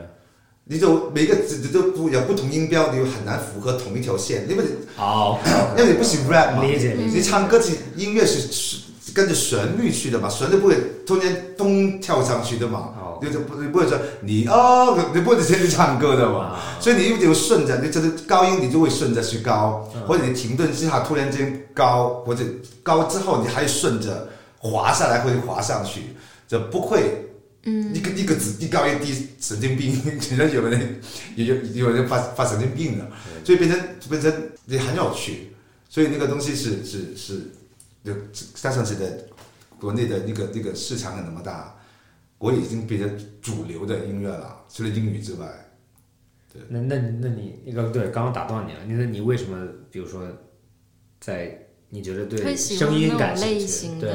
你就每个字你都不有不同音标，你就很难符合同一条线，因为你好，因为你不是 rap 嘛，理解理解你唱歌是音乐是是跟着旋律去的嘛，旋律不会中间咚跳上去的嘛就不你不会说你哦，你不会先去唱歌的嘛，啊。所以你一定要顺着，你就是高音你就会顺着去高，嗯。或者你停顿之下突然间高，或者高之后你还顺着滑下来或者滑上去，就不会。嗯，一个一个字一高一低，神经病，人家有人有有有人发发神经病了，所以变成变成也很有趣。所以那个东西是是是，就加上现在国内的那个那个市场也那么大，国语已经变成主流的音乐了，除了英语之外。对那那那你那个对，刚刚打断你了，你那你为什么比如说在你觉得对声音感兴趣？对，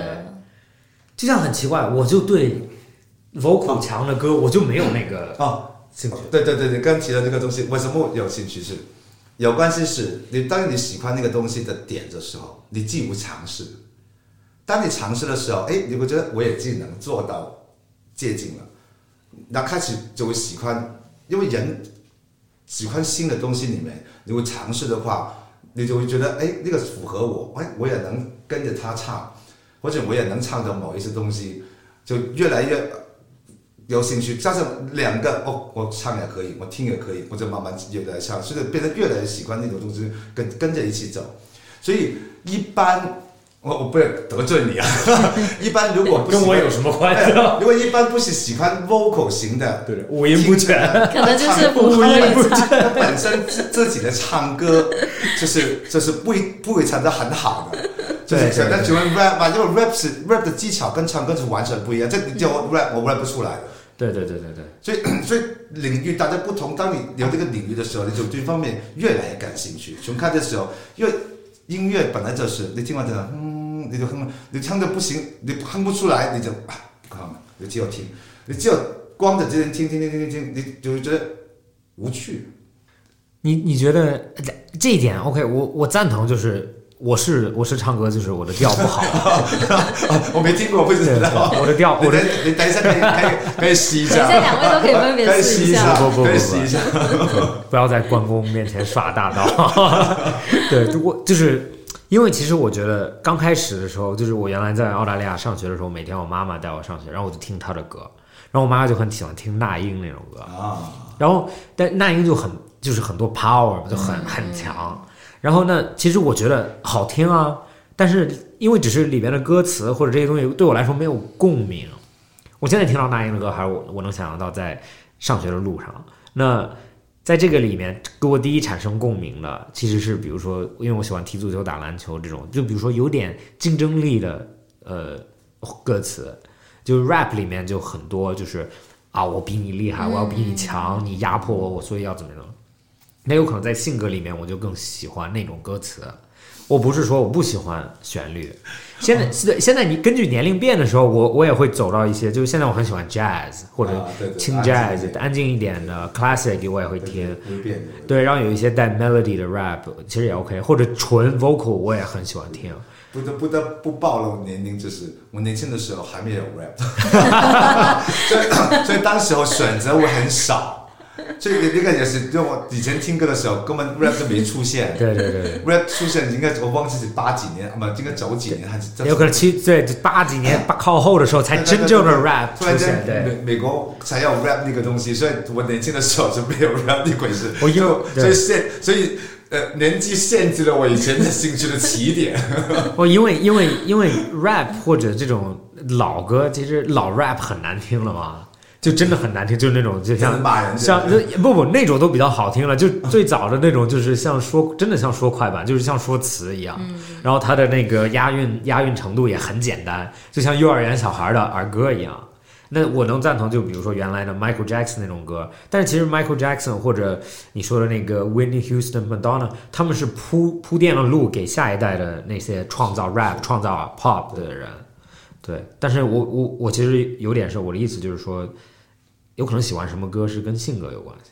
就像很奇怪，我就对 vocal 强的歌我就没有那个哦，兴趣。对对对对，刚提到这个东西，为什么有兴趣是？有关系是你当你喜欢那个东西的点的时候，你既不尝试，当你尝试的时候，哎，你会觉得我也既能做到接近了，那开始就会喜欢，因为人喜欢新的东西里面，你会尝试的话，你就会觉得，哎，那个符合我，哎，我也能跟着他唱，或者我也能唱到某一些东西，就越来越有兴趣。加上两个，哦，我唱也可以，我听也可以，我就慢慢越来越唱，所以变得越来越喜欢那种东西，跟跟着一起走。所以一般，我我不要得罪你啊，一般如果不喜欢 跟我有什么关系？哎如果一般不是喜欢 vocal 型的，对五音不全。可能就是五音不会唱，他本身自自己的唱歌 就是就是不会不会唱得很好的，就是对但喜欢 rap 嘛，因为 rap 是 rap 的技巧跟唱歌是完全不一样，这你叫我 rap 我 rap 不出来的，对对对对对，所以所以领域大家不同，当你有这个领域的时候，你就对方面越来越感兴趣。从开的时候，因为音乐本来就是你听完这个，嗯，你就哼，你唱的不行，你哼不出来，你就啊不看了，你只有听，你只有光着这人听听听听听，你就会觉得无趣。你你觉得这一点 OK？我我赞同，就是我是我是唱歌，就是我的调不好，我没听过，不知对道。我的调我的等你等一下可以 可以可以试一等一下下，两位都可以分别可以试一下不不不可以试一下。不要在关公面前耍大刀。对，我就是因为其实我觉得刚开始的时候，就是我原来在澳大利亚上学的时候，每天我妈妈带我上学，然后我就听她的歌，然后我妈妈就很喜欢听那英那种歌，啊，然后但那英就很就是很多 power 就很很强，然后呢，其实我觉得好听啊，但是因为只是里边的歌词或者这些东西对我来说没有共鸣，我现在听到那英的歌，还是我我能想象到在上学的路上，那。在这个里面，给我第一产生共鸣的，其实是比如说，因为我喜欢踢足球、打篮球这种，就比如说有点竞争力的呃歌词，就是 rap 里面就很多就是啊，我比你厉害，我要比你强，你压迫我，我所以要怎么样？那有可能在性格里面，我就更喜欢那种歌词。我不是说我不喜欢旋律，现在现在现在你根据年龄变的时候，我我也会走到一些，就是现在我很喜欢 jazz 或者轻 jazz 安静一点的 classic 我也会听。对，然后有一些带 melody 的 rap 其实也 OK，或者纯 vocal 我也很喜欢听。不得不得不暴露年龄，就是我年轻的时候还没有 rap，所以所以当时候选择我很少，所以那个也是，就我以前听歌的时候根本 rap 都没出现 对对对对，，rap 出现应该我忘记是八几年，不应该九几年还是有可能七对八几年 八靠后的时候才真正的 rap 出现。对，美美国才要 rap 那个东西，所以我年轻的时候就没有 rap 那回事，我因为所以限所以呃年纪限制了我以前的兴趣的起点。我因为因为因为 rap 或者这种老歌，其实老 rap 很难听了嘛，就真的很难听，就是那种就像像不不那种都比较好听了，就最早的那种就是像说真的像说快板，就是像说词一样，然后它的那个押韵押韵程度也很简单，就像幼儿园小孩的儿歌一样。那我能赞同，就比如说原来的 Michael Jackson 那种歌，但是其实 Michael Jackson 或者你说的那个 Whitney Houston、Madonna，他们是铺铺垫了路给下一代的那些创造 rap、创造 pop 的人。对，但是我我我其实有点是我的意思就是说，有可能喜欢什么歌是跟性格有关系，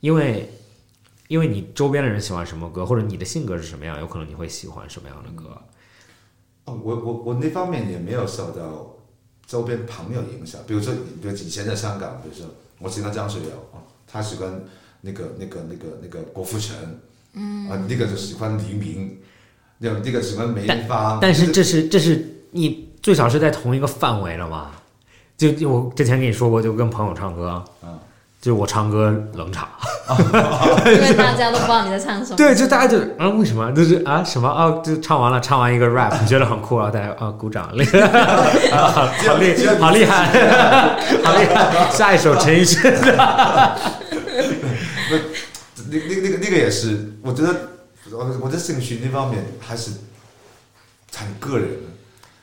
因为因为你周边的人喜欢什么歌，或者你的性格是什么样，有可能你会喜欢什么样的歌。哦，我我我那方面也没有受到周边朋友影响，比如说，比如以前在香港，比如说我喜欢张学友，哦，他喜欢那个那个那个那个郭富城，嗯，啊，那个就喜欢黎明，那那个喜欢梅艳芳，但是这是这是你最少是在同一个范围了嘛？就就我之前跟你说过，就跟朋友唱歌，嗯，就我唱歌冷场，因为大家都不知道你在唱什么。对，就大家就啊为什么？就是啊什么？啊就唱完了，唱完一个 rap，你觉得很酷，然后大家啊鼓掌，厉 害，啊好好厉好厉害，好厉害，下一首陈奕迅。的，那那那个那个也是，我觉得我我的兴趣那方面还是很个人的。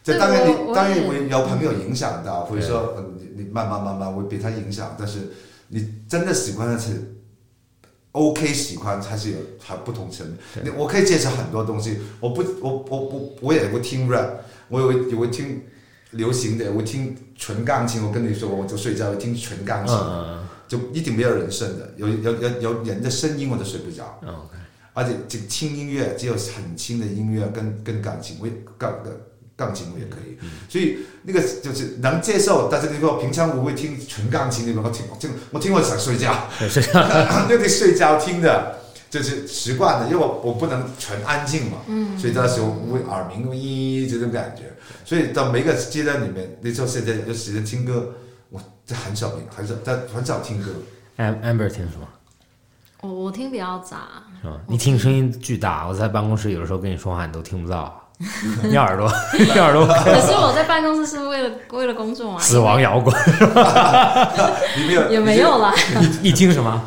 对这当然你当然也会有朋友影响到，或者说呃你你慢慢慢慢会被他影响，但是你真的喜欢的是 OK 喜欢还是有还不同层面。你我可以介绍很多东西，我不我我我我也会听 rap，我也会也会听流行的，我听纯钢琴。我跟你说，我就睡觉我听纯钢嗯琴，嗯就一定没有人声的，有有有有人的声音我都睡不着。而且这个轻音乐只有很轻的音乐跟跟钢琴，我也钢琴我也可以，所以那个就是能接受。但是你说平常我会听纯钢琴那种，我听我听我听我想睡觉，对 是这样，那得睡觉听的，就是习惯的，因为我我不能纯安静嘛，嗯，所以到时候会耳鸣咦这种感觉，所以到每个阶段里面，你说现在有时间听歌，我这很少很少但很少听歌，Am Amber 听什么？我我听比较杂，是吧？你听声音巨大，我在办公室有的时候跟你说话，你都听不到。你耳朵，你耳朵，可是我在办公室是为了为了工作嘛，死亡摇滚。你没有 也没有啦。你你听什么？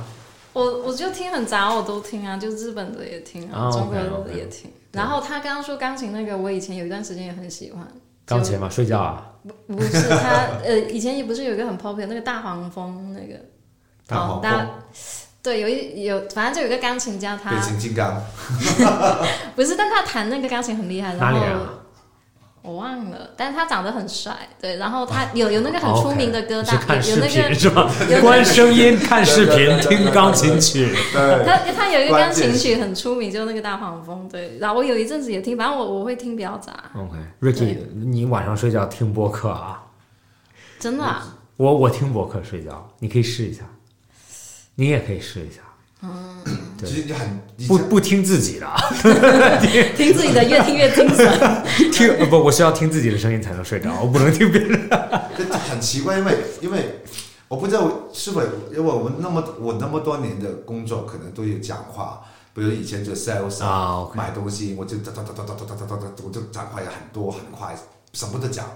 我我就听很杂，我都听啊，就日本的也听中国的也听。然后他刚刚说钢琴那个，我以前有一段时间也很喜欢。钢琴嘛？睡觉啊？不不是他呃，以前也不是有一个很 popular 那个大黄蜂那个大黄哦大蜂、对，有一有反正就有个钢琴家，他变形金刚，不是，但他弹那个钢琴很厉害，然后哪里人啊？我忘了，但是他长得很帅，对，然后他有有那个很出名的歌大，是看视有有那个频是吧有？观声音，看视频，听钢琴曲。对，他他有一个钢琴曲很出名，就是那个大黄蜂，对，然后我有一阵子也听，反正我我会听比较杂，OK，Ricky，你晚上睡觉听播客啊？真的、啊，我我听播客睡觉，你可以试一下，你也可以试一下，对其实你很不不听自己的啊，听自己的越听越精神。听呃不，我需要听自己的声音才能睡着，我不能听别人。这很奇怪，因为因为我不知道是否因为我们那么我那么多年的工作，可能都有讲话，比如以前做 sales 啊买东西，我就哒哒哒哒哒哒哒哒哒，我就讲话也很多很快，什么都讲。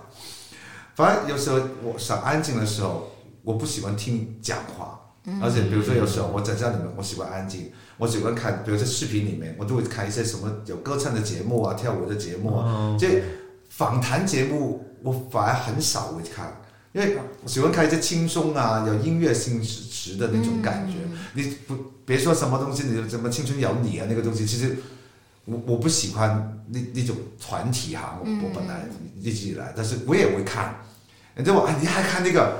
反正有时候我想安静的时候，我不喜欢听讲话。而且比如说有时候我在家里面，我喜欢安静，我喜欢看，比如在视频里面，我都会看一些什么有歌唱的节目啊、跳舞的节目啊，这访谈节目我反而很少会看，因为我喜欢看一些轻松啊、有音乐性质的那种感觉。你不别说什么东西，你什么青春有你啊那个东西，其实我我不喜欢那那种团体哈、我我本来一直以来，但是我也会看。你知道啊，你还看那个，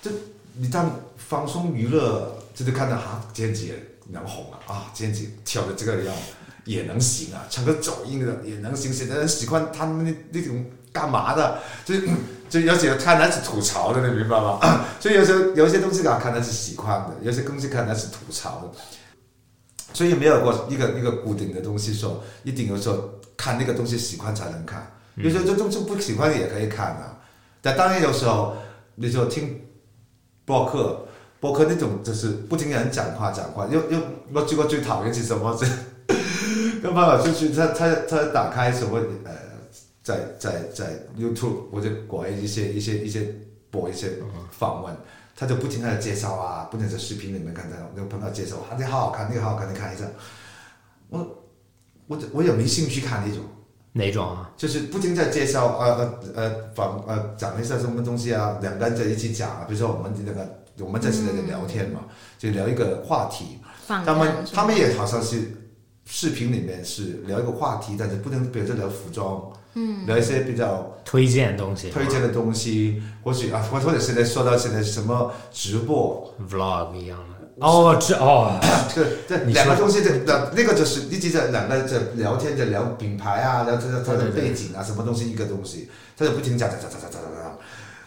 就你当放松娱乐，就是看到哈，简直也能红啊啊，简直跳的这个样也能行啊，唱个走音的也能行。现在人喜欢他们那那种干嘛的，就就有些看来是吐槽的，你明白吗？所以有时候有些东西啊，看来是喜欢的，有些东西看来是吐槽的。所以没有过一个一个固定的东西说，一定有说看那个东西喜欢才能看，有时候这东西不喜欢也可以看啊。但当然有时候你说听播客，播客那种就是不停有人讲话讲话，又又我最我最讨厌是什么？是 跟朋友出去，他他他打开什么呃，在在在 YouTube 或者国外一些一些一些播一些访问，他就不停的介绍啊，不停在视频里面看到那个朋友介绍，啊，那个好好看，那个好好看，你看一下。我我我也没兴趣看那种。哪种啊？就是不停在介绍呃呃呃访呃讲一下什么东西啊，两个人在一起讲啊，比如说我们那个我们在现在在聊天嘛，就聊一个话题。他们他们也好像是视频里面是聊一个话题，但是不能比如说聊服装，嗯，聊一些比较推荐的东西，推荐的东西，或许啊，或者现在说到现在什么直播。Vlog 一样的。哦，这哦，这这两个东西，这那那个就是一直在两个在聊天，在聊品牌啊，聊这个他的背景啊，什么东西一个东西，他就不停讲讲讲讲讲讲讲。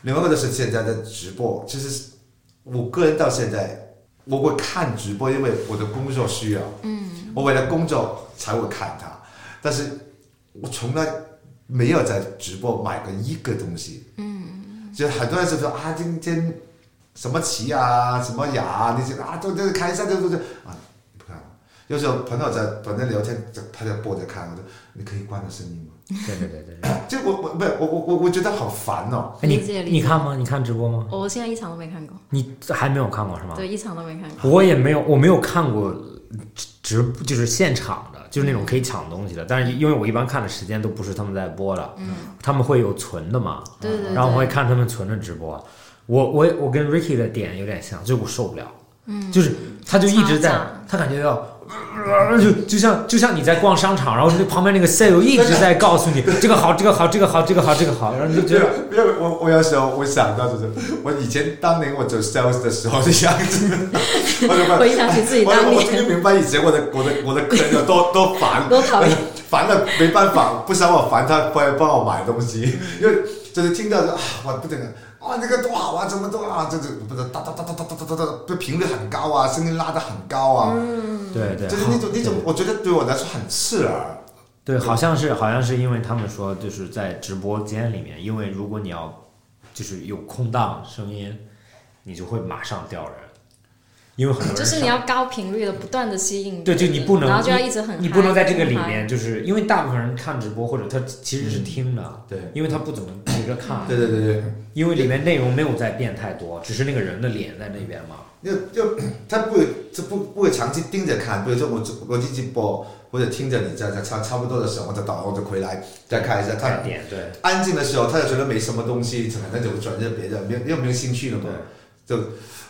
另外一个就是现在的直播，其实我个人到现在我会看直播，因为我的工作需要，嗯，我为了工作才会看它，但是我从来没有在直播买过一个东西，嗯，就很多人就说啊，今天。什么旗啊，什么雅啊，那些啊，都都看一下，都都都啊，不看了。有时候朋友在反正聊天，他在播着看，我说你可以关了声音吗？对对对对对。就 我我不是我我我我觉得好烦哦。哎，你理解理解你看吗？你看直播吗？我现在一场都没看过，你还没有看过是吗？对，一场都没看过。我也没有，我没有看过直就是现场的，就是那种可以抢东西的。但是因为我一般看的时间都不是他们在播的，嗯，他们会有存的嘛，对对对，然后我会看他们存的直播。我我我跟 Ricky 的点有点像，就是我受不了，嗯，就是他就一直在，他感觉要。就就像就像你在逛商场，然后那旁边那个 sale 一直在告诉你这个好，这个好，这个好，这个好，这个好，然后你就觉得因为我我有时候我想到就是我以前当年我做 sales 的时候的样子，我 就回想起自己当我我终于明白以前我的我的我的客人有多多烦，多讨厌，烦的没办法，不想我烦他会帮我买东西，因为就是听到就啊，我不整个。哇，那个多好啊！怎么多啊？这这不是哒哒哒哒哒哒哒哒哒，这频率很高啊，声音拉得很高啊，嗯，对对，就是那种那种，我觉得对我来说很刺耳。对，好像是好像是因为他们说就是在直播间里面，因为如果你要就是有空档声音，你就会马上掉人，因为很多人就是你要高频率的不断的吸引，对，就你不能然后就要一直很，你不能在这个里面，就是因为大部分人看直播或者他其实是听的，嗯对因为他不怎么急着看，对对对对，因为里面内容没有在变太多，只是那个人的脸在那边嘛。就就他不会，这不不会长期盯着看。比如说我我进去播，或者听着你在在差差不多的时候，我就倒我就回来再看一下。他看点对安静的时候，他就觉得没什么东西，可能就转着别的，没有又没有兴趣了嘛。就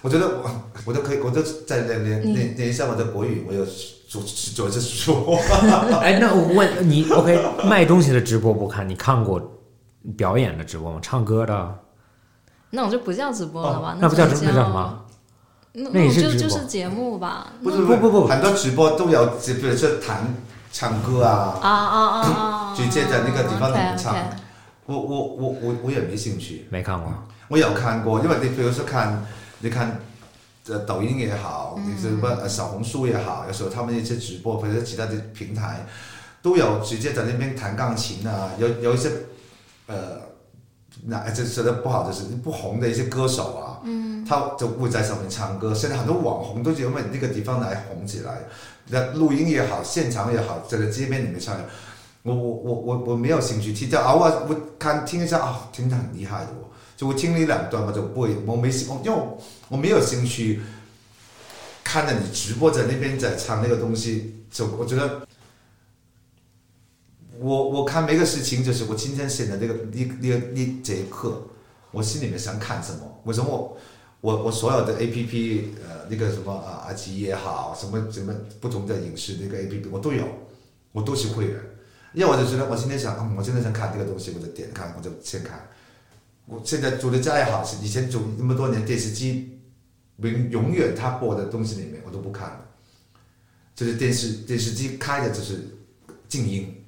我觉得我我都可以，我都在练练练练一下我的国语，我有主主着说。哎，那我问你，OK，卖东西的直播不看，你看过表演的直播吗？唱歌的，那我就不叫直播了吧？哦那不叫种直那叫什么？那那也是就就是节目吧？不是不不不很多直播都有，比如说弹唱歌啊，啊啊啊啊！直接在那个地方里面唱。我我我我我也没兴趣。没看过。我有看过，因为你比如说看，你看，这，抖音也好，你什么呃小红书也好，有时候他们一些直播或者其他的平台，都有直接在那边弹钢琴啊，有有一些，呃，那这说的不好就是不红的一些歌手啊，嗯，他就会在上面唱歌。现在很多网红都是因为那个地方来红起来，那录音也好，现场也好，在街边里面唱。我我我我我没有兴趣听，就偶尔我看听一下啊，听得很厉害的哦。就我听了一两段，我就不会，我没兴，因为我没有兴趣看着你直播在那边在唱那个东西，就我觉得，我我看每个事情就是我今天写的那个那那那这一刻，我心里面想看什么，为什么我我我所有的 A P P 呃那个什么啊爱奇艺也好，什么什么不同的影视那个 A P P 我都有，我都是会员，因为我就觉得我今天想，嗯，我今天想看这个东西，我就点开，我就先看。我现在住的家也好，是以前住那么多年，电视机永永远他播的东西里面我都不看的，就是电视电视机开的就是静音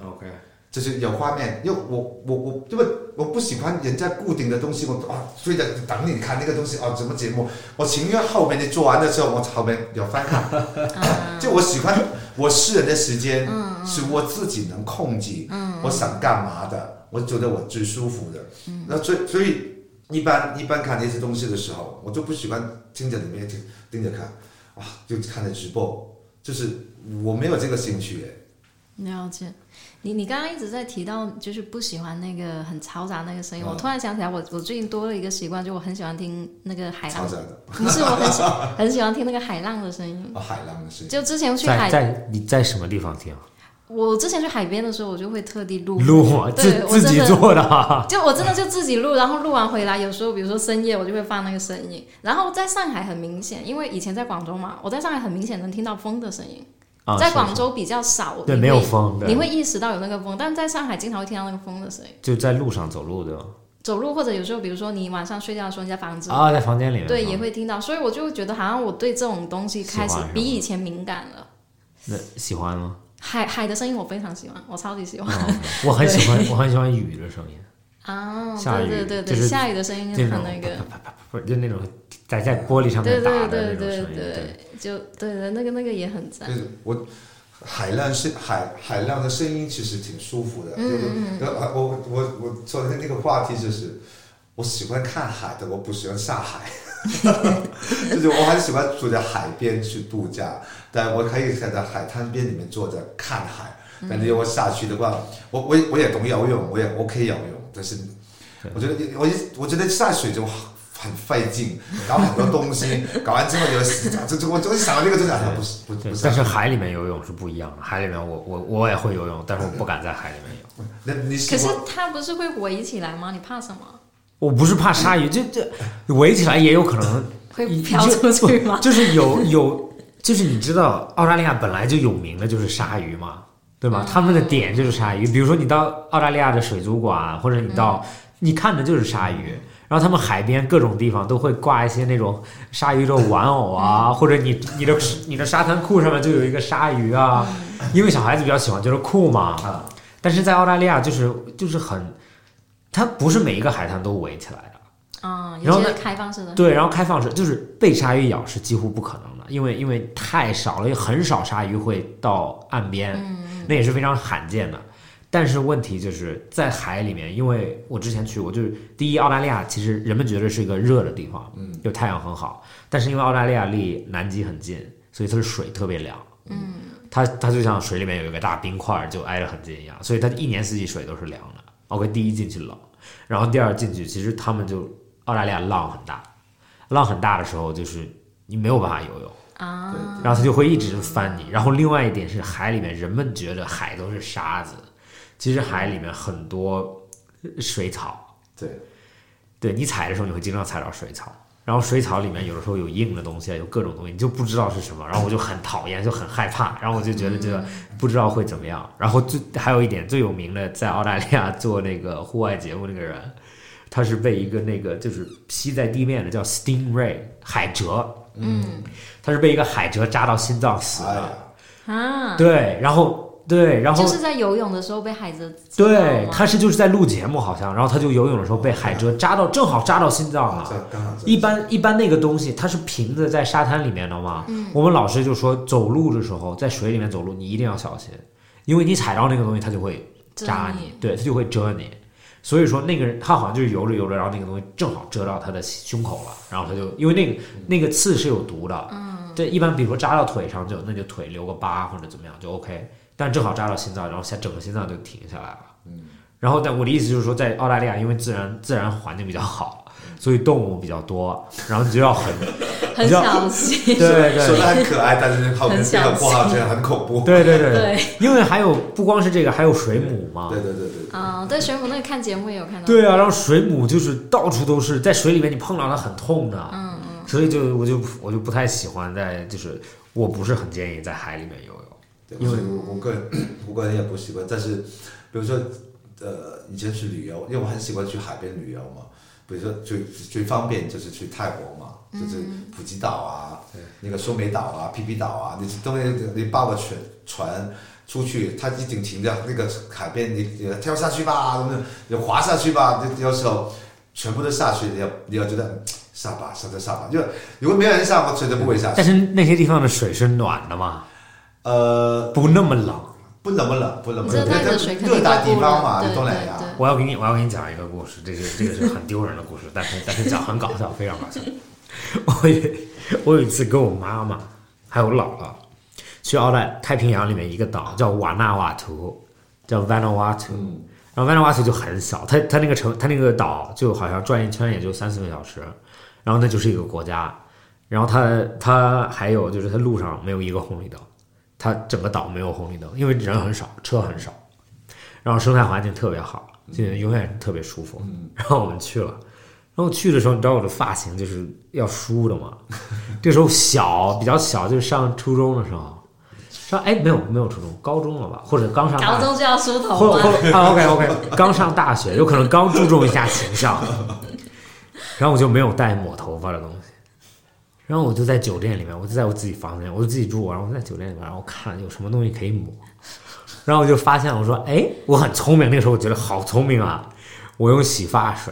，OK，就是有画面，因为我我我因为我不喜欢人家固定的东西，我啊非得等你看那个东西啊什么节目，我情愿后面你做完的时候我后面有翻看，就我喜欢我私人的时间是我自己能控制，我想干嘛的，我觉得我最舒服的，那所以所以一般一般看那些东西的时候，我就不喜欢盯着里面听盯着看，啊就看着直播，就是我没有这个兴趣诶。了解。你你刚刚一直在提到，就是不喜欢那个很嘈杂那个声音。嗯我突然想起来我，我最近多了一个习惯，就我很喜欢听那个海浪嘈杂，的 不是我很喜很喜欢听那个海浪的声音。啊，海浪的声音。就之前去海，在你在什么地方听？我之前去海边的时候，我就会特地录录啊，自对我自己真的做的啊。就我真的就自己录，然后录完回来，有时候比如说深夜，我就会放那个声音。然后在上海很明显，因为以前在广州嘛，我在上海很明显能听到风的声音，在广州比较少，对没有风，你会意识到有那个风，但在上海经常会听到那个风的声音。就在路上走路对吧？走路或者有时候，比如说你晚上睡觉的时候，你在房子，啊，在房间里面对，啊也会听到，所以我就觉得好像我对这种东西开始比以前敏感了。那喜欢吗？海海的声音我非常喜欢，我超级喜欢。哦我很喜欢，我很喜欢雨的声音，啊，下雨对对对对，就是下雨的声音那种很那个。就那种在在玻璃上面打的对对那种声音，对对，就对对，那个那个也很赞就。是我海浪是海海浪的声音，其实挺舒服的。就是呃我我我昨天那个话题就是，我喜欢看海的，我不喜欢下海。就是我很喜欢住在海边去度假，但我可以在在海滩边里面坐着看海。反正我下去的话，我我也我也懂游泳，我也我可以游泳，但是我觉得我一我觉得下水就很费劲，搞很多东西，搞完之后就洗澡，这这我就想到这个就想，不是不不是。但是海里面游泳是不一样的，海里面我我我也会游泳，但是我不敢在海里面游。那你可是它不是会围起来吗？你怕什么？我不是怕鲨鱼，这这围起来也有可能 会飘出去吗？就是有有，就是你知道澳大利亚本来就有名的就是鲨鱼嘛，对吧？他们的点就是鲨鱼，比如说你到澳大利亚的水族馆，或者你到你看的就是鲨鱼。然后他们海边各种地方都会挂一些那种鲨鱼的玩偶啊，或者你你的你的沙滩裤上面就有一个鲨鱼啊，因为小孩子比较喜欢，就是酷嘛。但是在澳大利亚就是就是很，它不是每一个海滩都围起来的。啊，然后开放式的。对，然后开放式就是被鲨鱼咬是几乎不可能的，因为因为太少了，也很少鲨鱼会到岸边，那也是非常罕见的。但是问题就是在海里面，因为我之前去过，就是第一，澳大利亚其实人们觉得是一个热的地方，嗯，就太阳很好，但是因为澳大利亚离南极很近，所以它的水特别凉，嗯，它它就像水里面有一个大冰块就挨着很近一样，所以它一年四季水都是凉的。OK，第一进去冷，然后第二进去，其实他们就澳大利亚浪很大，浪很大的时候就是你没有办法游泳啊，然后它就会一直翻你。然后另外一点是海里面人们觉得海都是沙子。其实海里面很多水草，对，对你踩的时候你会经常踩到水草，然后水草里面有的时候有硬的东西，有各种东西，你就不知道是什么，然后我就很讨厌，就很害怕，然后我就觉得这个不知道会怎么样。然后最还有一点最有名的，在澳大利亚做那个户外节目那个人，他是被一个那个就是吸在地面的叫 stingray 海蜇，嗯，他是被一个海蜇扎到心脏死的。啊，对，然后。对，然后就是在游泳的时候被海蜇。对，他是就是在录节目好像，然后他就游泳的时候被海蜇扎到，正好扎到心脏了。一般一般那个东西它是瓶子在沙滩里面的嘛，我们老师就说走路的时候在水里面走路你一定要小心，因为你踩到那个东西它就会扎你，对，它就会蛰你。所以说那个人他好像就是游着游着，然后那个东西正好蛰到他的胸口了，然后他就因为那个那个刺是有毒的，嗯，对，一般比如说扎到腿上就那就腿留个疤或者怎么样就 OK。但正好扎到心脏，然后下整个心脏就停下来了。嗯，然后但我的意思就是说，在澳大利亚，因为自然自然环境比较好，所以动物比较多，然后你就要很 很小心。对对，说的很可爱，但是后面这个括号觉得很恐怖。对对对对，因为还有不光是这个，还有水母嘛。对对对对。啊，对水母那个看节目也有看到。对啊，然后水母就是到处都是，在水里面你碰到它很痛的。嗯嗯。所以就我就我就不太喜欢在，就是我不是很建议在海里面游。因为我我个人 我个人也不习惯，但是比如说呃以前去旅游，因为我很喜欢去海边旅游嘛，比如说最最方便就是去泰国嘛，就是普吉岛啊，那个苏梅岛啊、皮皮岛啊，你东西你包个船船出去，它一定停在那个海边，你你跳下去吧，你滑下去吧，有有时候全部都下去，你要你要觉得下吧，下就下吧，就如果没有人下，我绝对不会下去。但是那些地方的水是暖的嘛？呃，不那么冷，不那么冷，不那么冷。热带地方嘛，东南亚。我要给你，我要给你讲一个故事，这个这个是很丢人的故事，但是但是讲很搞笑，非常搞笑。我有我有一次跟我妈妈还有我姥姥去澳大太平洋里面一个岛叫瓦纳瓦图，叫 Vanuatu，然后 Vanuatu 就很小，它它那个城它那个岛就好像转一圈也就三四个小时，然后那就是一个国家，然后它它还有就是它路上没有一个红绿灯。它整个岛没有红绿灯，因为人很少，车很少，然后生态环境特别好，就永远特别舒服。然后我们去了，然后去的时候，你知道我的发型就是要梳的嘛？这时候小，比较小，就是上初中的时候，上哎没有没有初中，高中了吧？或者刚上高中就要梳头或啊？OK OK，刚上大学，有可能刚注重一下形象，然后我就没有带抹头发的东西。然后我就在酒店里面，我就在我自己房间，我就自己住。然后我在酒店里面，然后我看有什么东西可以抹。然后我就发现，我说：“哎，我很聪明。”那个时候我觉得好聪明啊！我用洗发水，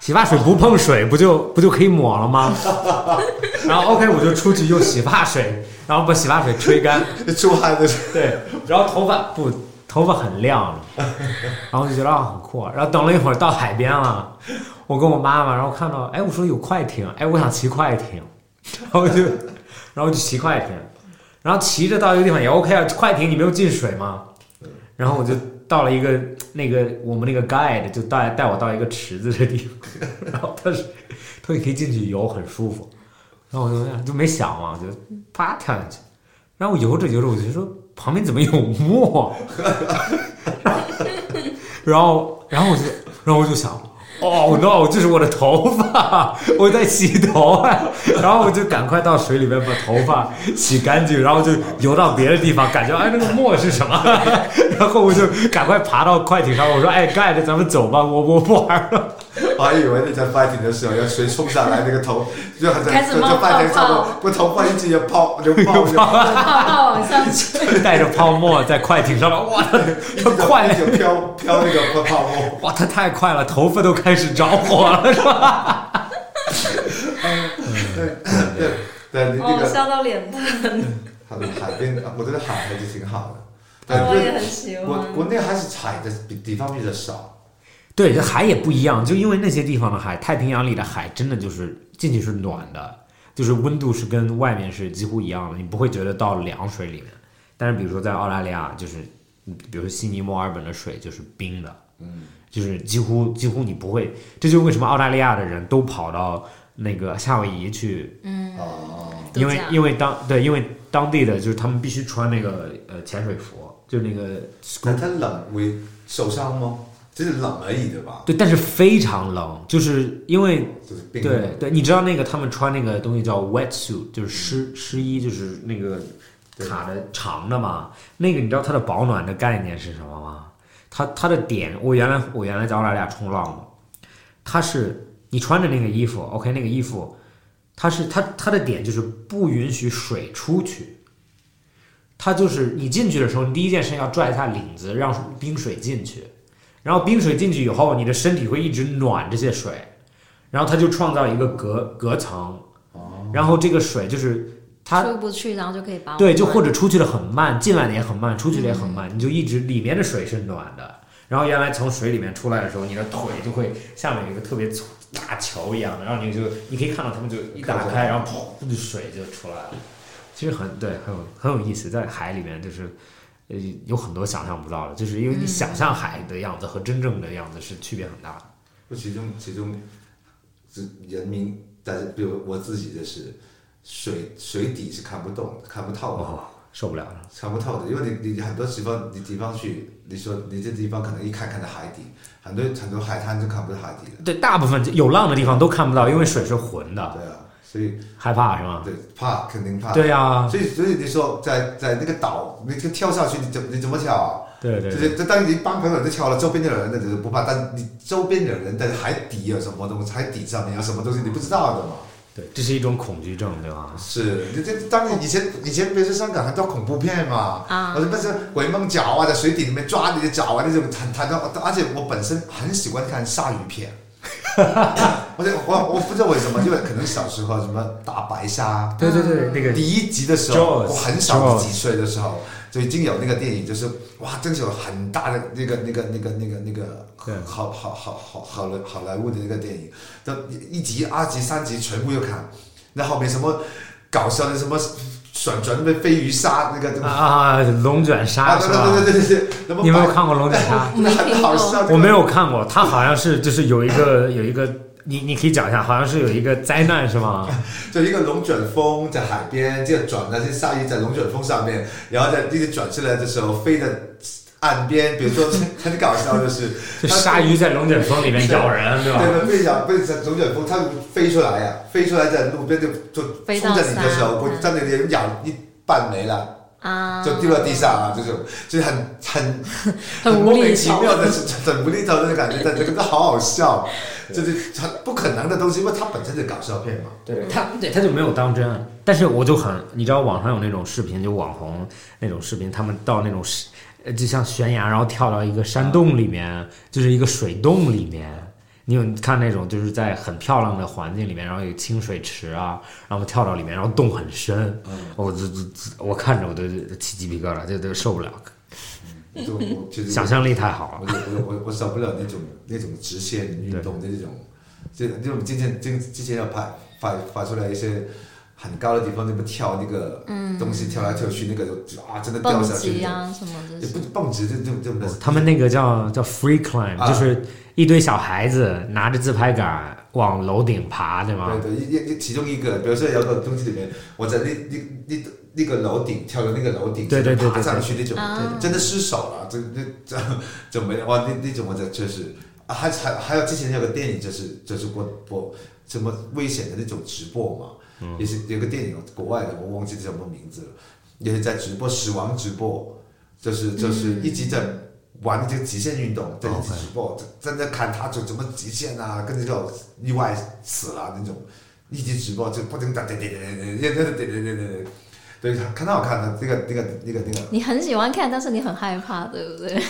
洗发水不碰水，不就不就可以抹了吗？然后 OK，我就出去用洗发水，然后把洗发水吹干，出汗的对，然后头发不，头发很亮了。然后就觉得啊很酷。然后等了一会儿到海边了，我跟我妈妈，然后看到，哎，我说有快艇，哎，我想骑快艇。然后就，然后就骑快艇，然后骑着到一个地方也 OK 啊。快艇你没有进水吗？然后我就到了一个那个我们那个 guide 就带带我到一个池子的地方，然后他是说你可以进去游，很舒服。然后我就就没想嘛，就啪跳进去。然后我游着游着，我就说旁边怎么有墨？然后然后我就然后我就想。哦 no！这是我的头发，我在洗头，然后我就赶快到水里面把头发洗干净，然后就游到别的地方，感觉哎那个墨是什么？然后我就赶快爬到快艇上，我说哎盖着，咱们走吧，我我不玩了。我还以为你在快艇的时候，要水冲上来，那个头 就很开始 冒就快艇上泡泡面，我头发一直要泡就泡就泡泡往上去，带着泡沫在快艇上面，哇，它快就飘飘那个泡沫。哇，它太快了，头发都开始着火了，是吧？对对对，你那哦，个笑到脸疼。他的海边，我觉得海还是挺好的。我也很喜国欢。国内还是海的比地方比较少。对，这海也不一样，就因为那些地方的海，太平洋里的海真的就是进去是暖的，就是温度是跟外面是几乎一样的，你不会觉得到凉水里面。但是比如说在澳大利亚，就是嗯比如说悉尼、墨尔本的水就是冰的，嗯，就是几乎几乎你不会，这就是为什么澳大利亚的人都跑到那个夏威夷去，哦，因为因为当对因为当地的就是他们必须穿那个呃潜水服，就那个那它冷会受伤吗？只是冷而已，对吧？对，但是非常冷，就是因为对对，你知道那个他们穿那个东西叫 wetsuit，就是湿湿衣，就是那个对卡的长的嘛。那个你知道它的保暖的概念是什么吗？它它的点，我原来我原来在澳大利亚冲浪嘛，它是你穿着那个衣服，OK，那个衣服，它是它它的点就是不允许水出去。它就是你进去的时候，你第一件事要拽一下领子，让冰水进去。然后冰水进去以后，你的身体会一直暖这些水，然后它就创造一个隔隔层，然后这个水就是它出不去，然后就可以把对，就或者出去的很慢，进来的也很慢，出去的也很慢，你就一直里面的水是暖的，然后原来从水里面出来的时候，你的腿就会下面有一个特别粗大球一样的，然后你就你可以看到他们就一打开，然后噗，就水就出来了。其实很对，很有很有意思，在海里面就是。呃，有很多想象不到的，就是因为你想象海的样子和真正的样子是区别很大的。我其中其中，是人民，但是比如我自己的是，水水底是看不懂、看不透的，哦，受不了了。看不透的，因为你你很多地方你地方去，你说你这地方可能一看看到海底，很多很多海滩就看不到海底了，对，大部分有浪的地方都看不到，因为水是浑的，对啊，所以害怕是吗？对怕肯定怕，对呀、所以所以你说在在那个岛，你就跳下去，你怎你怎么跳啊？对对对，就是，这当你一帮朋友都跳了，周边的人那就是不怕，但你周边的人在海底有什么东西，海底上面有什么东西你不知道的嘛？对，这是一种恐惧症，对吧？是，你这当然以前以前比如说香港很多恐怖片嘛，啊或者不是鬼梦脚啊，在水底里面抓你的脚啊那种很很多，而且我本身很喜欢看鲨鱼片。我就我我不知道为什么，因为可能小时候什么大白鲨，对对对，那个第一集的时候，我很小几岁的时候就已经有那个电影，就是哇，真是有很大的那个那个那个那个那个对。好好好好好莱好莱坞的那个电影，都一集、二集、三集全部又看，那后面什么搞笑的什么旋转的飞鱼鲨那个啊，龙卷鲨啊，对是吧？对对对对对，你有没有看过龙卷鲨？那很好笑，我没有看过，它好像是就是有一个有一个，你你可以讲一下，好像是有一个灾难是吗？就一个龙卷风在海边，这个转那些鲨鱼在龙卷风上面，然后在这个转起来的时候飞的岸边，比如说很搞笑的是，就鲨鱼在龙卷风里面咬人，对吧？对对，被咬被在龙卷风，它飞出来呀、飞出来在路边就就冲着你的时候，沙我在那里咬一半没了，啊，就丢到地上啊，就是就是很很很莫名。其妙的，很无厘头的感觉，但这个都好好笑，就是很不可能的东西，因为它本身是搞笑片嘛。对他，对他就没有当真。但是我就很，你知道网上有那种视频，就网红那种视频，他们到那种是，呃，就像悬崖，然后跳到一个山洞里面，就是一个水洞里面。你有看那种就是在很漂亮的环境里面，然后有清水池啊，然后跳到里面，然后洞很深，我这这这我看着我都起鸡皮疙瘩，这都受不了，就我就是想象力太好了。我我我我受不了那种那种直线运动的那种，这这种今天今之前要拍发发出来一些很高的地方那么跳那个东西跳来跳去，那个就啊真的掉下去极。啊什么也的，不蹦极，就就就不他们那个叫叫 free climb，、啊就是一堆小孩子拿着自拍杆往楼顶爬，对吗？对对，一一其中一个，比如说有个东西里面，我在那那那那个楼顶跳到那个楼顶，对对对对爬上去那种，啊真的失手了，这这这就没哇，那那种我这确实啊，还还还有之前有个电影就是就是播播什么危险的那种直播嘛，嗯也是有个电影国外的，我忘记叫什么名字了，也是在直播死亡直播，就是就是一直在玩这个极限运动，在一直直播，真的看他就怎么极限啊，跟那种意外死了那种，一直直播就不停的对对对对对对对对对对对，对，很好看的，这个那个那个那个。你很喜欢看，但是你很害怕，对不对？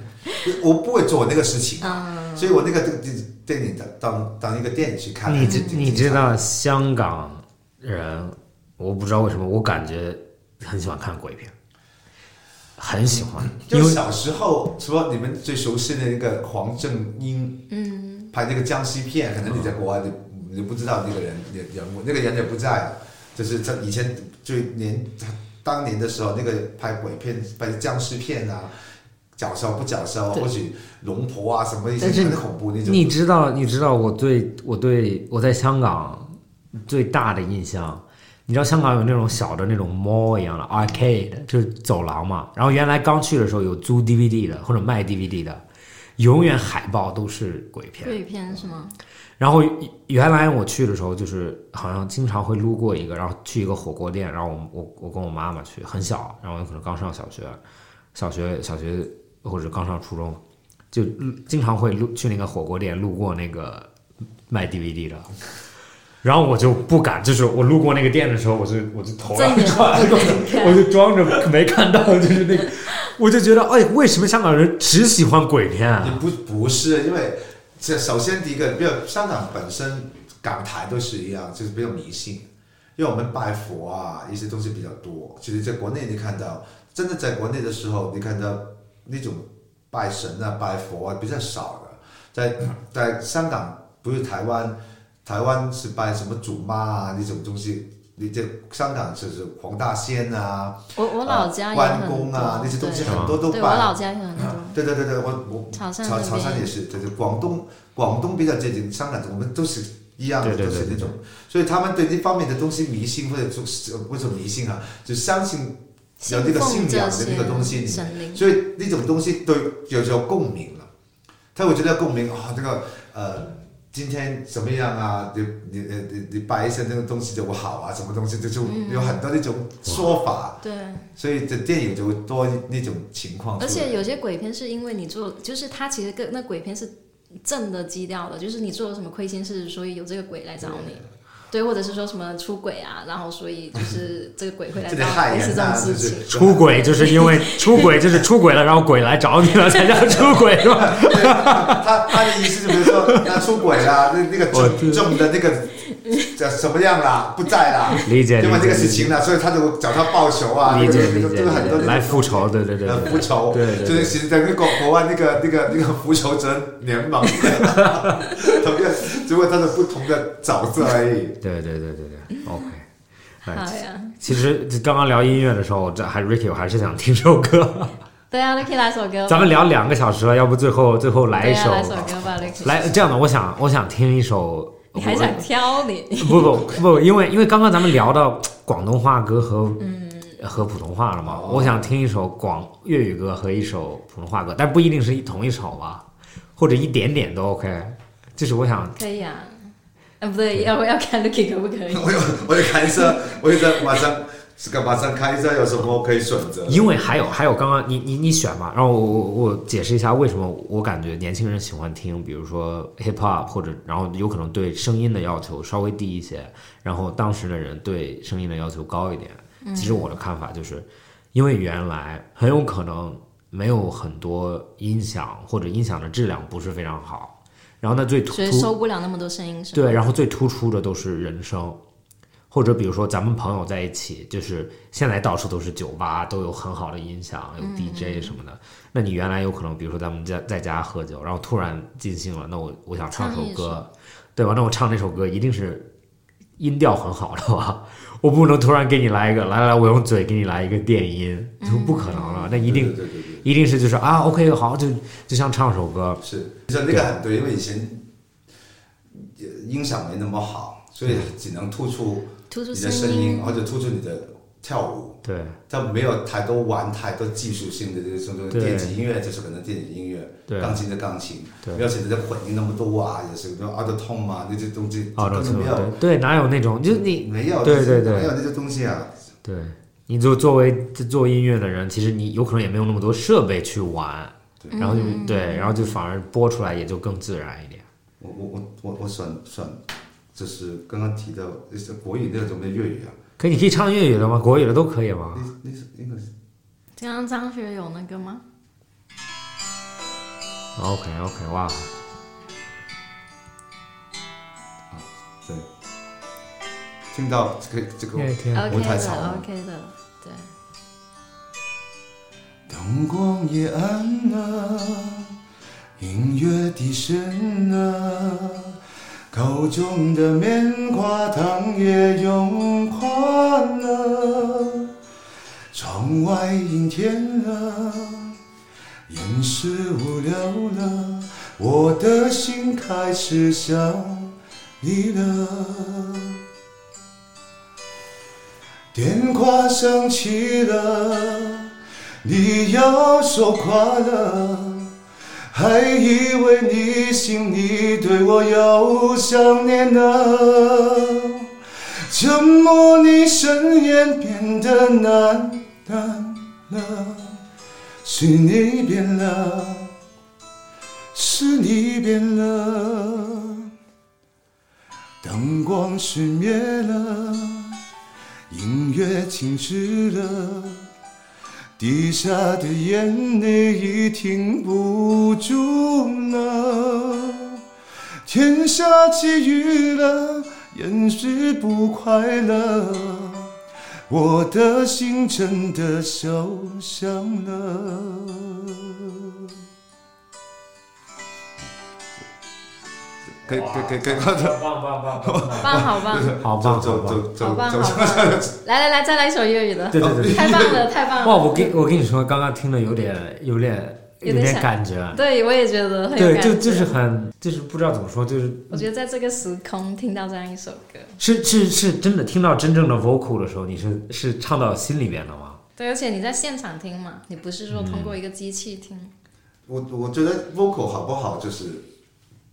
我不会做那个事情，嗯，所以我那个电电影当当当一个电影去看。你知你知？道香港人，我不知道为什么，我感觉很喜欢看鬼片，很喜欢，因为就小时候，除了你们最熟悉的那个黄正英，嗯，拍那个僵尸片，可能你在国外你你不知道那个人人人物，那个人也不在了，就是他以前最年当年的时候，那个拍鬼片、拍僵尸片啊。脚烧不脚烧或许龙婆啊什么一些很恐怖那种。你知道，你知道我对我对我在香港最大的印象，你知道香港有那种小的那种 mall 一样的 arcade，就是走廊嘛。然后原来刚去的时候有租 DVD 的或者卖 DVD 的，永远海报都是鬼片。鬼片是吗？然后原来我去的时候，就是好像经常会路过一个，然后去一个火锅店，然后我我我跟我妈妈去，很小，然后有可能刚上小学，小学小学或者刚上初中，就经常会路去那个火锅店路过那个卖 DVD 的，然后我就不敢，就是我路过那个店的时候，我就我就头睁眼转，我就装着没看到，就是那个，我就觉得，哎，为什么香港人只喜欢鬼片啊？你不不是，因为这首先第一个，比如香港本身港台都是一样，就是比较迷信，因为我们拜佛啊一些东西比较多。其实在国内你看到，真的在国内的时候，你看到那种拜神啊、拜佛啊比较少的，在在香港不是台湾，台湾是拜什么祖妈啊那种东西。你这香港就是黄大仙啊，我我老家也关公啊那些东西很多都对我老拜。家也很多。对对对对，我我潮汕潮汕也是，对对，广东广东比较接近香港，我们都是一样的，对对对对都是那种，所以他们对这方面的东西迷信或者说是不是迷信啊，就相信有这个信仰的那个东西所以那种东西都有有共鸣了。他会觉得共鸣啊、这个呃，今天怎么样啊？你你你你你拜一些那个东西就不好啊，什么东西就就有很多那种说法，对，所以这电影就会多那种情况。而且有些鬼片是因为你做，就是它其实跟那鬼片是正的基调的，就是你做了什么亏心事，所以有这个鬼来找你。对，或者是说什么出轨啊，然后所以就是 这个鬼会来找你，得害人类似这种啊，事情。出轨就是因为 出轨就是出轨了，然后鬼来找你了才叫出轨是吧？他他的意思就是说他出轨了，那那个重的那个 叫什么样啦，不在啦，理解因为这个事情啦，所以他就找他报仇啊，理解那个理解这个很多来复仇，对对对复仇，对对对就是其实在那个国外那个那个那个复仇者联盟，同样只不过他的不同的角色而已。对对对对对，OK。好哎，呀，其实刚刚聊音乐的时候，这还 Ricky 我还是想听首歌。对啊，那可以来首歌。咱们聊两个小时了，要不最后最后来一首对啊，来首歌吧，Lucky。来这样的，我想我想听一首。你还想挑你？不不不，因为因为刚刚咱们聊到广东话歌和嗯和普通话了嘛，哦我想听一首广粤语歌和一首普通话歌，但不一定是一同一首吧，或者一点点都 OK。就是我想可以啊。啊，不对，要要看 Lucky 可不可以？我有我有看一下，我有在马上这个马上开一下有什么可以选择。因为还有还有刚刚你你你选嘛，然后我我我解释一下为什么我感觉年轻人喜欢听，比如说 hip hop 或者然后有可能对声音的要求稍微低一些，然后当时的人对声音的要求高一点。其实我的看法就是，因为原来很有可能没有很多音响或者音响的质量不是非常好，然后那最突所以收不了那么多声音，是吗？对，然后最突出的都是人声，或者比如说咱们朋友在一起，就是现在到处都是酒吧，都有很好的音响，有 DJ 什么的。那你原来有可能，比如说咱们在在家喝酒，然后突然尽兴了，那我我想唱首歌，对吧？那我唱那首歌一定是音调很好的吧，我不能突然给你来一个，来来来，我用嘴给你来一个电音，就不可能了。那一定对对对对一定是就是啊，OK，好，就就像唱首歌，是，其实那个很对，因为以前呃音响没那么好，所以只能突出突出你的声声音，或者突出你的跳舞。对。他没有太多玩太多技术性的这种对电子音乐，就是可能电子音乐，对。钢琴的钢琴，对。没有现在的混音那么多啊，也是那种 auto tone 嘛，那些东西啊，根本没有，对。对，哪有那种就是你没有，对对对。没有那些东西啊。对，你就作为做音乐的人，其实你有可能也没有那么多设备去玩，然后就对，然后就反而播出来也就更自然一点。我我我我我选选，就是刚刚提到是国语那种的粤语啊，可以，你可以唱粤语的吗？国语的都可以吗？那那是应该是刚刚张学友那个吗？OK OK，哇，对，听到这个这个我太吵的了，OK 的，对。灯光也暗了，音乐低声了，口中的棉花糖也融化了，窗外阴天了，眼视无聊了，我的心开始想你了。电话响起了。你要说快乐，还以为你心里对我有想念呢。怎么，你声音变得难淡了，是你变了，是你变了，灯光熄灭了，音乐停止了。滴下的眼泪已停不住了，天下起雨了，人是不快乐，我的心真的受伤了。可以可以可以可以，棒棒棒棒，好棒，好棒走好棒！走走好棒，走好棒！来来来，再来一首粤语的，对对对，太棒了，太棒了哇！了！我跟我跟你说，刚刚听的有点有点点有点感觉，对，我也觉得很有对，感觉。就就是很就是不知道怎么说，就是我觉得在这个时空听到这样一首歌，是是是真的听到真正的 vocal 的时候，你是是唱到心里面了吗？对，而且你在现场听嘛，你不是说通过一个机器听。我我觉得 vocal 好不好，就是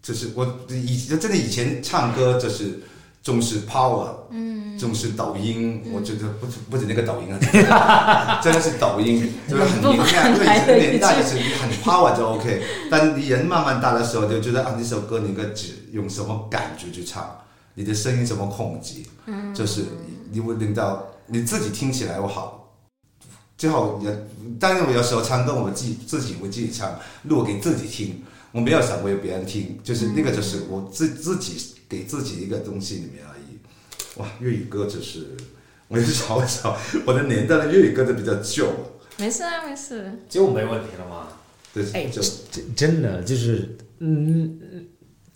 就是我以真的以前唱歌就是重视 power，嗯，重视抖音，我觉得不止不止那个抖音啊，真的是抖音，就是很明亮，因为以前的年代就是你很 power 就 OK，但你人慢慢大的时候就觉得啊，这首歌你应该只用什么感觉去唱，你的声音怎么控制，嗯，就是你会令到你自己听起来我好。最好也，当然我有时候唱歌，我自己自己会自己唱，录给自己听，我没有想过有别人听，就是那个就是我自自己给自己一个东西里面而已。哇，粤语歌就是，我也是找一找，我的年代的粤语歌都比较旧，没事啊，没事。就没问题了吗？对，哎，就真真的就是，嗯，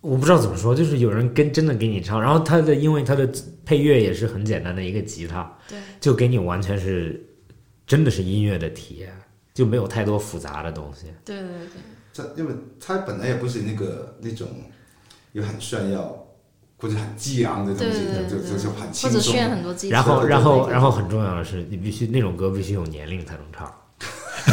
我不知道怎么说，就是有人跟真的给你唱，然后他的因为他的配乐也是很简单的一个吉他，对，就给你完全是真的是音乐的体验，就没有太多复杂的东西。对对对，这因为他本来也不是那个那种又很炫耀或者很激昂的东西，对对对就就就很轻松。者炫很多。然后，然后，然后很重要的是，你必须那种歌必须有年龄才能唱。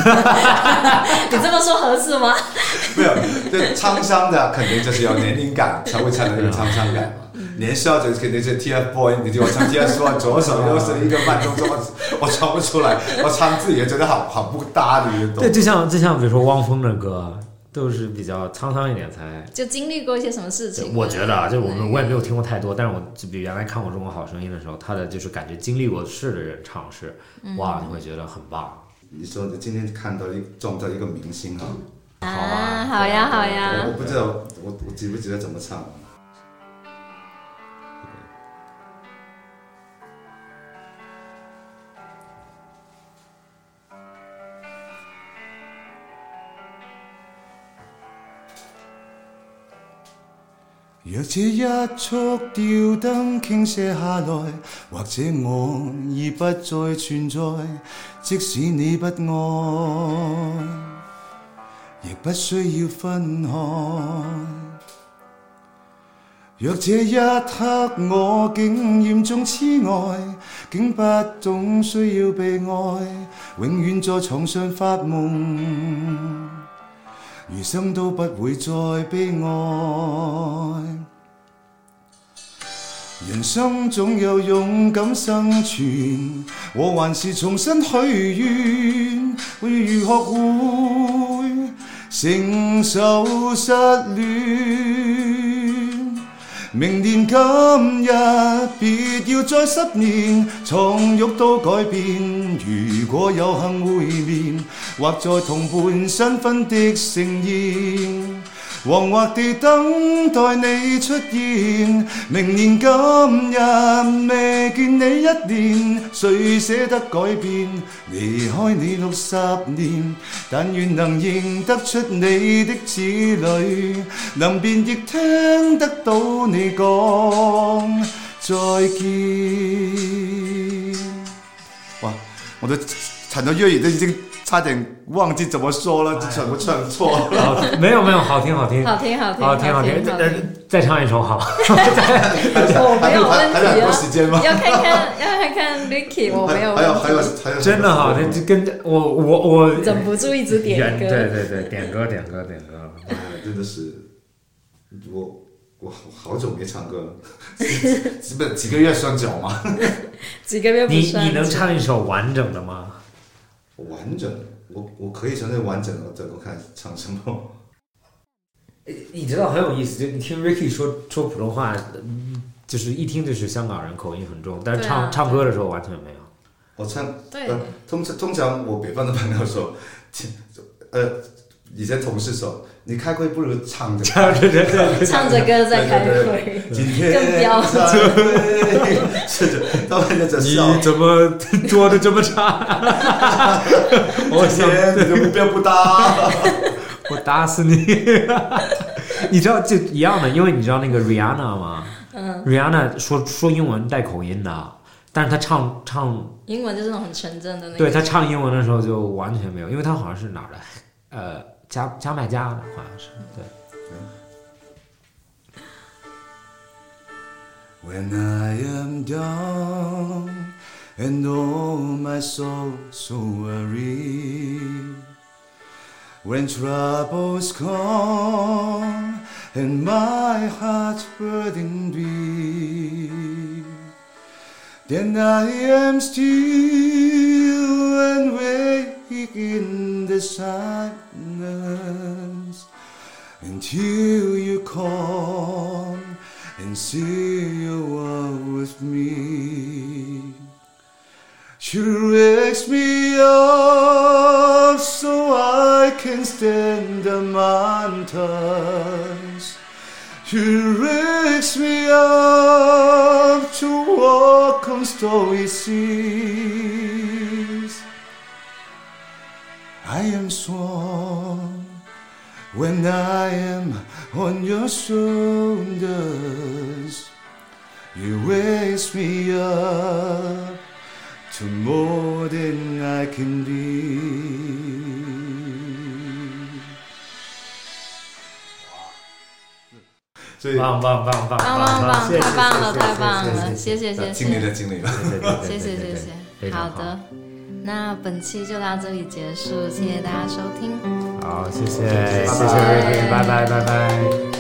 你这么说合适吗？没有，这沧桑的肯定就是要年龄感才会才能有沧桑感嘛。年少就肯定是 TFBOY，s 你就我唱 TFBOY，左手右手一个慢动作，我我唱不出来，我唱自己也觉得好好不搭的一个动对，就像就像比如说汪峰的歌，都是比较沧桑一点才。就经历过一些什么事情？我觉得啊，就我们我也没有听过太多，但是我就比原来看过《中国好声音》的时候，他的就是感觉经历过事的人唱是，哇，你会觉得很棒。你说你今天看到一撞到一个明星，啊，好啊好呀，好呀我。不知道我我记不记得怎么唱。若这一束吊灯倾泻下来，或者我已不再存在，即使你不爱，亦不需要分开。若这一刻我竟严重痴呆，竟不懂需要被爱，永远在床上发梦，余生都不会再悲哀。人生总有勇敢生存，我还是重新许愿，会如何会承受失恋。明年今日，别要再失眠，床褥都改变。如果有幸会面，或在同伴新婚的盛宴。惶惑地等待你出現，明年今日未見你一年，誰捨得改變？離開你六十年，但願能認得出你的子女，能辨亦聽得到你講再見。哇！我的唱到粵語都已經。差点忘记怎么说了，全部唱错了。没有没有，好听好听，好听好听，好听好听。再再唱一首好。我没有问题啊。时间吗？要看看要看看 Ricky，我没有。还有还有还有，真的好，这跟我我我忍不住一直点歌。对对对，点歌点歌点歌。真的是，我我好久没唱歌了，基本几个月算久吗？几个月不算。你你能唱一首完整的吗？完整，我我可以承认完整的，这我看唱什么？你知道很有意思，就你听 Ricky 说说普通话，就是一听就是香港人口音很重，但是唱唱歌的时候完全没有。我唱，对，通常通常我北方的朋友说，呃，以前同事说。你开会不如唱着 唱着歌，唱着歌在开会，更标准。是的，他们在笑。你怎么做的这么差？我天，你的目标不大，我打死你！你知道就一样的，因为你知道那个 Rihanna 吗？嗯，Rihanna 说说英文带口音的，但是她唱唱英文就是那种很纯正的那。对她唱英文的时候就完全没有，因为她好像是哪儿的，呃。加加麦加的好像是对。When I am down and oh my soul so weary, when troubles come and my heart burdened be, then I am still and wait in the silence until you come and see you walk with me. You raise me up so I can stand the mountains. You raise me up to walk on stormy seas. I am strong when I am on your shoulders. You raise me up to more than I can be. 棒棒棒棒棒棒棒！太棒了，太棒了！谢谢谢谢，尽力了尽力了，谢谢谢谢，好的。那本期就到这里结束，谢谢大家收听。好，谢谢，谢谢瑞瑞，拜拜，拜拜。